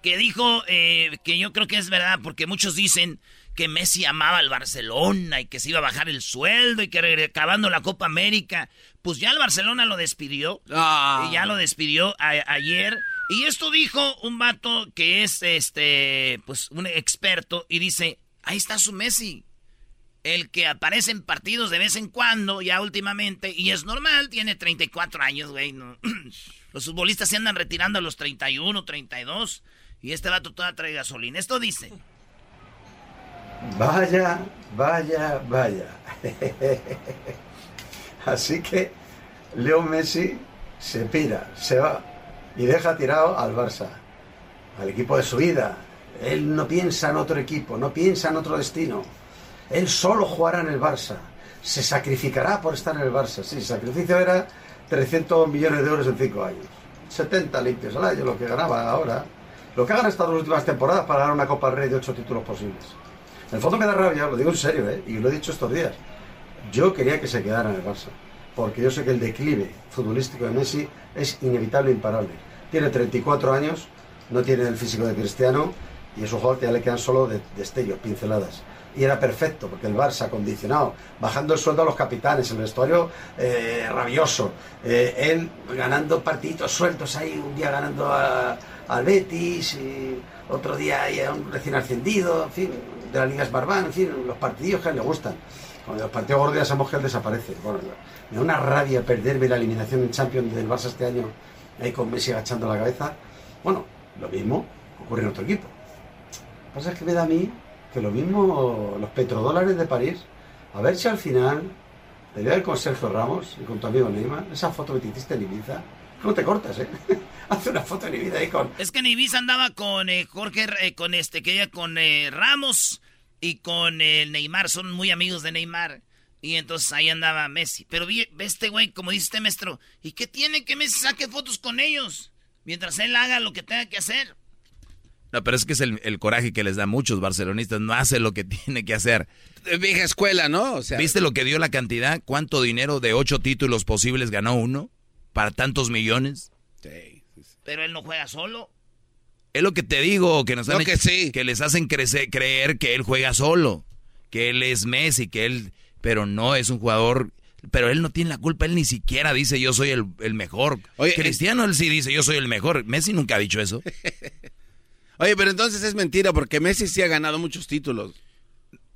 que dijo eh, que yo creo que es verdad, porque muchos dicen que Messi amaba al Barcelona y que se iba a bajar el sueldo y que acabando la Copa América, pues ya el Barcelona lo despidió. Ah. Y ya lo despidió a- ayer. Y esto dijo un vato que es este, pues un experto y dice, ahí está su Messi. El que aparece en partidos de vez en cuando, ya últimamente, y es normal, tiene 34 años, güey. no. *clears throat* Los futbolistas se andan retirando a los 31, 32, y este vato todavía trae gasolina. Esto dice. Vaya, vaya, vaya. Así que Leo Messi se pira, se va y deja tirado al Barça, al equipo de su vida. Él no piensa en otro equipo, no piensa en otro destino. Él solo jugará en el Barça. Se sacrificará por estar en el Barça. Sí, sacrificio era 300 millones de euros en 5 años. 70 limpios al año, lo que ganaba ahora. Lo que ha ganado estas dos últimas temporadas para ganar una Copa del Rey de 8 títulos posibles. En el fondo me da rabia, lo digo en serio, ¿eh? y lo he dicho estos días. Yo quería que se quedara en el Barça, porque yo sé que el declive futbolístico de Messi es inevitable e imparable. Tiene 34 años, no tiene el físico de Cristiano, y es un que ya le quedan solo de- destellos, pinceladas. Y era perfecto, porque el Barça condicionado, bajando el sueldo a los capitanes, el vestuario eh, rabioso, eh, él ganando partiditos sueltos ahí, un día ganando a- al Betis, y otro día a un recién ascendido, en fin, de la Liga Esbarbán, en fin, los partidillos que le gustan. Cuando los partidos gordos ya sabemos que él desaparece. Bueno, me da una rabia perderme la eliminación en Champions del Barça este año, ahí con Messi agachando la cabeza. Bueno, lo mismo ocurre en otro equipo. Lo que pasa es que me da a mí que lo mismo los petrodólares de París, a ver si al final te voy a ver con Sergio Ramos y con tu amigo Neymar, esa foto que te hiciste en Ibiza, no te cortas, ¿eh? *laughs* Hace una foto en Ibiza ahí con... Es que en Ibiza andaba con eh, Jorge, eh, con este, que ella con eh, Ramos y con eh, Neymar, son muy amigos de Neymar. Y entonces ahí andaba Messi. Pero vi, ve este güey, como dice este maestro, ¿y qué tiene que Messi saque fotos con ellos? Mientras él haga lo que tenga que hacer. No, pero es que es el, el coraje que les da a muchos barcelonistas. No hace lo que *laughs* tiene que hacer. Vieja escuela, ¿no? O sea, ¿Viste lo que dio la cantidad? ¿Cuánto dinero de ocho títulos posibles ganó uno? ¿Para tantos millones? Pero él no juega solo. Es lo que te digo, que nos No, han que hecho- sí. que les hacen crecer- creer que él juega solo, que él es Messi, que él, pero no es un jugador, pero él no tiene la culpa, él ni siquiera dice yo soy el, el mejor. Oye, Cristiano él sí dice yo soy el mejor. Messi nunca ha dicho eso. *laughs* Oye, pero entonces es mentira porque Messi sí ha ganado muchos títulos.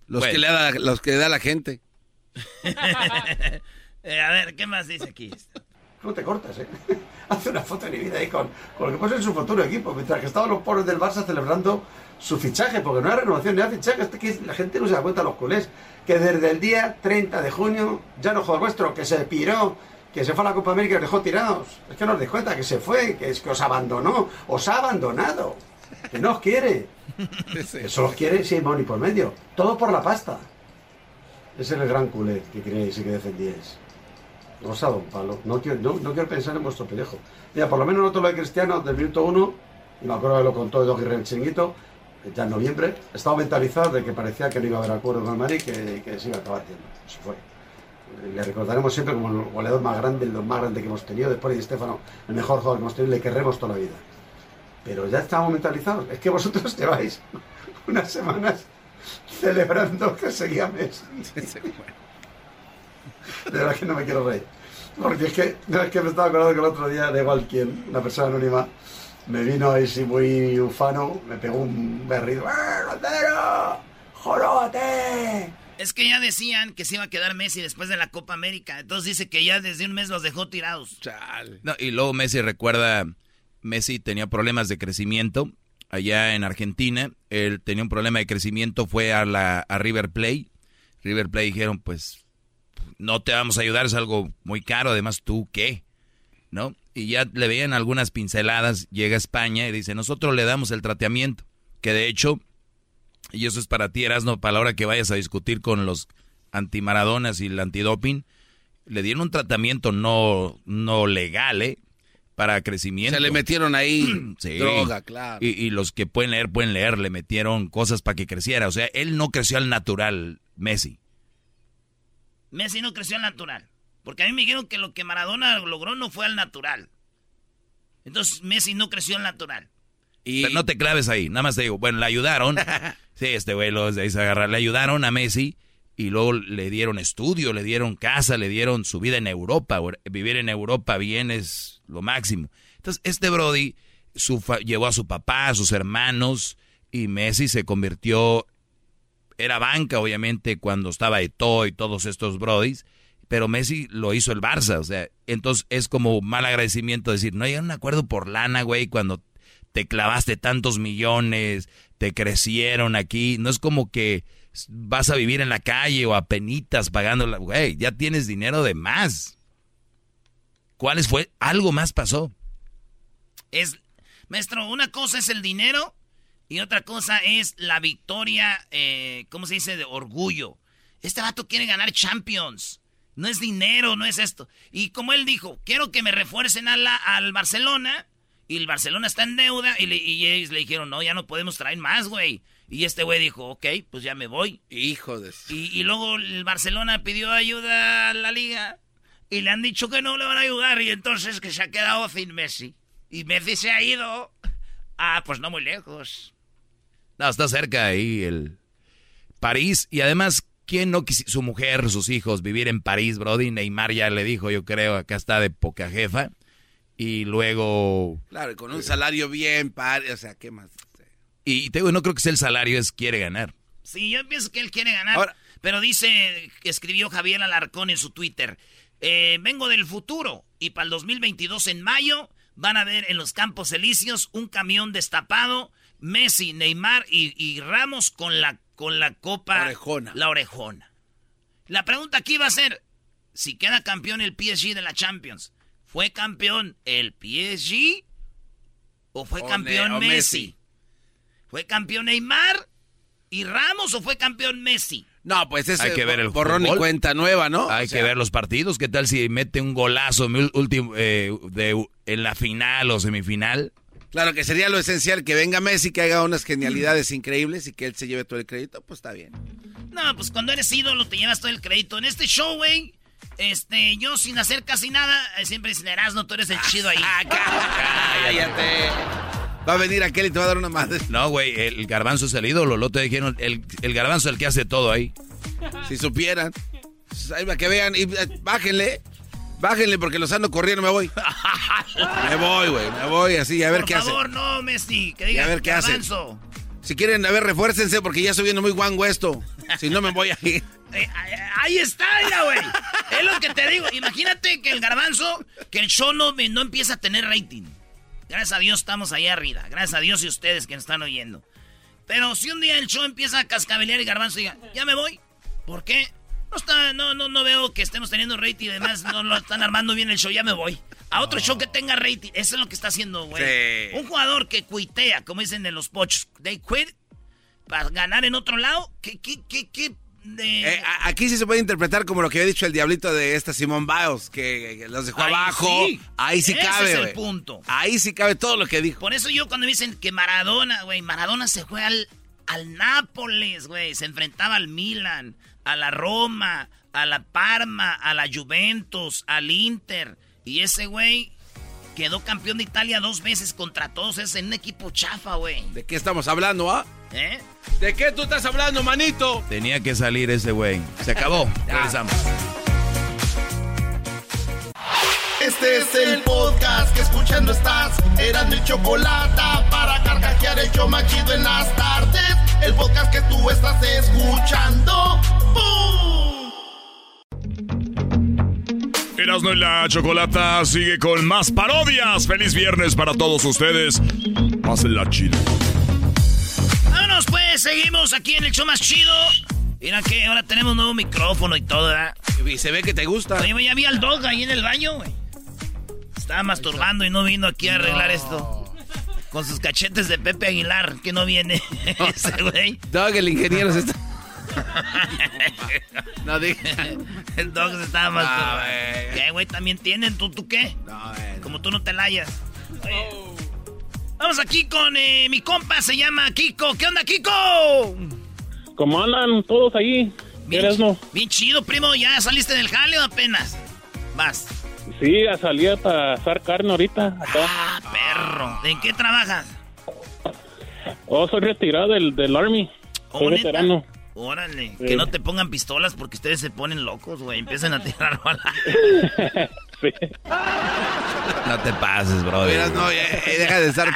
Los, Bueno. que, le da, los que le da la gente. *laughs* Eh, a ver, ¿qué más dice aquí? No te cortas, ¿eh? *laughs* Hace una foto de mi vida ahí con, con lo que pasa en su futuro equipo, mientras que estaban los pobres del Barça celebrando su fichaje, porque no hay renovación ni hay fichaje, que la gente no se da cuenta, los culés, que desde el día 30 de junio ya no juega vuestro, que se piró, que se fue a la Copa América y os dejó tirados. Es que no os dais cuenta que se fue, que es que os abandonó, os ha abandonado, que no os quiere. *laughs* Eso los quiere sin money por medio, todo por la pasta. Ese es el gran culé que queréis y que defendíais. Os palo. No quiero, no, no quiero pensar en vuestro pellejo. Mira, por lo menos nosotros lo de Cristiano del minuto uno, y me acuerdo que lo contó Edo el chinguito, ya en noviembre, estaba mentalizado de que parecía que no iba a haber acuerdo con el Madrid, que, que se iba a acabar haciendo. Se fue. Le recordaremos siempre como el goleador más grande, el más grande que hemos tenido, después de Estefano, el mejor jugador que hemos tenido, le querremos toda la vida. Pero ya estábamos mentalizados. Es que vosotros *laughs* lleváis unas semanas celebrando que seguía Messi. *laughs* De verdad que no me quiero reír. Porque es que, no, es que me estaba acordando que el otro día, da igual quién, una persona anónima, me vino ahí sí muy ufano, me pegó un berrido. ¡Eh, Rondero! ¡Jorote! Es que ya decían que se iba a quedar Messi después de la Copa América. Entonces dice que ya desde un mes los dejó tirados. No, y luego Messi recuerda, Messi tenía problemas de crecimiento allá en Argentina. Él tenía un problema de crecimiento, fue a, la, a River Plate. River Plate dijeron, pues, no te vamos a ayudar, es algo muy caro, además tú, ¿qué? ¿No? Y ya le veían algunas pinceladas, llega a España y dice, nosotros le damos el tratamiento, que de hecho, y eso es para ti, Erasno, para la hora que vayas a discutir con los antimaradonas y el antidoping, le dieron un tratamiento no, no legal, ¿eh? Para crecimiento. Se le metieron ahí *clears throat* Sí. droga, claro. Y, y los que pueden leer, pueden leer, le metieron cosas para que creciera. O sea, él no creció al natural, Messi. Messi no creció al natural. Porque a mí me dijeron que lo que Maradona logró no fue al natural. Entonces Messi no creció al natural. Pero no te claves ahí, nada más te digo, bueno, le ayudaron. *laughs* sí, este güey lo de ahí se agarra. Le ayudaron a Messi y luego le dieron estudio, le dieron casa, le dieron su vida en Europa. Vivir en Europa bien es lo máximo. Entonces, este Brody su llevó a su papá, a sus hermanos y Messi se convirtió. Era banca, obviamente, cuando estaba Eto'o y todos estos Brodis. Pero Messi lo hizo el Barça, o sea, entonces es como mal agradecimiento decir, no hay un acuerdo por lana, güey, cuando te clavaste tantos millones, te crecieron aquí, no es como que vas a vivir en la calle o a penitas pagando, la- güey, ya tienes dinero de más. ¿Cuáles fue? Algo más pasó. Es, maestro, una cosa es el dinero y otra cosa es la victoria, eh, ¿cómo se dice? De orgullo. Este vato quiere ganar Champions. No es dinero, no es esto. Y como él dijo, quiero que me refuercen a la- al Barcelona. Y el Barcelona está en deuda. Y, le- y ellos le dijeron, no, ya no podemos traer más, güey. Y este güey dijo, ok, pues ya me voy. Hijo de... Y, y luego el Barcelona pidió ayuda a la liga. Y le han dicho que no le van a ayudar. Y entonces que se ha quedado sin Messi. Y Messi se ha ido. Ah, pues no muy lejos. No, está cerca ahí el París. Y además, ¿quién no quisiera, su mujer, sus hijos, vivir en París, Brody? Neymar ya le dijo, yo creo, acá está de poca jefa. Y luego... Claro, y con un salario bien, padre, o sea, ¿qué más? Y te digo, no creo que sea el salario, es quiere ganar. Sí, yo pienso que él quiere ganar. pero dice que escribió Javier Alarcón en su Twitter. eh, vengo del futuro y para el 2022 en mayo van a ver en los Campos Elíseos un camión destapado, Messi, Neymar y, y Ramos con la, con la copa... Orejona. La orejona. La pregunta aquí va a ser, si queda campeón el PSG de la Champions, ¿fue campeón el PSG o fue O campeón Ne- o Messi? Messi. ¿Fue campeón Neymar y Ramos o fue campeón Messi? No, pues es Hay que ver el borrón y cuenta nueva, ¿no? Hay O sea, que ver los partidos. ¿Qué tal si mete un golazo en, el último, eh, de, en la final o semifinal? Claro que sería lo esencial que venga Messi, que haga unas genialidades increíbles y que él se lleve todo el crédito, pues está bien. No, pues cuando eres ídolo te llevas todo el crédito. En este show, güey, este, yo sin hacer casi nada, eh, siempre dicen, Erasno, tú eres el *laughs* chido ahí. Cállate. Va a venir aquel y te va a dar una madre. No, güey, el garbanzo es el ídolo. Lo te dijeron, el, el garbanzo es el que hace todo ahí. Si supieran. Ahí va que vean. Y eh, bájenle. Bájenle porque los ando corriendo, me voy. *laughs* me voy, güey. Me voy así, a ver qué hace. Por favor, no, Messi. Que diga a ver qué hace. garbanzo. Si quieren, a ver, refuércense porque ya estoy viendo muy guango esto. Si no, me voy a ir. *laughs* Eh, ahí está, mira, güey. Es lo que te digo. Imagínate que el garbanzo, que el show no, no empieza a tener rating. Gracias a Dios estamos ahí arriba. Gracias a Dios y ustedes que nos están oyendo. Pero si un día el show empieza a cascabelear y garbanzo diga, ya me voy. ¿Por qué? No, está, no, no, no veo que estemos teniendo rating y además no lo están armando bien el show, ya me voy. A otro show que tenga rating. Eso es lo que está haciendo, güey. Sí. Un jugador que cuitea, como dicen en los pochos, they quit para ganar en otro lado. ¿Qué, qué, qué, qué? De... Eh, aquí sí se puede interpretar como lo que había dicho el diablito de esta Simón Biles, que, que los dejó Ahí abajo. sí. Ahí sí Ese cabe, es el punto. Ahí sí cabe todo lo que dijo. Por eso yo cuando me dicen que Maradona, güey, Maradona se fue al, al Nápoles, güey. Se enfrentaba al Milan, a la Roma, a la Parma, a la Juventus, al Inter. Y ese güey quedó campeón de Italia dos veces contra todos en un equipo chafa, güey. ¿De qué estamos hablando, ah? ¿Eh? ¿De qué tú estás hablando, manito? Tenía que salir ese güey. Se acabó. *laughs* Regresamos. Este es el podcast que escuchando estás. Eran mi chocolate para carcajear el show más chido en las tardes. El podcast que tú estás escuchando. ¡Bum! Erasmo y la Chocolata sigue con más parodias. Feliz viernes para todos ustedes. Pásenla chido. Vámonos pues, seguimos aquí en el show más chido. Mira que ahora tenemos nuevo micrófono y todo, ¿verdad? Y se ve que te gusta. Oye, ya vi al dog ahí en el baño, güey. Estaba masturbando y no vino aquí a arreglar esto. Con sus cachetes de Pepe Aguilar, que no viene *laughs* *laughs* ese güey. Doug, el ingeniero se está... *laughs* No digas. El dog se estaba masturbando. güey. ¿Qué, güey? ¿También tienen? ¿Tú, tú qué? No, güey. Como tú no te layas. Oye, Vamos aquí con eh, mi compa, se llama Kiko. ¿Qué onda, Kiko? ¿Cómo andan todos ahí? Bien, ¿Eres no? bien chido, primo. ¿Ya saliste del jale o apenas? Vas. Sí, a salir para asar carne ahorita. Acá. Ah, perro. ¿En qué trabajas? Oh, soy retirado del, del Army. Soy ¿Oh, neta? veterano. Órale. Sí. Que no te pongan pistolas porque ustedes se ponen locos, güey. Empiezan a tirar *laughs* balas. *laughs* No te pases, bro. Verás, no, eh, eh, deja de estar...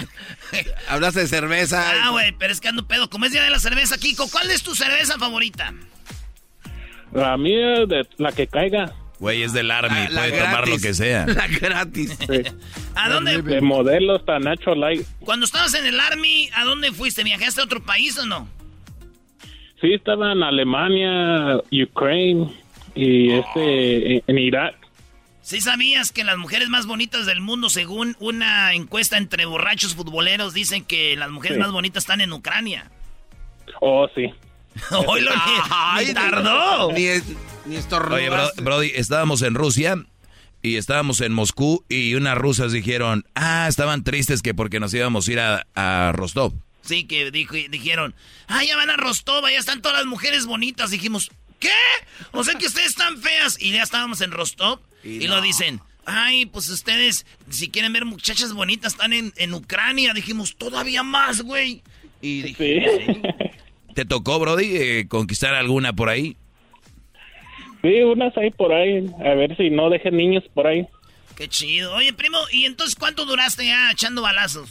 *laughs* Hablaste de cerveza. Ah, güey, pero es que ando pedo. Como es día de la cerveza, Kiko, ¿cuál es tu cerveza favorita? La mía, de la que caiga. Güey, es del Army. La- la puede tomar lo que sea. *laughs* La gratis. ¿A dónde? De modelo hasta Nacho Light. Cuando estabas en el Army, ¿a dónde fuiste? ¿Viajaste a otro país o no? Sí, estaba en Alemania, Ukraine y este en- en Irak. ¿Sí sabías que las mujeres más bonitas del mundo, según una encuesta entre borrachos futboleros, dicen que las mujeres Sí. más bonitas están en Ucrania? Oh, sí. *laughs* Oílo, *laughs* ni, ni tardó. Ni, es- ni estornudaste. Oye, bro- Brody, estábamos en Rusia y estábamos en Moscú y unas rusas dijeron, ah, estaban tristes que porque nos íbamos a ir a, a Rostov. Sí, que dijo, dijeron, ah, ya van a Rostov, ya están todas las mujeres bonitas. Dijimos, ¿qué? O sea que ustedes están feas. Y ya estábamos en Rostov y, Y lo dicen, ay, pues ustedes, si quieren ver muchachas bonitas, están en, en Ucrania. Dijimos, todavía más, güey. Y dije, Sí. *laughs* ¿Te tocó, Brody, eh, conquistar alguna por ahí? Sí, unas ahí por ahí. A ver si no dejen niños por ahí. qué chido. Oye, primo, ¿y entonces cuánto duraste ya echando balazos?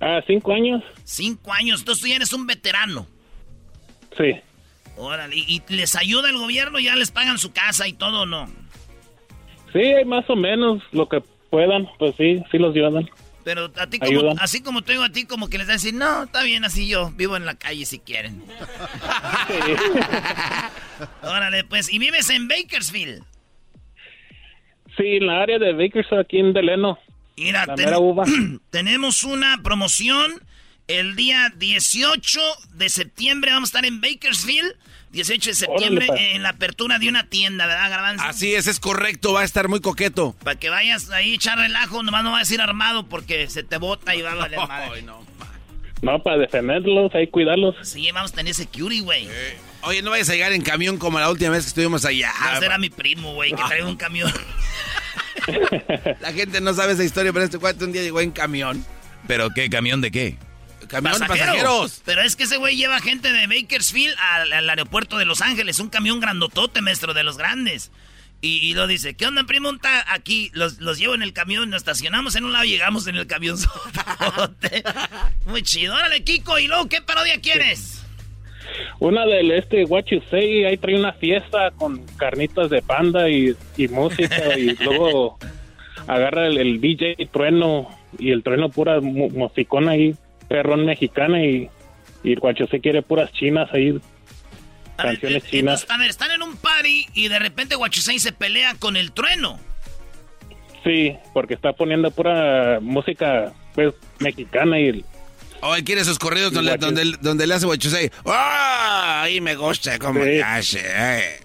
Ah, cinco años. Cinco años, entonces tú ya eres un veterano. Sí. Órale, ¿y y les ayuda el gobierno? ¿Ya les pagan su casa y todo o no? Sí, más o menos lo que puedan. Pues sí, sí los ayudan. Pero a ti como, así como te digo a ti, como que les da a decir, no, está bien así yo, vivo en la calle si quieren. *laughs* Órale, pues, ¿y vives en Bakersfield? Sí, en la área de Bakersfield, aquí en Deleno. Mira, La ten- mera uva. *clears throat* tenemos una promoción el día 18 de septiembre, vamos a estar en Bakersfield, 18 de septiembre, Órale, en la apertura de una tienda, ¿verdad, Garbanzo? Así es, es correcto. Va a estar muy coqueto. Para que vayas ahí echar relajo, nomás no va a decir armado porque se te bota y va a valer *laughs* madre. No, para defenderlos, ahí cuidarlos. Sí, vamos a tener security, güey. Oye, no vayas a llegar en camión como la última vez que estuvimos allá. Ese era mi primo, güey, que trae un camión. *laughs* La gente no sabe esa historia, pero este cuate un día llegó en camión. ¿Pero qué? ¿Camión de qué? Camión de pasajeros. Pero es que ese güey lleva gente de Bakersfield al, al aeropuerto de Los Ángeles, un camión grandotote, maestro, de los grandes. Y, y lo dice, ¿qué onda, primo? Está aquí, los, los llevo en el camión, nos estacionamos en un lado y llegamos en el camión. *laughs* Muy chido. Órale, Kiko, ¿y luego qué parodia quieres? Una del este What You Say, ahí trae una fiesta con carnitas de panda y, y música y *laughs* luego agarra el, el DJ Trueno y el Trueno pura mu- musicona ahí, perrón mexicana y, y You Say quiere puras chinas ahí, canciones chinas. A ver, están en un party y de repente Guachusei se pelea con el trueno. Sí, porque está poniendo pura música pues mexicana y Oh, él quiere esos corridos donde, donde, donde le hace guachusei. ¡Ah! Ahí me gusta cómo Sí. hace. eh.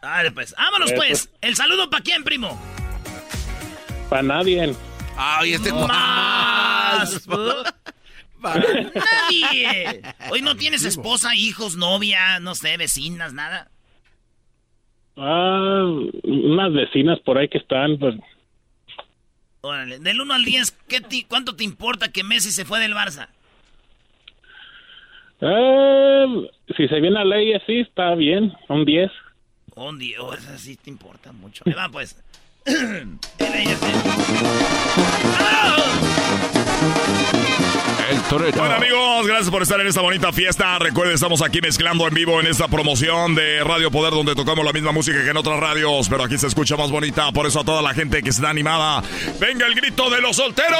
Dale, pues. Vámonos, Eso. pues. El saludo para quién, primo. para nadie. Ay, este... Más. Nadie. Hoy no tienes esposa, hijos, novia, no sé, vecinas, nada. Ah, unas vecinas por ahí que están, pues Órale, del 1 al 10, ¿qué ti- ¿cuánto te importa que Messi se fue del Barça? Eh, si se viene a ley así, está bien, un 10. Un 10, oh, eso sí te importa mucho. Ahí va, pues. *clears throat* El torero. Bueno amigos, gracias por estar en esta bonita fiesta. Recuerden, estamos aquí mezclando en vivo en esta promoción de Radio Poder donde tocamos la misma música que en otras radios, pero aquí se escucha más bonita. Por eso a toda la gente que está animada, venga el grito de los solteros.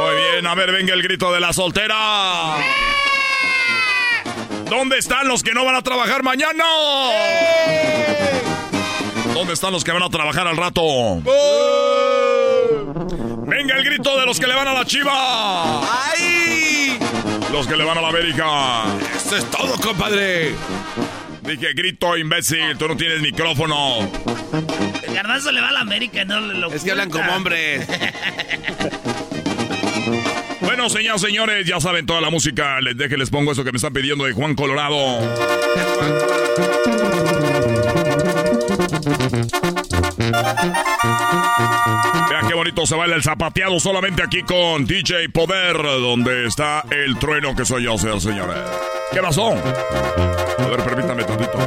Muy bien, a ver, venga el grito de la soltera. ¿Dónde están los que no van a trabajar mañana? ¿Dónde están los que van a trabajar al rato? Venga el grito de los que le van a la chiva. ¡Ay! Los que le van a la América. Eso es todo, compadre. Dije grito, imbécil, tú no tienes micrófono. El garbanzo le va a la América, no le lo Es que hablan como hombres. *laughs* Bueno, señoras señores, ya saben toda la música. Les deje, les pongo eso que me están pidiendo de Juan Colorado. Bonito se baila el zapateado solamente aquí con DJ Poder, donde está el trueno que soy yo, señores. ¿Qué pasó? A ver, permítame tantito.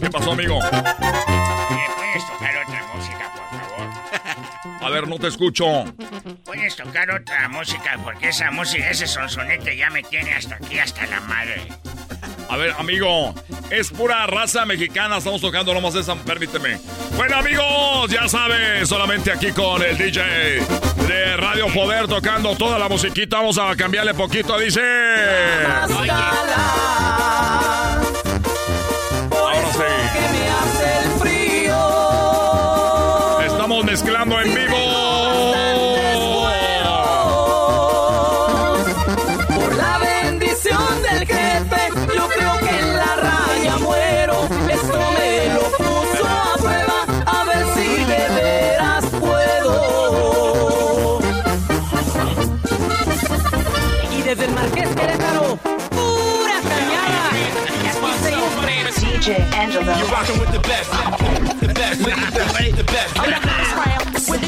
¿Qué pasó, amigo? ¿Puedes tocar otra música, por favor? A ver, no te escucho. ¿Puedes tocar otra música? Porque esa música, ese sonsonete ya me tiene hasta aquí, hasta la madre. A ver, amigo, es pura raza mexicana, estamos tocando nomás esa, permíteme. Bueno, amigos, ya saben, solamente aquí con el DJ de Radio Poder tocando toda la musiquita. Vamos a cambiarle poquito, dice. Ahora sí. Estamos mezclando en vivo.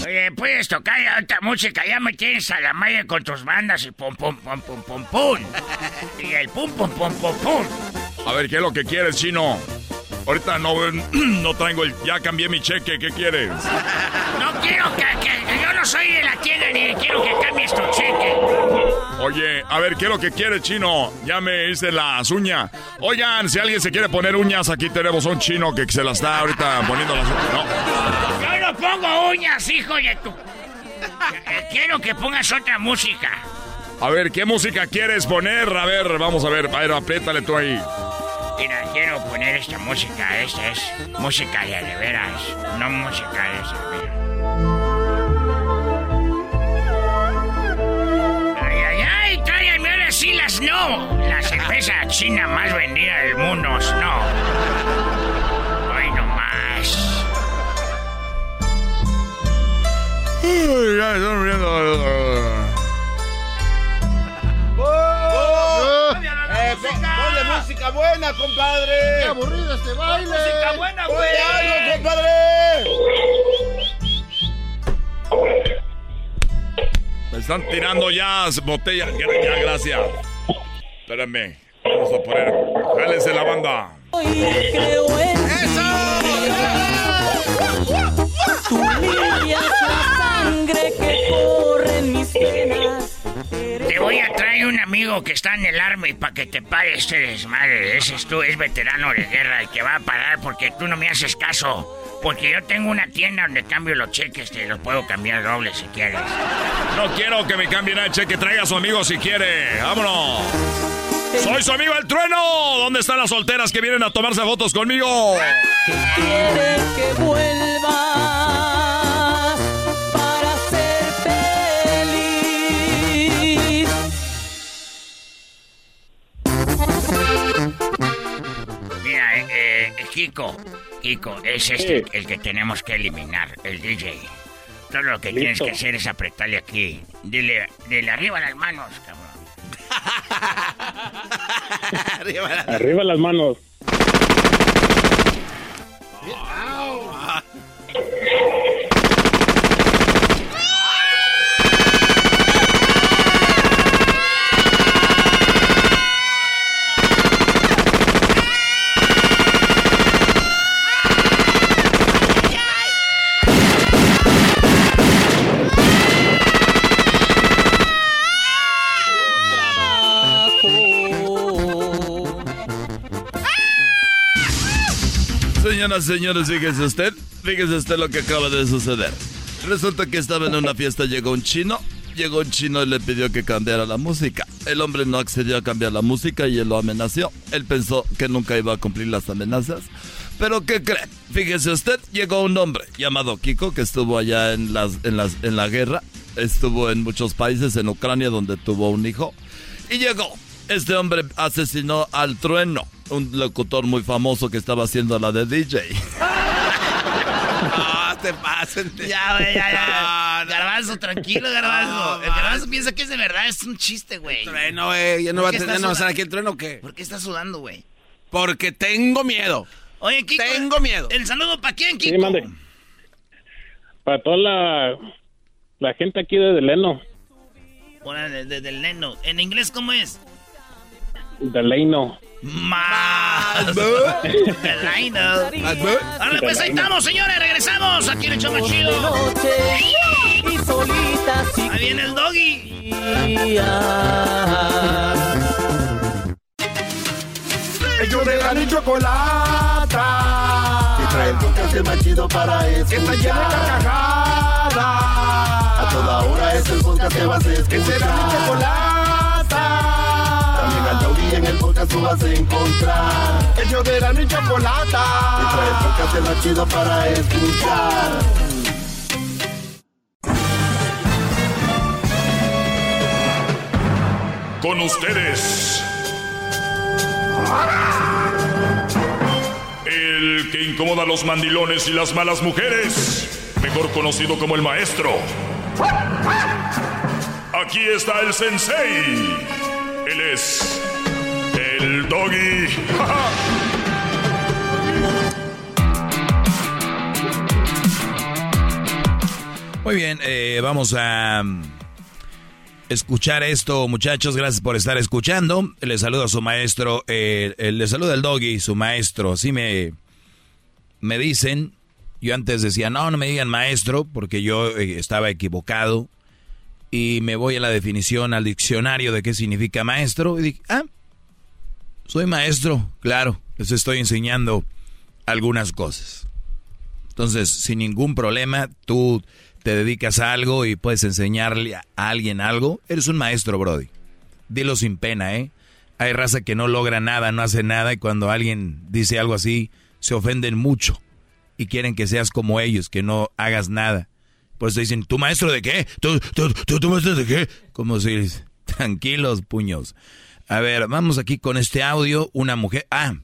Oye, ¿puedes tocar otra música? Ya me tienes a la madre con tus bandas y pum, pum, pum, pum, pum, pum. Y el pum, pum, pum, pum, pum. A ver, ¿qué es lo que quieres, chino? Ahorita no, *clears throat* no traigo el... Ya cambié mi cheque, ¿qué quieres? No quiero que, que- yo no soy de la tienda ni quiero que cambies tu cheque. Oye, a ver, ¿qué es lo que quieres, chino? Ya me hice las uñas. Oigan, si alguien se quiere poner uñas, aquí tenemos un chino que se las está ahorita poniendo las uñas. No. Yo no pongo uñas, hijo de tu... Quiero que pongas otra música. A ver, ¿qué música quieres poner? A ver, vamos a ver. A ver, apriétale tú ahí. Mira, quiero poner esta música. Esta es música de de veras, no música de veras. Ay, ay, ay, tráiganme ahora sí las no. La cerveza china más vendida del mundo, no. Hoy no más. Uy, ya están riendo. Eh, pon- ponle música buena, compadre. ¡Qué aburrido este baile! música buena, güey. Ponle algo, compadre! Me están tirando ya botellas. Ya, ya, gracias. Espérenme. Vamos a poner. Jálese la banda. ¡Eso! Tú limpias la sangre que corre en mis venas. Voy a traer un amigo que está en el army para que te pare este desmadre. Ese es tú, es veterano de guerra y te va a parar porque tú no me haces caso. Porque yo tengo una tienda donde cambio los cheques, te los puedo cambiar dobles si quieres. No quiero que me cambien el cheque. Traiga a su amigo si quiere. ¡Vámonos! Soy su amigo el trueno. ¿Dónde están las solteras que vienen a tomarse fotos conmigo? Quiere que vuelva Kiko, Kiko, es este el que tenemos que eliminar, el DJ. Todo lo que tienes que hacer es apretarle aquí. Dile, dile arriba las manos, cabrón. *laughs* Arriba las manos. Señoras, señores, fíjese usted, fíjese usted lo que acaba de suceder. Resulta que estaba en una fiesta, llegó un chino, llegó un chino y le pidió que cambiara la música. El hombre no accedió a cambiar la música y él lo amenazó. Él pensó que nunca iba a cumplir las amenazas. Pero ¿qué cree? Fíjese usted, llegó un hombre llamado Kiko que estuvo allá en, las, en, las, en la guerra, estuvo en muchos países, en Ucrania donde tuvo un hijo. Y llegó. Este hombre asesinó al trueno, un locutor muy famoso que estaba haciendo la de DJ. *laughs* No, te pasen. Ya, güey, ya, ya. No, no. Garbanzo, tranquilo, Garbanzo. No, el Garbanzo piensa que es de verdad, es un chiste, güey. Trueno, güey. ¿Ya no va a ¿Por qué tener no va a aquí el trueno o qué? ¿Por qué estás sudando, güey? Porque tengo miedo. Oye, Kiko. Tengo miedo. ¿El saludo para quién, Kiko? Sí, mande. Para toda la, la gente aquí de Deleno. Hola, de- de- del neno. ¿En inglés cómo es? Deleno. Más. Ahora pues ahí estamos, señores. Regresamos. Aquí en el show más chido. Y solita Ahí viene el doggy. Ellos de la ni chocolata. Y trae el podcast más chido para escuchar. Que está llena de carcajadas. A toda hora es el podcast que vas a escuchar. Que será mi chocolata. En el podcast tú vas a encontrar. Ellos de la ni chocolata. Y trae el podcast más chido para escuchar. Con ustedes. El que incomoda a los mandilones y las malas mujeres. Mejor conocido como el maestro. Aquí está el sensei. Él es. El doggy. *laughs* Muy bien, eh, vamos a mm, escuchar esto, muchachos. Gracias por estar escuchando. Les saludo a su maestro. Eh, eh, les saluda el doggy, su maestro. Así me, me dicen. Yo antes decía, no, no me digan maestro, porque yo eh, estaba equivocado. Y me voy a la definición, al diccionario de qué significa maestro. Y dije, ah, soy maestro, claro. Les estoy enseñando algunas cosas. Entonces, sin ningún problema, tú te dedicas a algo y puedes enseñarle a alguien algo. Eres un maestro, Brody. Dilo sin pena, ¿eh? Hay raza que no logra nada, no hace nada y cuando alguien dice algo así, se ofenden mucho y quieren que seas como ellos, que no hagas nada. Pues te dicen, ¿tú maestro de qué? ¿Tú, tú, tú, tú maestro de qué? Como si, *laughs* tranquilos, puños. A ver, vamos aquí con este audio. Una mujer, ah,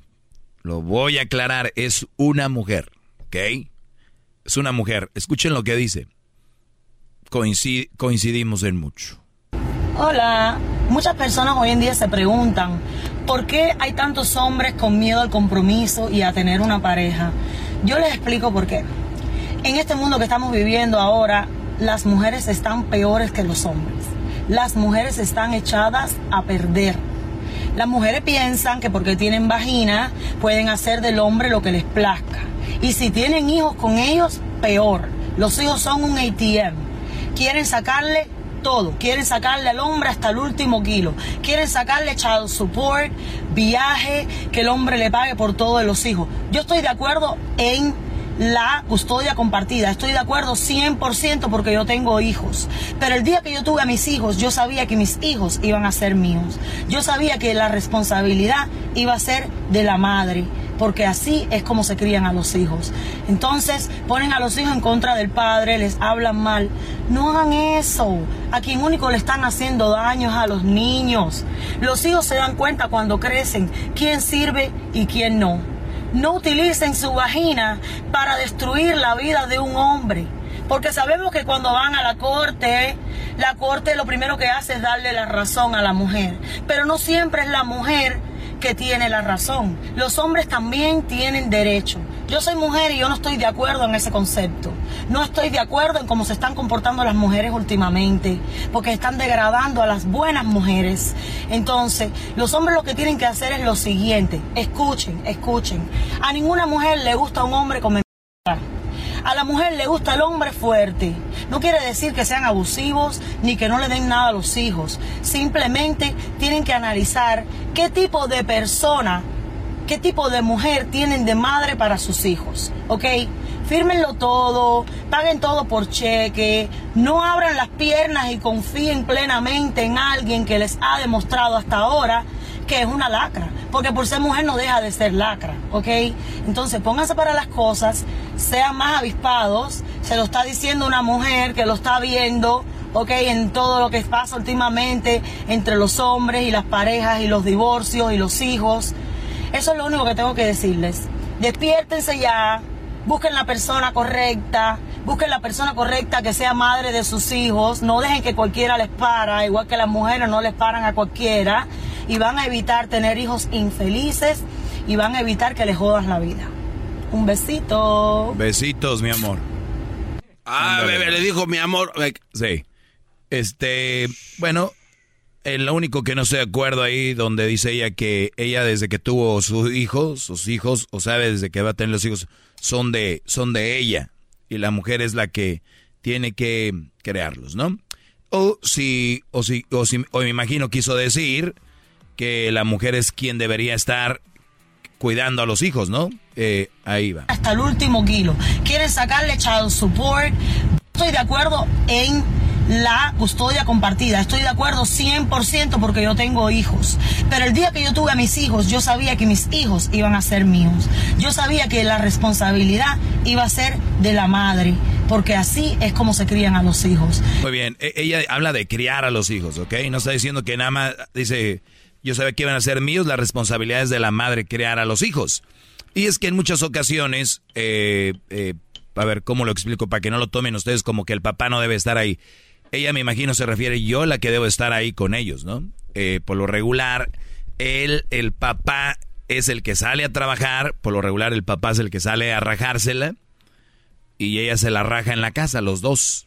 lo voy a aclarar, es una mujer, ¿ok? Es una mujer. Escuchen lo que dice. Coincid- coincidimos en mucho. Hola, muchas personas hoy en día se preguntan por qué hay tantos hombres con miedo al compromiso y a tener una pareja. Yo les explico por qué. En este mundo que estamos viviendo ahora, las mujeres están peores que los hombres. Las mujeres están echadas a perder. Las mujeres piensan que porque tienen vagina pueden hacer del hombre lo que les plazca. Y si tienen hijos con ellos, peor. Los hijos son un ATM. Quieren sacarle todo. Quieren sacarle al hombre hasta el último kilo. Quieren sacarle child support, viaje, que el hombre le pague por todos los hijos. Yo estoy de acuerdo en la custodia compartida. Estoy de acuerdo 100% porque yo tengo hijos. Pero el día que yo tuve a mis hijos, yo sabía que mis hijos iban a ser míos. Yo sabía que la responsabilidad iba a ser de la madre. Porque así es como se crían a los hijos. Entonces ponen a los hijos en contra del padre, les hablan mal. No hagan eso. A quien único le están haciendo daños a los niños. Los hijos se dan cuenta cuando crecen quién sirve y quién no no utilicen su vagina para destruir la vida de un hombre. Porque sabemos que cuando van a la corte, la corte lo primero que hace es darle la razón a la mujer. Pero no siempre es la mujer que tiene la razón. Los hombres también tienen derecho. Yo soy mujer y yo no estoy de acuerdo en ese concepto. No estoy de acuerdo en cómo se están comportando las mujeres últimamente, porque están degradando a las buenas mujeres. Entonces, los hombres lo que tienen que hacer es lo siguiente. Escuchen, escuchen. A ninguna mujer le gusta un hombre con a la mujer le gusta el hombre fuerte. No quiere decir que sean abusivos ni que no le den nada a los hijos. Simplemente tienen que analizar qué tipo de persona, qué tipo de mujer tienen de madre para sus hijos. ¿Ok? Fírmenlo todo, paguen todo por cheque, no abran las piernas y confíen plenamente en alguien que les ha demostrado hasta ahora que es una lacra, porque por ser mujer no deja de ser lacra, ¿ok? Entonces pónganse para las cosas, sean más avispados, se lo está diciendo una mujer que lo está viendo, ¿ok? En todo lo que pasa últimamente entre los hombres y las parejas y los divorcios y los hijos. Eso es lo único que tengo que decirles. Despiértense ya, busquen la persona correcta, busquen la persona correcta que sea madre de sus hijos, no dejen que cualquiera les para, igual que las mujeres no les paran a cualquiera y van a evitar tener hijos infelices y van a evitar que les jodas la vida. Un besito. Besitos, mi amor. Ah, bebé, le dijo mi amor. Sí. Este, bueno, el lo único que no estoy de acuerdo ahí, donde dice ella que ella desde que tuvo sus hijos, sus hijos, o sabe desde que va a tener los hijos, son de, son de ella. Y la mujer es la que tiene que crearlos, ¿no? O si, o si, o si, o me imagino quiso decir que la mujer es quien debería estar cuidando a los hijos, ¿no? Eh, ahí va. Hasta el último kilo. Quieren sacarle child support. Estoy de acuerdo en la custodia compartida. Estoy de acuerdo 100% porque yo tengo hijos. Pero el día que yo tuve a mis hijos, yo sabía que mis hijos iban a ser míos. Yo sabía que la responsabilidad iba a ser de la madre. Porque así es como se crían a los hijos. Muy bien. E-, ella habla de criar a los hijos, ¿ok? No está diciendo que nada más dice yo sabía que iban a ser míos, las responsabilidades de la madre criar a los hijos. Y es que en muchas ocasiones, eh, eh, a ver, ¿cómo lo explico? Para que no lo tomen ustedes como que el papá no debe estar ahí. Ella me imagino se refiere yo la que debo estar ahí con ellos, ¿no? Eh, por lo regular, él, el papá es el que sale a trabajar, por lo regular el papá es el que sale a rajársela y ella se la raja en la casa, los dos.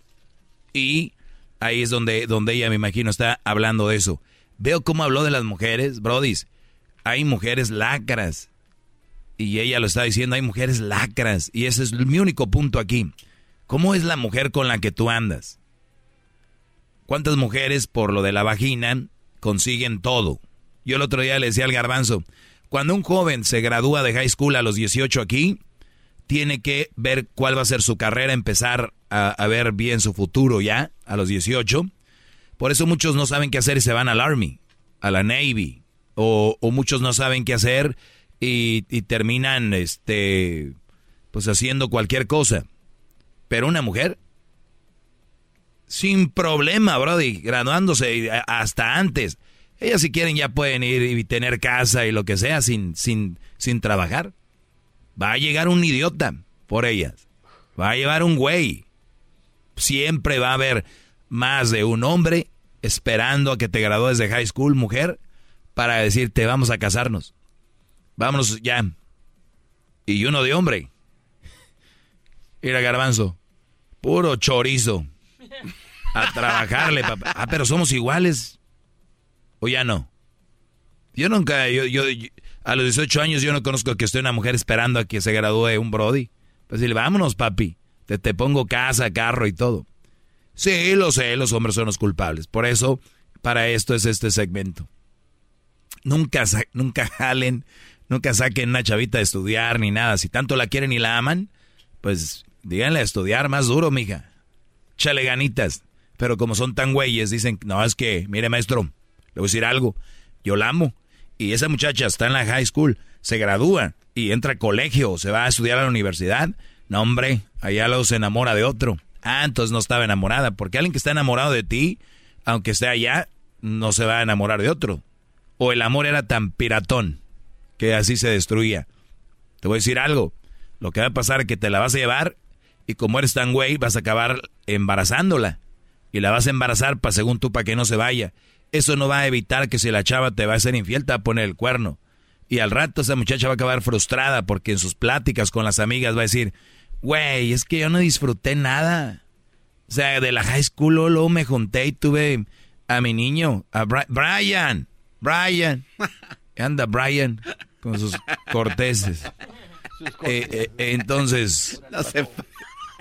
Y ahí es donde, donde ella me imagino está hablando de eso. Veo cómo habló de las mujeres, Brodis. Hay mujeres lacras. Y ella lo está diciendo, hay mujeres lacras. Y ese es mi único punto aquí. ¿Cómo es la mujer con la que tú andas? ¿Cuántas mujeres por lo de la vagina consiguen todo? Yo el otro día le decía al garbanzo, cuando un joven se gradúa de high school a los 18 aquí, tiene que ver cuál va a ser su carrera, empezar a, a ver bien su futuro ya a los 18 por eso muchos no saben qué hacer y se van al Army, a la Navy, o, muchos no saben qué hacer y, terminan, este, pues haciendo cualquier cosa. Pero una mujer, sin problema, Brody, graduándose hasta antes. Ellas si quieren ya pueden ir y tener casa y lo que sea sin, sin, sin trabajar. Va a llegar un idiota por ellas. Va a llevar un güey. Siempre va a haber más de un hombre esperando a que te gradúes de high school, mujer, para decirte vamos a casarnos. Vámonos ya. Y uno de hombre. Mira, garbanzo. Puro chorizo. A trabajarle, papá. Ah, pero somos iguales. ¿O ya no? Yo nunca, yo, yo, yo- a los 18 años yo no conozco que esté una mujer esperando a que se gradúe un Brody. Pues dile, vámonos, papi. Te, te pongo casa, carro y todo. Sí, lo sé, los hombres son los culpables. Por eso, para esto es este segmento. Nunca, nunca jalen, nunca saquen una chavita de estudiar ni nada. Si tanto la quieren y la aman, pues díganle a estudiar más duro, mija. Chale ganitas. Pero como son tan güeyes, dicen, no, es que, mire maestro, le voy a decir algo. Yo la amo. Y esa muchacha está en la high school, se gradúa y entra a colegio, se va a estudiar a la universidad. No, hombre, allá se enamora de otro. Ah, entonces no estaba enamorada. Porque alguien que está enamorado de ti, aunque esté allá, no se va a enamorar de otro. O el amor era tan piratón que así se destruía. Te voy a decir algo. Lo que va a pasar es que te la vas a llevar y como eres tan güey, vas a acabar embarazándola. Y la vas a embarazar para según tú para que no se vaya. Eso no va a evitar que si la chava te va a ser infiel, te va a poner el cuerno. Y al rato esa muchacha va a acabar frustrada porque en sus pláticas con las amigas va a decir, güey, es que yo no disfruté nada. O sea, de la high school luego- me junté y tuve a mi niño, a Bri- Brian, Brian. *laughs* Anda Brian con sus corteses. *laughs* Eh, eh, eh, entonces,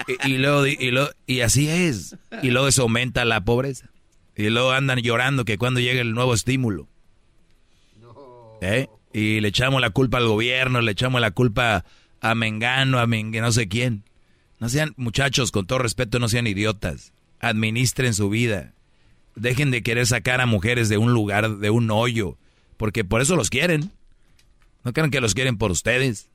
y, y luego, y, luego- y así es. Y luego eso aumenta la pobreza. Y luego andan llorando que cuando llegue el nuevo estímulo. ¿Eh? Y le echamos la culpa al gobierno, le echamos la culpa a Mengano, a Mengue, no sé quién. No sean, muchachos, con todo respeto, no sean idiotas. Administren su vida. Dejen de querer sacar a mujeres de un lugar, de un hoyo. Porque por eso los quieren. No crean que los quieren por ustedes.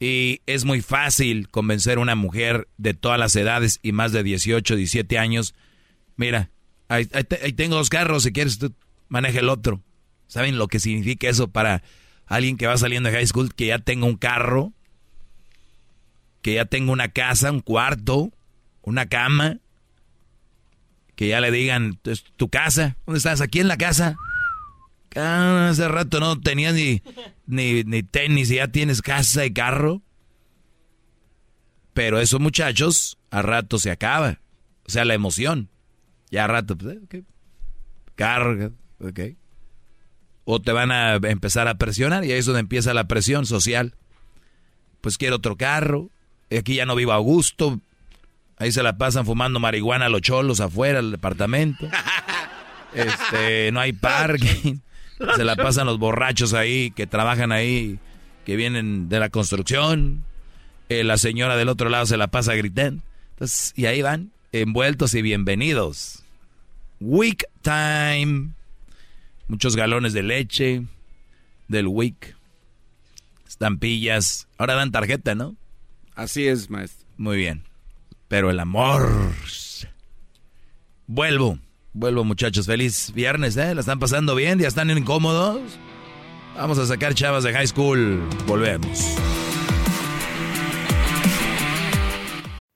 Y es muy fácil convencer a una mujer de todas las edades y más de 18, 17 años. Mira, ahí tengo dos carros, si quieres tú maneja el otro. ¿Saben lo que significa eso para alguien que va saliendo de high school? Que ya tenga un carro, que ya tenga una casa, un cuarto, una cama, que ya le digan, "Es tu casa, ¿dónde estás? Aquí en la casa. Ah, hace rato no tenías ni, ni, ni tenis y ya tienes casa y carro. Pero esos muchachos, a rato se acaba. O sea, la emoción. Ya a rato, pues, eh, ok. Carga, ok. O te van a empezar a presionar y ahí es donde empieza la presión social. Pues quiero otro carro. Aquí ya no vivo a gusto. Ahí se la pasan fumando marihuana los cholos afuera del departamento. *laughs* Este, no hay parking. Se la pasan los borrachos ahí, que trabajan ahí, que vienen de la construcción. Eh, la señora del otro lado se la pasa gritando. Entonces, y ahí van, envueltos y bienvenidos. Week time. Muchos galones de leche del week. Estampillas. Ahora dan tarjeta, ¿no? Así es, maestro. Muy bien. Pero el amor. Vuelvo. Vuelvo, muchachos. Feliz viernes, ¿eh? ¿La están pasando bien? ¿Ya están incómodos? Vamos a sacar chavas de high school. Volvemos.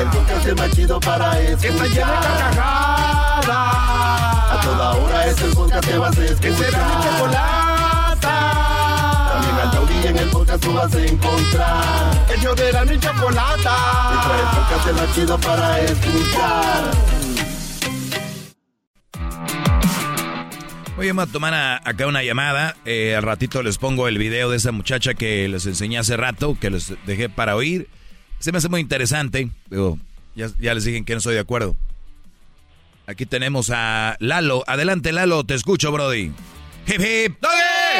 El podcast el más chido para escuchar. Que está llena de carcajadas. A toda hora es el podcast que vas a escuchar. Que será mi chocolata. También al taurí en el podcast tú vas a encontrar. Ellos de la ni chocolata. El podcast el más chido para escuchar. Voy a tomar a- acá una llamada. Eh, al ratito les pongo el video de esa muchacha que les enseñé hace rato, que les dejé para oír. Se me hace muy interesante. Digo, ya, ya les dije que no estoy de acuerdo. Aquí tenemos a Lalo. Adelante, Lalo, te escucho, Brody. Hip hip.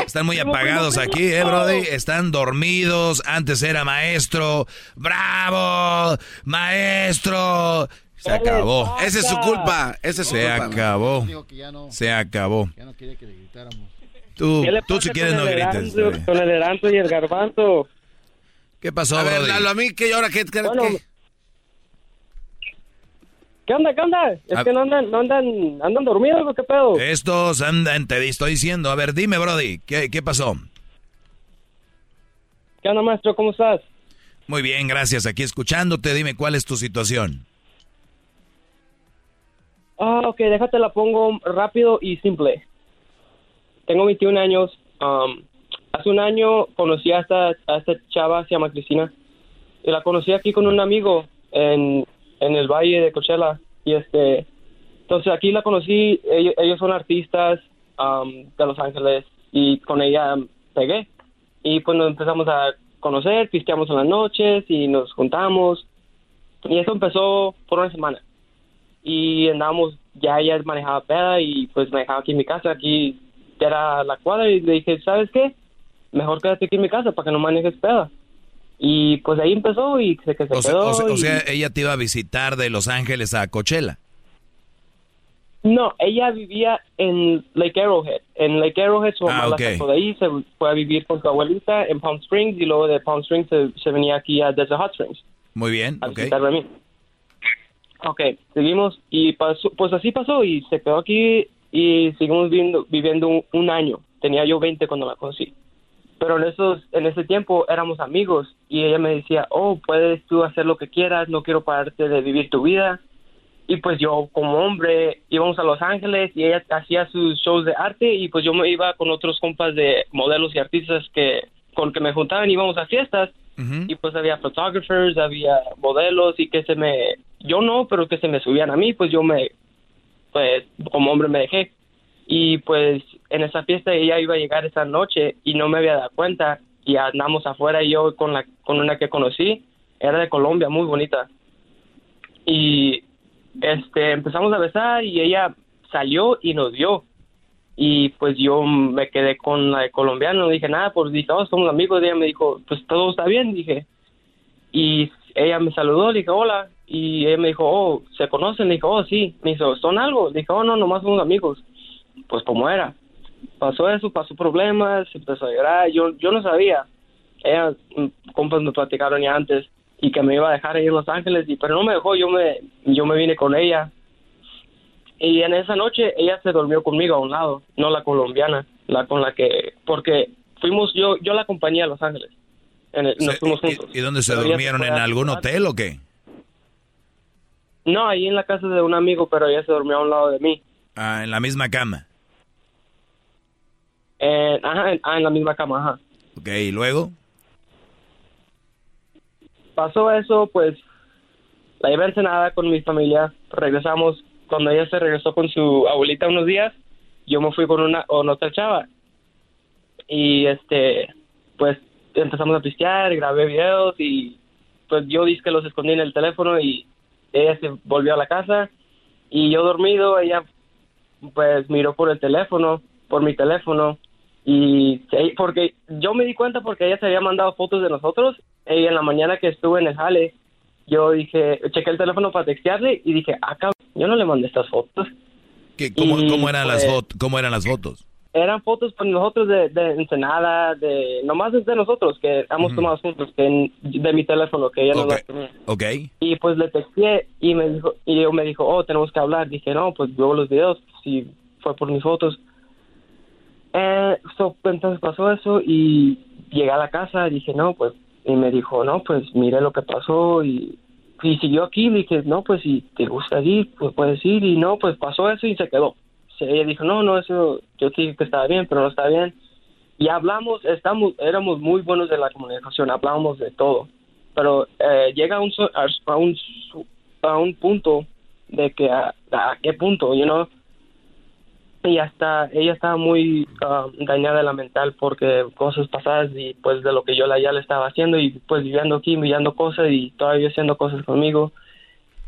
Están muy apagados aquí, eh, Brody. Están dormidos. Antes era maestro. ¡Bravo! ¡Maestro! Se acabó. Esa es su culpa. Esa es su Se culpa. acabó. Se acabó. Ya no quería que le gritáramos. Tú, ¿Qué le tú si quieres no grites. Con el y el Garbanzo. ¿Qué pasó, A ver? Lalo, a mí que ahora qué, qué- Bueno, qué? ¿Qué onda, qué onda? Es Ah. que no andan, no andan, andan dormidos, ¿o ¿qué pedo? Estos andan, te estoy diciendo. A ver, dime, Brody, ¿qué, qué pasó? ¿Qué onda, maestro? ¿Cómo estás? Muy bien, gracias. Aquí escuchándote, dime cuál es tu situación. Ah, ok, déjate la pongo rápido y simple. Tengo 21 años. um, hace un año conocí a esta, a esta chava, se llama Cristina. Y la conocí aquí con un amigo en, en el Valle de Coachella. Y este, entonces aquí la conocí. Ellos, son artistas de Los Ángeles. Y con ella pegué. Y pues nos empezamos a conocer, pisteamos en las noches y nos juntamos. Y eso empezó por una semana y andábamos, ya ella manejaba peda y pues me dejaba aquí en mi casa, aquí era la cuadra y le dije, ¿sabes qué? Mejor quédate aquí en mi casa para que no manejes peda. Y pues ahí empezó y se que se O sea, quedó. o sea- o y- sea, ella te iba a visitar de Los Ángeles a Coachella. No, ella vivía en Lake Arrowhead. En Lake Arrowhead su mamá Ah, la ok. sacó de ahí, se fue a vivir con su abuelita en Palm Springs y luego de Palm Springs se, se venía aquí a Desert Hot Springs. Muy bien, a ok. visitarme a mí. Ok, seguimos y pasó, pues así pasó y se quedó aquí y seguimos viviendo, viviendo un, un año. Tenía yo 20 cuando la conocí. Pero en esos en ese tiempo éramos amigos y ella me decía, oh, puedes tú hacer lo que quieras, no quiero pararte de vivir tu vida. Y pues yo como hombre íbamos a Los Ángeles y ella hacía sus shows de arte y pues yo me iba con otros compas de modelos y artistas que con que me juntaban íbamos a fiestas y pues había photographers, había modelos y que se me, yo no, pero que se me subían a mí, pues yo me, pues como hombre me dejé. Y pues en esa fiesta ella iba a llegar esa noche y no me había dado cuenta y andamos afuera y yo con la, con una que conocí, era de Colombia, muy bonita. Y este, empezamos a besar y ella salió y nos vio. Y pues yo me quedé con la de colombiano, no dije nada, pues dije, oh, somos amigos. Ella me dijo, pues todo está bien, dije. Y ella me saludó, le dije, hola. Y ella me dijo, oh, ¿se conocen? Le dije, oh, sí. Me dijo, ¿son algo? Le dije, oh, no, nomás somos amigos. Pues como era. Pasó eso, pasó problemas, empezó a llorar. Yo, yo no sabía. Ella, mm, compas me platicaron ya antes y que me iba a dejar ahí en Los Ángeles, y, pero no me dejó, yo me, yo me vine con ella. Y en esa noche ella se durmió conmigo a un lado, no la colombiana, la con la que, porque fuimos, yo, yo la acompañé a Los Ángeles. En el- nos fuimos juntos. ¿Y dónde se Pero durmieron? ¿En algún hotel o qué? No, ahí en la casa de un amigo, pero ella se durmió a un lado de mí. Ah, en la misma cama. En, ajá, en, ah, en la misma cama, ajá. Ok, ¿y luego? pasó eso, pues la llevé a Ensenada con mi familia, regresamos, cuando ella se regresó con su abuelita unos días, yo me fui con una con otra chava y este pues empezamos a pistear, grabé videos y pues yo dije que los escondí en el teléfono y ella se volvió a la casa y yo dormido, ella pues miró por el teléfono, por mi teléfono y porque yo me di cuenta porque ella se había mandado fotos de nosotros y en la mañana que estuve en el jale yo dije, chequé el teléfono para textearle y dije, ah, cabrón, yo no le mandé estas fotos. ¿Qué, cómo, Y, cómo eran las pues? ¿Cómo eran las fotos? Eran fotos con nosotros de, de Ensenada, de, nomás es de nosotros que hemos tomado juntos, que en- de mi teléfono, que ella no lo tenía. Ok. Y pues le texté y me dijo, y yo me dijo, oh, tenemos que hablar. Dije, no, pues veo los videos, si fue por mis fotos. Eh, so, entonces pasó eso y llegué a la casa, dije, no, pues, y me dijo, no, pues mire lo que pasó y, y siguió aquí, le dije, no, pues si te gusta ir, pues puedes ir y no, pues pasó eso y se quedó. Se- ella dijo, no, no, eso, yo te dije que estaba bien, pero no está bien. Y hablamos, estamos, éramos muy buenos de la comunicación, hablábamos de todo. Pero eh, llega un, a, un, a un punto de que a, a qué punto, you know, ella está ella estaba muy ah, dañada de la mental porque cosas pasadas y pues de lo que yo la, ya le estaba haciendo y pues viviendo aquí viviendo cosas y todavía haciendo cosas conmigo.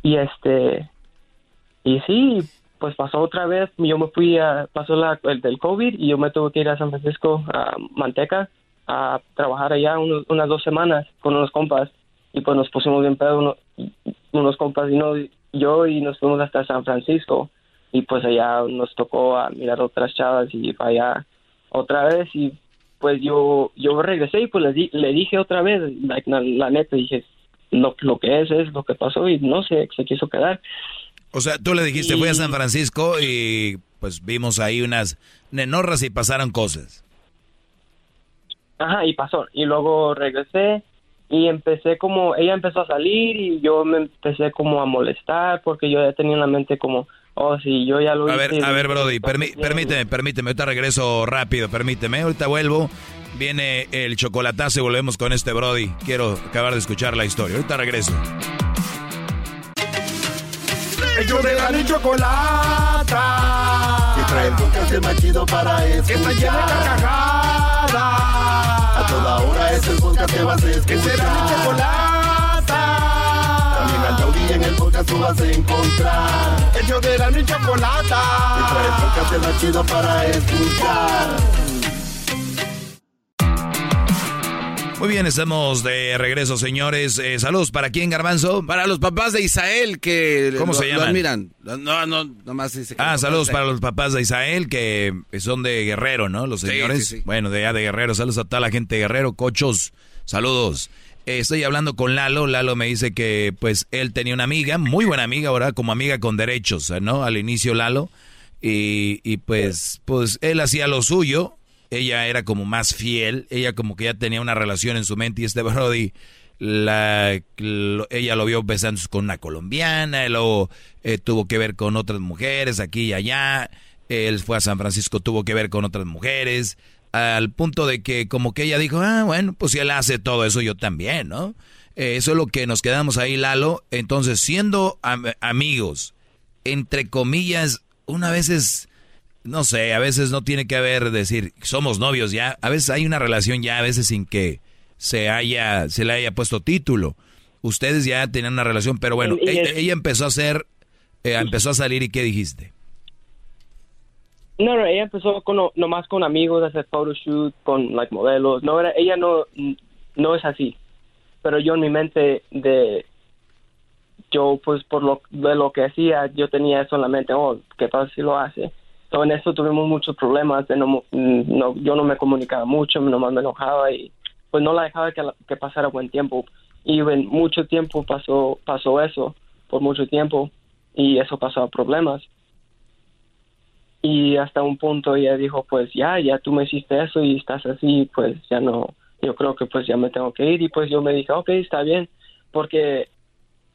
Y este y sí pues pasó otra vez. Yo me fui a pasó la el del covid y yo me tuve que ir a San Francisco a Manteca a trabajar allá unos- unas dos semanas con unos compas y pues nos pusimos bien pedo uno- unos compas y no yo y nos fuimos hasta San Francisco y pues allá nos tocó a mirar otras chavas y para allá otra vez y pues yo yo regresé y pues le, di- le dije otra vez like, la, la neta dije lo, lo que es es lo que pasó y no sé se quiso quedar O sea, tú le dijiste, fui a San Francisco y pues vimos ahí unas nenorras y pasaron cosas. Ajá, y pasó. Y luego regresé y empecé como, ella empezó a salir y yo me empecé como a molestar porque yo ya tenía en la mente como, oh, sí, yo ya lo A hice. ver, a ver, Brody, permí- permíteme, permíteme, ahorita regreso rápido, permíteme, ahorita vuelvo, viene el chocolatazo y volvemos con este Brody. Quiero acabar de escuchar la historia, ahorita regreso. Ellos de la ni chocolata. Que trae el podcast más chido para escuchar. Que está llena de carcajadas. A toda hora es el podcast que vas a escuchar. Que será mi chocolata. En el podcast tú vas a encontrar. Ellos de la ni chocolata. El podcast el más chido para escuchar. Muy bien, estamos de regreso, señores. Eh, saludos, ¿para quién, Garbanzo? Para los papás de Isael que ¿Cómo lo- se lo llaman? admiran. No, no, nomás dice que Ah, saludos para los papás de Isael, que son de Guerrero, ¿no? Los Sí, señores. sí, sí. Bueno, de allá de Guerrero. Saludos a toda la gente de Guerrero. Cochos, saludos. Estoy hablando con Lalo. Lalo me dice que, pues, él tenía una amiga, muy buena amiga, ahora como amiga con derechos, ¿no? Al inicio, Lalo. Y, y pues, pues, él hacía lo suyo. Ella era como más fiel. Ella como que ya tenía una relación en su mente y este *laughs* Brody la, ella lo vio besando con una colombiana, y luego eh, tuvo que ver con otras mujeres aquí y allá, él fue a San Francisco, tuvo que ver con otras mujeres, al punto de que como que ella dijo, ah, bueno, pues si él hace todo eso, yo también, ¿no? Eh, eso es lo que nos quedamos ahí, Lalo. Entonces, siendo am- amigos, entre comillas, una vez es, no sé, a veces no tiene que haber decir, somos novios ya, a veces hay una relación ya, a veces sin que se haya, se le haya puesto título. Ustedes ya tenían una relación, pero bueno, ella empezó a hacer, eh, empezó a salir y ¿qué dijiste? No, no, ella empezó con, no- nomás con amigos, hacer photoshoot, con like modelos. No era, ella no, no es así. Pero yo en mi mente de, yo pues por lo, de lo que hacía, yo tenía eso en la mente, oh, ¿qué tal si lo hace? So, en eso tuvimos muchos problemas, de no, mo- no, yo no me comunicaba mucho, nomás me enojaba y pues no la dejaba que, que pasara buen tiempo. Y en mucho tiempo pasó, pasó eso, por mucho tiempo, y eso pasó a problemas y hasta un punto ella dijo pues ya ya tú me hiciste eso y estás así pues ya no yo creo que pues ya me tengo que ir y pues yo me dije ok está bien porque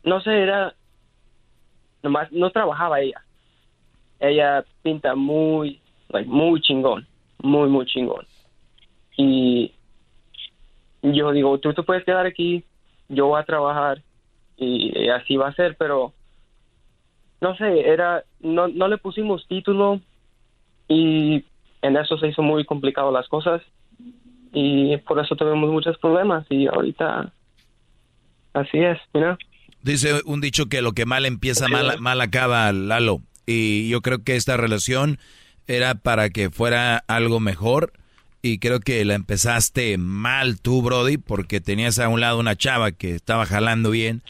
no sé era nomás no trabajaba ella. Ella pinta muy like, muy chingón muy muy chingón. Y yo digo tú te puedes quedar aquí yo voy a trabajar y así va a ser pero no sé, era, no, no le pusimos título y en eso se hizo muy complicado las cosas y por eso tuvimos muchos problemas y ahorita así es, mira. Dice un dicho que lo que mal empieza, mal, mal acaba, Lalo. Y yo creo que esta relación era para que fuera algo mejor. Y creo que la empezaste mal tú, Brody, porque tenías a un lado una chava que estaba jalando bien,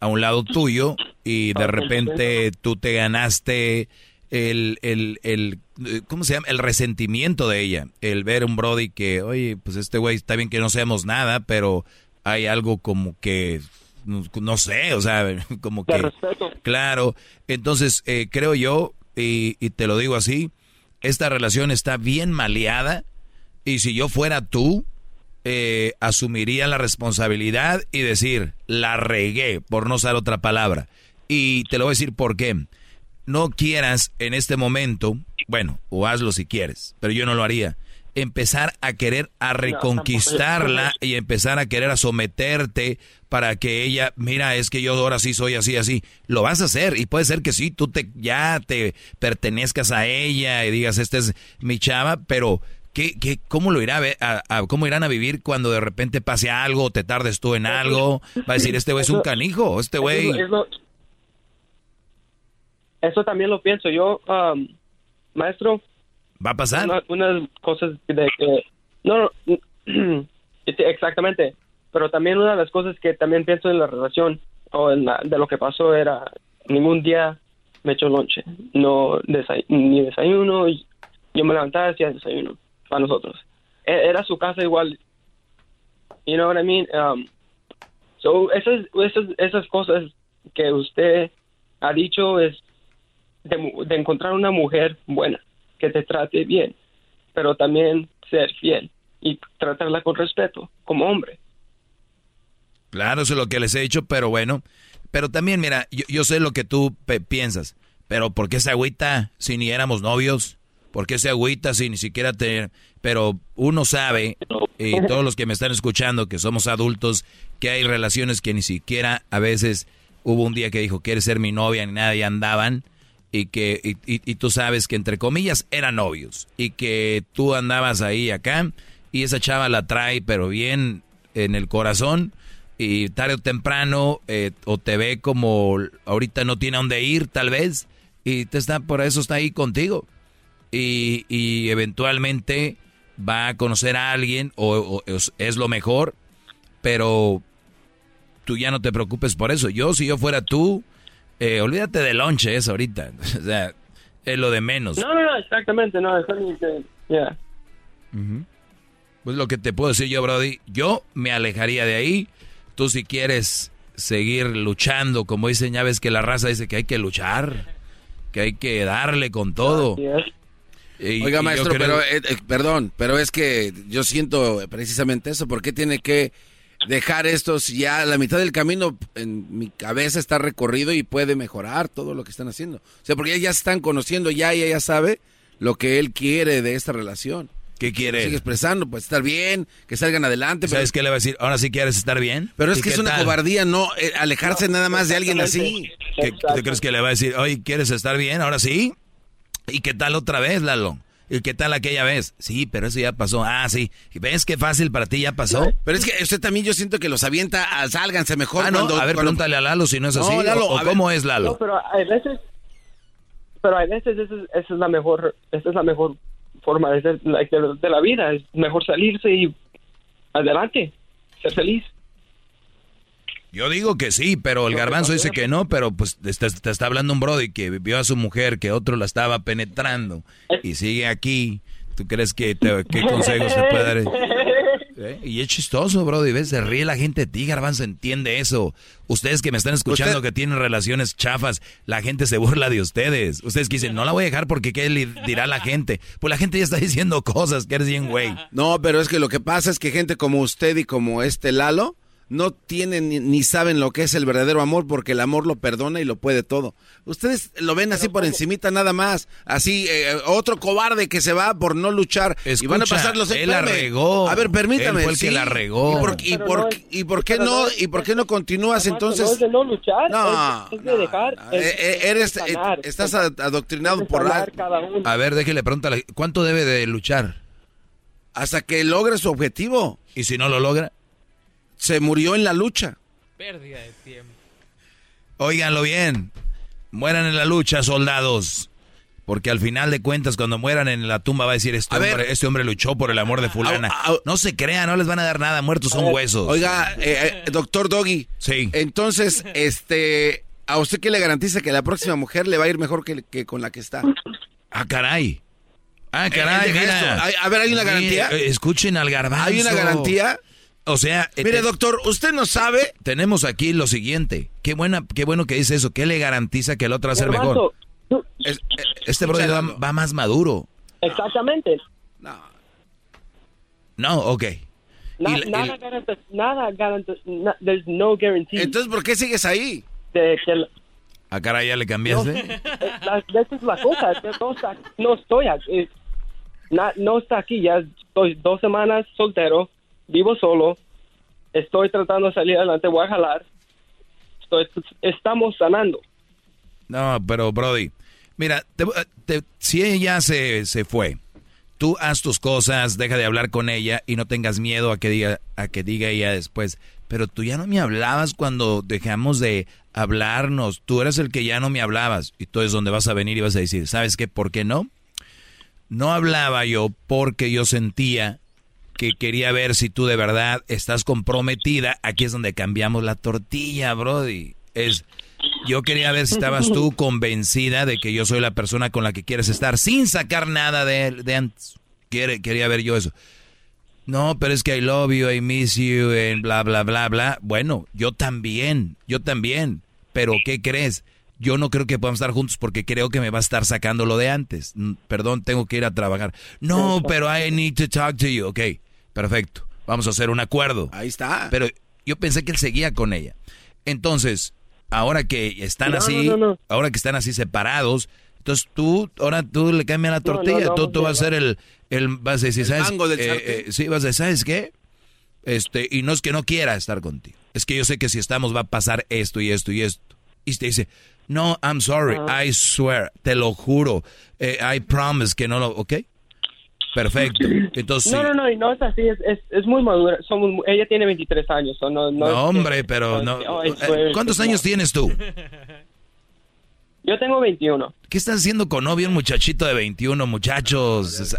a un lado tuyo, y de repente tú te ganaste el, el, el, eh, ¿cómo se llama? El resentimiento de ella. El ver un Brody que, oye, pues este güey está bien que no seamos nada, pero hay algo como que, no, no sé, o sea, *laughs* como que... respeto. Claro, entonces eh, creo yo, y, y te lo digo así, esta relación está bien maleada y si yo fuera tú, eh, asumiría la responsabilidad y decir, la regué, por no usar otra palabra. Y te lo voy a decir por qué. No quieras en este momento, bueno, o hazlo si quieres, pero yo no lo haría. Empezar a querer a reconquistarla y empezar a querer a someterte para que ella, mira, es que yo ahora sí soy así, así. Lo vas a hacer y puede ser que sí, tú te, ya te pertenezcas a ella y digas, esta es mi chava, pero ¿qué, qué, ¿cómo lo irá a, a- a- cómo irán a vivir cuando de repente pase algo o te tardes tú en algo? Va a decir, este güey es un canijo, este güey... Eso, también lo pienso yo, um, maestro. ¿Va a pasar? Una, unas cosas de que... No, no, *clears throat* este, exactamente. Pero también una de las cosas que también pienso en la relación o en la- de lo que pasó era ningún día me echó lonche. No desay- ni desayuno. y Yo me levantaba y hacía desayuno para nosotros. E- Era su casa igual. You know what I mean? Um, so esas, esas, esas cosas que usted ha dicho es de, encontrar una mujer buena, que te trate bien, pero también ser fiel y tratarla con respeto, como hombre. Claro, eso es lo que les he dicho, pero bueno. Pero también, mira, yo, yo sé lo que tú piensas, pero ¿por qué se agüita si ni éramos novios? ¿Por qué se agüita si ni siquiera te... Pero uno sabe, y *laughs* todos los que me están escuchando, que somos adultos, que hay relaciones que ni siquiera a veces hubo un día que dijo, ¿quieres ser mi novia? Ni nada, y andaban, y que y, tú sabes que entre comillas eran novios, y que tú andabas ahí acá, y esa chava la trae, pero bien en el corazón, y tarde o temprano eh, o te ve como ahorita no tiene a dónde ir tal vez y te está por eso está ahí contigo. Y, eventualmente va a conocer a alguien o, o es, es lo mejor pero tú ya no te preocupes por eso. Yo si yo fuera tú eh, olvídate del lonche eso ahorita *laughs* o sea es lo de menos No, no, no, exactamente, no, que- ya. Pues lo que te puedo decir yo, Brody, yo me alejaría de ahí. Tú si quieres seguir luchando, como dicen, ya ves que la raza dice que hay que luchar, que hay que darle con todo. Y- Oiga, y maestro, creo- pero, eh, eh, perdón, pero es que yo siento precisamente eso. ¿Por qué tiene que dejar esto si ya la mitad del camino en mi cabeza está recorrido y puede mejorar todo lo que están haciendo? O sea, porque ya se están conociendo, ya ella ya sabe lo que él quiere de esta relación. ¿Qué quiere? Sigue expresando, pues estar bien, que salgan adelante. ¿Sabes qué le va a decir? Ahora sí quieres estar bien. Pero es ¿Y que es una tal? cobardía no eh, alejarse nada más de alguien así. ¿Qué, ¿Tú crees que le va a decir, oye, ¿quieres estar bien? Ahora sí. ¿Y qué tal otra vez, Lalo? ¿Y qué tal aquella vez? Sí, pero eso ya pasó. Ah, sí. ¿Y ¿Ves qué fácil para ti ya pasó? Pero es que usted también yo siento que los avienta a sálganse mejor Ah, no, cuando- a ver, cuando- pregúntale a Lalo si no es así. o- Lalo, o a ver. cómo es Lalo. No, pero hay veces, pero hay veces esa es, esa es la mejor, esa es la mejor forma de, ser, de, de la vida, es mejor salirse y adelante, ser feliz. Yo digo que sí, pero el garbanzo dice que no, pero pues te, está- te está hablando un brody que vio a su mujer que otro la estaba penetrando y sigue aquí. ¿Tú crees que te, qué consejos te puede dar? *laughs* ¿Eh? Y es chistoso, brody, ¿ves? Se ríe la gente de ti, garbanzo, entiende eso. Ustedes que me están escuchando que tienen relaciones chafas, la gente se burla de ustedes. Ustedes que dicen, no la voy a dejar porque qué le dirá la gente. Pues la gente ya está *laughs* diciendo cosas, que eres bien güey. No, pero es que lo que pasa es que gente como usted y como este Lalo no tienen ni, ni saben lo que es el verdadero amor porque el amor lo perdona y lo puede todo. Ustedes lo ven así por encimita nada más, así eh, otro cobarde que se va por no luchar y van a Escucha, pasar los él la regó. A ver, permítame. Él fue el que la regó. ¿Y por, y por- no es- y por qué no no es- y por qué no continúas No entonces? es de no luchar, No, es, es de dejar. Es- eres sanar, estás adoctrinado es por la. A ver, déjele pregúntale, ¿cuánto debe de luchar? hasta que logre su objetivo. ¿Y si no lo logra? Se murió en la lucha. Pérdida de tiempo. Óiganlo bien. Mueran en la lucha, soldados. Porque al final de cuentas, cuando mueran en la tumba, va a decir: Este, A ver. hombre, este hombre luchó por el amor de Fulana. No se crean, no les van a dar nada. Muertos son huesos. Oiga, eh, eh, doctor Doggy. Sí. Entonces, este, ¿a usted qué le garantiza que la próxima mujer le va a ir mejor que, que con la que está? Ah, caray. Ah, Eh, caray, mira. a ver, ¿hay una garantía? eh, escuchen al garbanzo. ¿Hay una garantía? O sea, eh, Mire, te- doctor, usted no sabe. tenemos aquí lo siguiente. Qué buena, qué bueno que dice eso. ¿Qué le garantiza que el otro va a ser mejor? Garbanzo, tú- Es- eh, Este brother va, va más maduro. Exactamente. No, ok. Na- Y la- nada garanta, nada garanta, na- there's no guarantee Entonces, ¿por qué sigues ahí? de que la, ¿A cara ya le cambiaste? la- esa es la cosa, no, no estoy aquí, no está aquí, ya estoy dos semanas soltero, vivo solo, estoy tratando de salir adelante, voy a jalar, estoy, estamos sanando. No, pero Brody, mira, te- si ella se, se fue, tú haz tus cosas, deja de hablar con ella y no tengas miedo a que diga, a que diga ella después. Pero tú ya no me hablabas cuando dejamos de hablarnos. Tú eres el que ya no me hablabas. Y tú es donde vas a venir y vas a decir, ¿sabes qué? ¿Por qué no? No hablaba yo porque yo sentía que quería ver si tú de verdad estás comprometida. Aquí es donde cambiamos la tortilla, Brody. Es, yo quería ver si estabas tú *laughs* convencida de que yo soy la persona con la que quieres estar sin sacar nada de, de antes. Quiere- quería ver yo eso. No, pero es que I love you, I miss you, and bla, bla, bla, bla. Bueno, yo también, yo también. Pero ¿qué crees? yo no creo que podamos estar juntos porque creo que me va a estar sacando lo de antes. Perdón, tengo que ir a trabajar. No, pero I need to talk to you. Ok, perfecto. Vamos a hacer un acuerdo. Ahí está. Pero yo pensé que él seguía con ella. Entonces, ahora que están No, así, no, no, no. ahora que están así separados, entonces tú, ahora tú le cambias la No, no, tortilla, no, tú, tú vas a ser el, el vas a decir, El ¿sabes? mango del Eh, eh, sí, vas a decir, ¿sabes qué? Este, y no es que no quiera estar contigo, es que yo sé que si estamos va a pasar esto y esto y esto. Y te dice, no, I'm sorry. I swear, te lo juro, eh, I promise que no lo, ¿ok? Perfecto. Entonces, No, no, no, y no es así, es, es, es muy madura. Somos, ella tiene 23 años, no, hombre, pero no. Oh, eh, ¿Cuántos no. años tienes tú? Yo tengo 21. ¿Qué estás haciendo con novio un muchachito de 21, muchachos?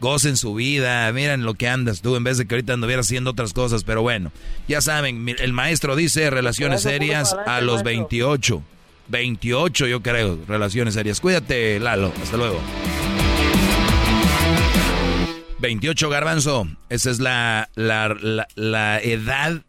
Gocen su vida, miren lo que andas tú, en vez de que ahorita anduvieras haciendo otras cosas, pero bueno, ya saben, el maestro dice relaciones serias a los maestro. 28. 28 yo creo, relaciones serias. Cuídate, Lalo, hasta luego. 28 garbanzo, esa es la, la, la, la edad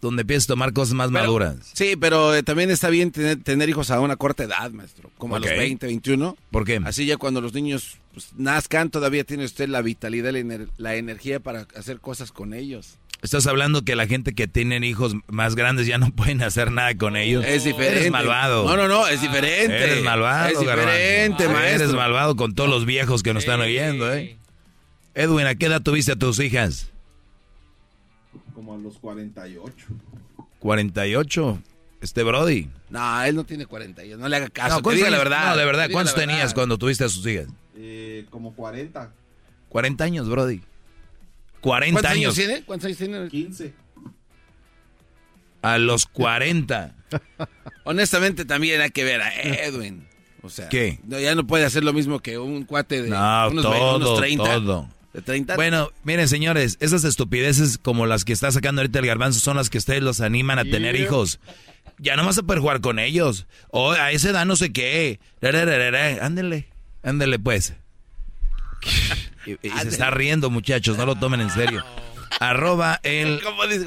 donde empiezas a tomar cosas más maduras. Sí, pero eh, también está bien tener, tener hijos a una corta edad, maestro. Como a los 20, 21. ¿Por qué? Así ya cuando los niños pues, nazcan, todavía tiene usted la vitalidad, la, ener- la energía para hacer cosas con ellos. Estás hablando que la gente que tienen hijos más grandes ya no *laughs* pueden hacer nada con ellos. Es diferente. Eres malvado. No, no, no, es diferente. Eres malvado. Es diferente, Garbanzo. maestro. Eres malvado con todos los viejos que nos están oyendo, ¿eh? Edwin, ¿a qué edad tuviste a tus hijas? Como a los 48. 48. Este Brody. No, él no tiene 40 años, no le haga caso. No, que ¿cuántos diga la verdad. No, de verdad, ¿cuántos verdad. tenías cuando tuviste a sus hijas? Eh, como 40. 40 años, Brody. 40 ¿Cuántos años. años tiene? ¿Cuántos años tiene? 15. A los 40. *laughs* Honestamente también hay que ver a Edwin. O sea, ¿Qué? no, ya no puede hacer lo mismo que un cuate de No, unos, todo, unos 30. todo. De 30. Bueno, miren, señores, esas estupideces como las que está sacando ahorita el garbanzo son las que ustedes los animan a tener Yeah. hijos. Ya no vas a poder jugar con ellos. O a esa edad no sé qué. Ándele, ándele pues. *laughs* Y, y se está riendo, muchachos, no lo tomen en serio. *laughs* Arroba el... ¿Cómo dice?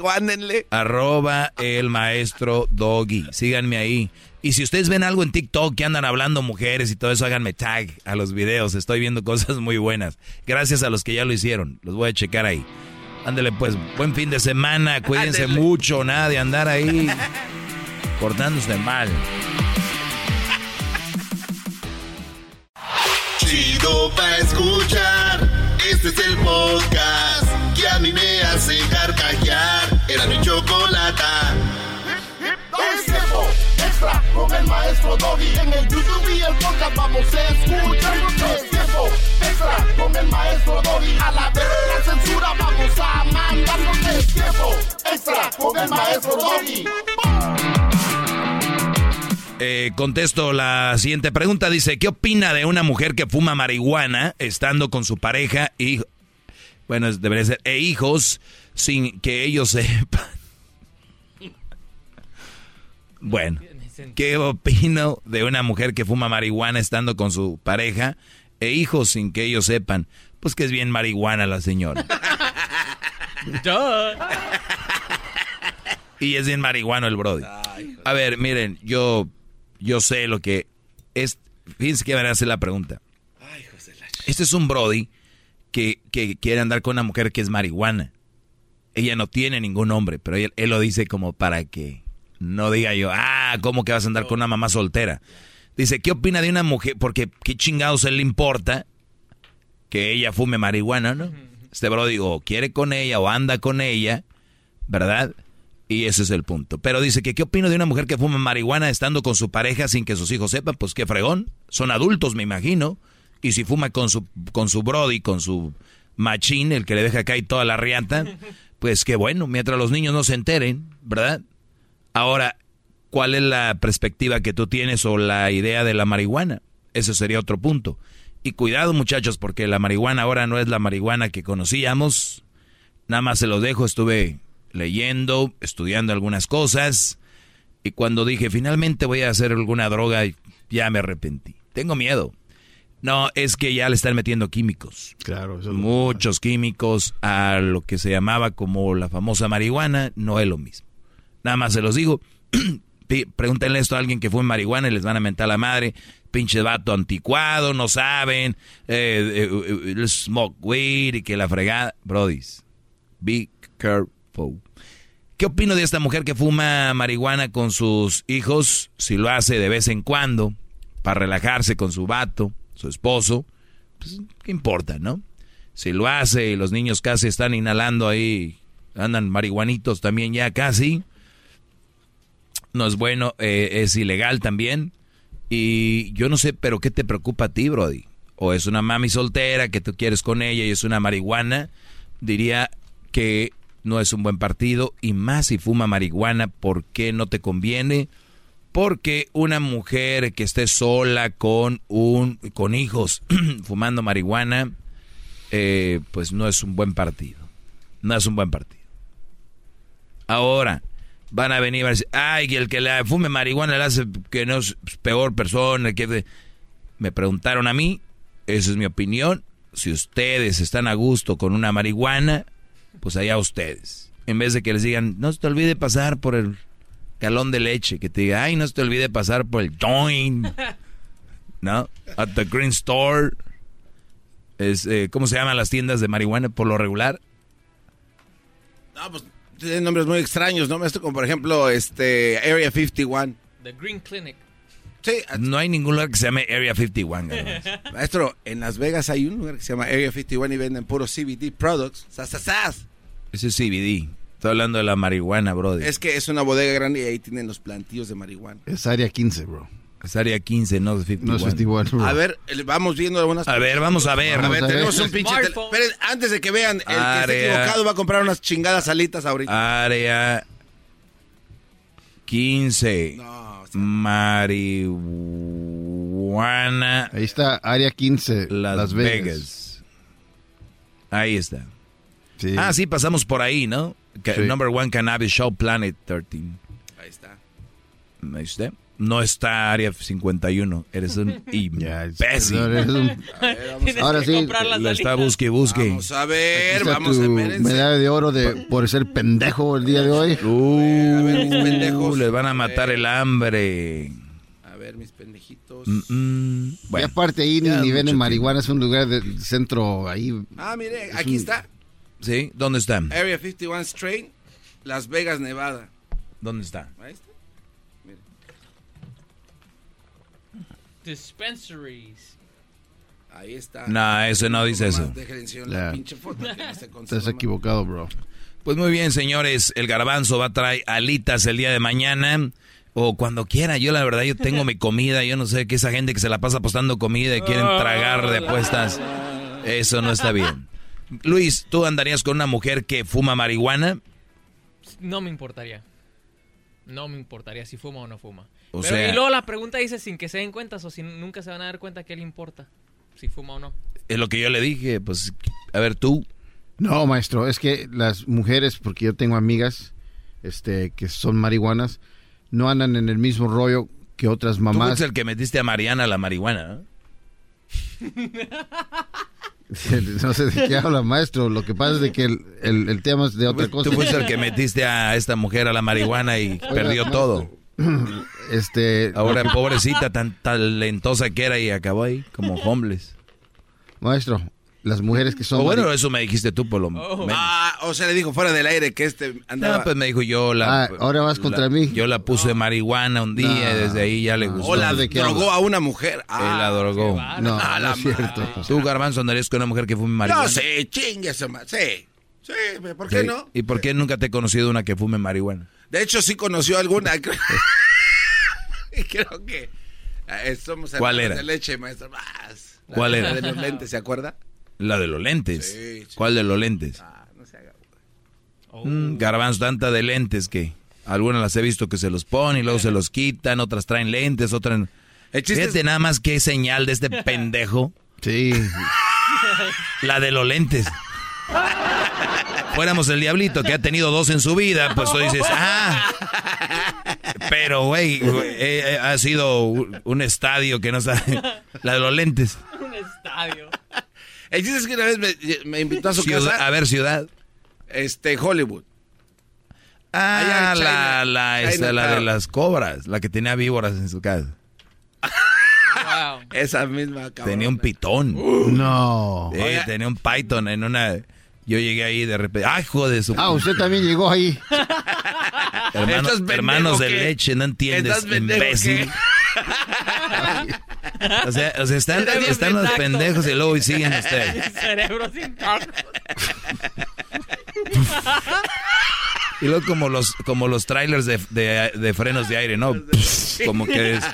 Arroba el maestro Doggy. Síganme ahí. Y si ustedes ven algo en TikTok que andan hablando mujeres y todo eso, háganme tag a los videos. Estoy viendo cosas muy buenas. Gracias a los que ya lo hicieron. Los voy a checar ahí. Ándale pues, buen fin de semana. Cuídense Ándele. mucho, nada de andar ahí cortándose mal. Chido pa' escuchar. Este es el podcast que a mí me hace carcajear. Era mi chocolata. Extra con el maestro Doggy. En el YouTube y el podcast vamos a escuchar. Es tiempo extra con el maestro Doggy. A la vez la censura vamos a mandarnos. Es tiempo extra con el maestro Doggy. Eh, contesto la siguiente pregunta. Dice, ¿qué opina de una mujer que fuma marihuana estando con su pareja y, bueno, debería ser, e hijos sin que ellos sepan? *laughs* Bueno, ¿qué opino de una mujer que fuma marihuana estando con su pareja e hijos sin que ellos sepan? Pues que es bien marihuana la señora. *laughs* *laughs* Y es bien marihuano el Brody. A ver, miren, yo, yo sé lo que es. Fíjense que van a hacer la pregunta. Este es un Brody que, que quiere andar con una mujer que es marihuana. Ella no tiene ningún hombre, pero él, él lo dice como para que no diga yo, ah, ¿cómo que vas a andar con una mamá soltera? Dice, ¿qué opina de una mujer? Porque qué chingados él le importa que ella fume marihuana, ¿no? Este Brody o quiere con ella o anda con ella, ¿verdad? Y ese es el punto. Pero dice que qué opino de una mujer que fuma marihuana estando con su pareja sin que sus hijos sepan, pues qué fregón. Son adultos, me imagino. Y si fuma con su, con su brody, con su machín, el que le deja caer toda la riata, pues qué bueno, mientras los niños no se enteren, ¿verdad? Ahora, ¿cuál es la perspectiva que tú tienes o la idea de la marihuana? Ese sería otro punto. Y cuidado muchachos, porque la marihuana ahora no es la marihuana que conocíamos. Nada más se los dejo, estuve leyendo, estudiando algunas cosas. Y cuando dije, finalmente voy a hacer alguna droga, ya me arrepentí. Tengo miedo. No, es que ya le están metiendo químicos. Claro, eso Muchos químicos a lo que se llamaba como la famosa marihuana, no es lo mismo. Nada más se los digo, *clears throat* pregúntenle esto a alguien que fue marihuana y les van a mentar la madre. Pinche vato anticuado, no saben. Eh, eh, eh, smoke weed y que la fregada. Brodis, be careful. ¿Qué opino de esta mujer que fuma marihuana con sus hijos? Si lo hace de vez en cuando, para relajarse con su vato, su esposo, pues, ¿qué importa, no? Si lo hace y los niños casi están inhalando ahí, andan marihuanitos también ya casi, no es bueno, eh, es ilegal también. Y yo no sé, pero ¿qué te preocupa a ti, Brody? O es una mami soltera que tú quieres con ella y es una marihuana, diría que no es un buen partido y más si fuma marihuana, ¿por qué no te conviene? Porque una mujer que esté sola con un con hijos *clears throat* fumando marihuana, eh, pues no es un buen partido. No es un buen partido. Ahora, van a venir a decir, ay, el que la fume marihuana le hace que no es peor persona, que me preguntaron a mí, esa es mi opinión. Si ustedes están a gusto con una marihuana, pues allá ustedes. En vez de que les digan, no se te olvide pasar por el galón de leche, que te diga, ay, no se te olvide pasar por el joint, *laughs* ¿no? At the green store. Es, eh, ¿Cómo se llaman las tiendas de marihuana por lo regular? No, pues tienen nombres muy extraños, ¿no? Esto como por ejemplo, este, Area 51. The Green Clinic. Sí, No hay ningún lugar que se llame Area 51. garbanzo. *laughs* maestro, en Las Vegas hay un lugar que se llama Area 51 y venden puros CBD products. ¡Sas, sas, sas! Ese es CBD. Estoy hablando de la marihuana, brother. Es que es una bodega grande y ahí tienen los plantillos de marihuana. Es área 15, bro. Es área 15, no es 51. No es 51, bro. A ver, vamos viendo algunas A ver, vamos a ver. A ver, Vamos a tenemos ver. un pinche... Smartphone. Esperen, antes de que vean, el que esté equivocado va a comprar unas chingadas alitas ahorita. Área 15. No, Marihuana. Ahí está, área 15, Las, Las, Vegas. Vegas. Ahí está. Sí. Ah, sí, pasamos por ahí, ¿no? Sí. Number One Cannabis Show Planet 13. Ahí está. Ahí está. No está Área 51. Eres un *laughs* imbécil. eres un- *laughs* Tienes Ahora sí, comprar las Lo está busque y busque. Vamos a ver, vamos tu a ver. medalla de oro de, por ser pendejo el día de hoy. Uh, a ver, mis pendejos. les van a matar el hambre. A ver, mis pendejitos. Mm, mm. y Bueno, aparte ahí ni, ni venden marihuana, es un lugar del centro ahí. Ah, mire, Es aquí un- está. ¿sí? ¿Dónde está? Area 51 Strain, Las Vegas, Nevada. ¿Dónde está? Ahí está. Dispensaries. Ahí está. No, eso no dice eso. La pinche foto. que no se *laughs* conserva Estás equivocado, bro. Pues muy bien, señores. El garbanzo va a traer alitas el día de mañana. O cuando quiera. Yo, la verdad, yo tengo mi comida. Yo no sé que esa gente que se la pasa apostando comida y quieren tragar de apuestas. Eso no está bien. Luis, ¿tú andarías con una mujer que fuma marihuana? No me importaría. No me importaría si fuma o no fuma. O Pero, sea- y luego la pregunta dice sin que se den cuenta o si nunca se van a dar cuenta que le importa si fuma o no. Es lo que yo le dije. Pues, a ver, tú. No, maestro, es que las mujeres, porque yo tengo amigas este, que son marihuanas, no andan en el mismo rollo que otras Tú mamás. fuiste el que metiste a Mariana a la marihuana, ¿no? *laughs* no sé de qué habla, maestro. Lo que pasa es de que el, el- el tema es de otra cosa. Tú fuiste el que metiste a esta mujer a la marihuana y *laughs* perdió maestro. todo. *clears throat* Este, Ahora, pobrecita, tan talentosa que era y acabó ahí como homeless. maestro, las mujeres que son O bueno, eso me dijiste tú por lo menos. Ah, o sea, le dijo fuera del aire que este andaba. No, pues me dijo yo la... Ah, ahora vas contra la- mí. Yo la puse marihuana un día y desde ahí ya le gustó. o la ¿de qué drogó a una mujer. Él Ah, la drogó. No, Ah, no la es cierto. ¿Tú, Garbanzo, andarías con una mujer que fume marihuana? no sé, chingue Sí, sí, ¿por qué Sí. no? ¿Y por qué nunca te he conocido una que fume marihuana? De hecho, sí conoció alguna. *laughs* Y creo que eh, somos ¿Cuál era? de leche, maestro. Más. La- ¿Cuál la era? de los lentes, ¿se acuerda? La de los lentes. Sí, sí. ¿Cuál de los lentes? Ah, no se haga. Mm, garbanzo, tanta de lentes que algunas las he visto que se los ponen y luego se los quitan, otras traen lentes, otras... El Fíjate es- nada más qué señal de este *laughs* pendejo. Sí. La de los lentes. Fuéramos el diablito que ha tenido dos en su vida, pues tú dices, ah. Pero, güey, eh, eh, ha sido un, estadio que no sabe. La de los lentes. Un estadio. El chiste es que una vez me, me invitó a su Ciudad- casa. a ver, ciudad. Este, Hollywood. Ah, la, China- la, Chinatown. la de las cobras, la que tenía víboras en su casa. Esa misma cabrón. Tenía un pitón. No. Sí, tenía un python en una... Yo llegué ahí de repente. ¡Ay, joder! Su... Ah, usted también llegó ahí. *laughs* Hermano- ¿Estás pendejo hermanos de leche, no entiendes, ¿Estás pendejo imbécil. qué? *laughs* O sea, o sea, están, los pendejos y luego siguen ustedes. *laughs* Cerebro sin. Y luego como los, como los trailers de, de- de frenos de aire, ¿no? Pff, como que es...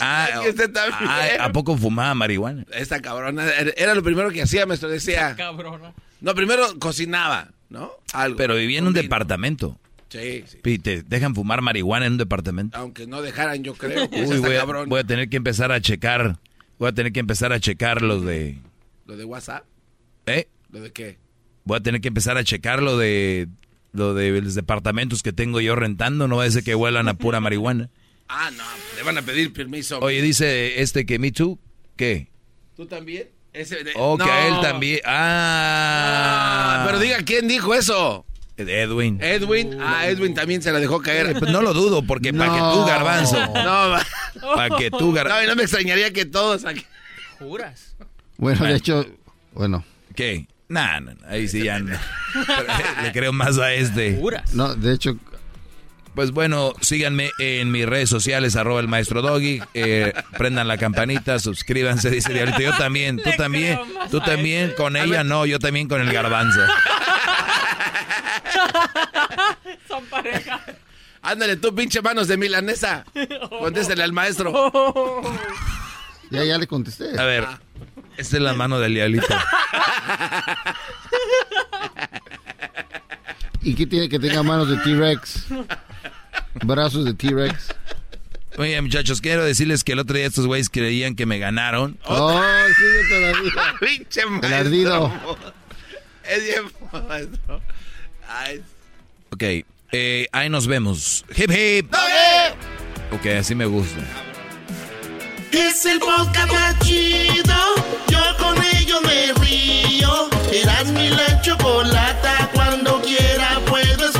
Ah, que usted también. ah, ¿A poco fumaba marihuana? Esta cabrona era lo primero que hacía, maestro. Decía. Cabrona. No, primero cocinaba, ¿no? Algo. Pero vivía en un departamento. Sí, sí. Y te dejan fumar marihuana en un departamento. Aunque no dejaran, yo creo. *laughs* Uy, voy a, voy a tener que empezar a checar. Voy a tener que empezar a checar lo de. ¿Lo de WhatsApp? ¿Eh? ¿Lo de qué? Voy a tener que empezar a checar lo de. Lo de los departamentos que tengo yo rentando. No va a ser que huelan a pura marihuana. Ah, no, le van a pedir permiso. Oye, dice este que Me Too. ¿Qué? ¿Tú también? Ese de- Oh, que No. a él también. Ah. Ah, pero diga quién dijo eso. Edwin. Edwin. Ah, Edwin también se la dejó caer. Eh, pues no lo dudo, porque para que tú, garbanzo. No, Para que tú, gar- No, y no me extrañaría que todos aquí. ¿Juras? Bueno, Bueno. de hecho, bueno. ¿Qué? Nah, nah, nah, ahí sí ya no. *laughs* Le creo más a este. ¿Juras? No, de hecho, Pues bueno, síganme en mis redes sociales, arroba el maestro Doggy, eh, prendan la campanita, suscríbanse, dice Diablito. Yo también, tú Le también, tú también, con ella no, yo también con el garbanzo. *laughs* Son pareja. Ándale tú, pinche manos de milanesa. Contéstale al maestro. *laughs* ya, ya le contesté. A ver, esta es la mano del diablito. ¿Y qué tiene que tenga manos de T-Rex? *laughs* Brazos de T-Rex. Oye, muchachos, quiero decirles que el otro día estos güeyes creían que me ganaron. Oh, sigue *laughs* todavía. pinche. El ardido. Es bien maestro. Ay. Ok, eh, ahí nos vemos. Hip hip. Ok, así me gusta. Es el podcast más chido. Yo con ello me río. Eras mi la chocolata. Cuando quiera puedo escuchar.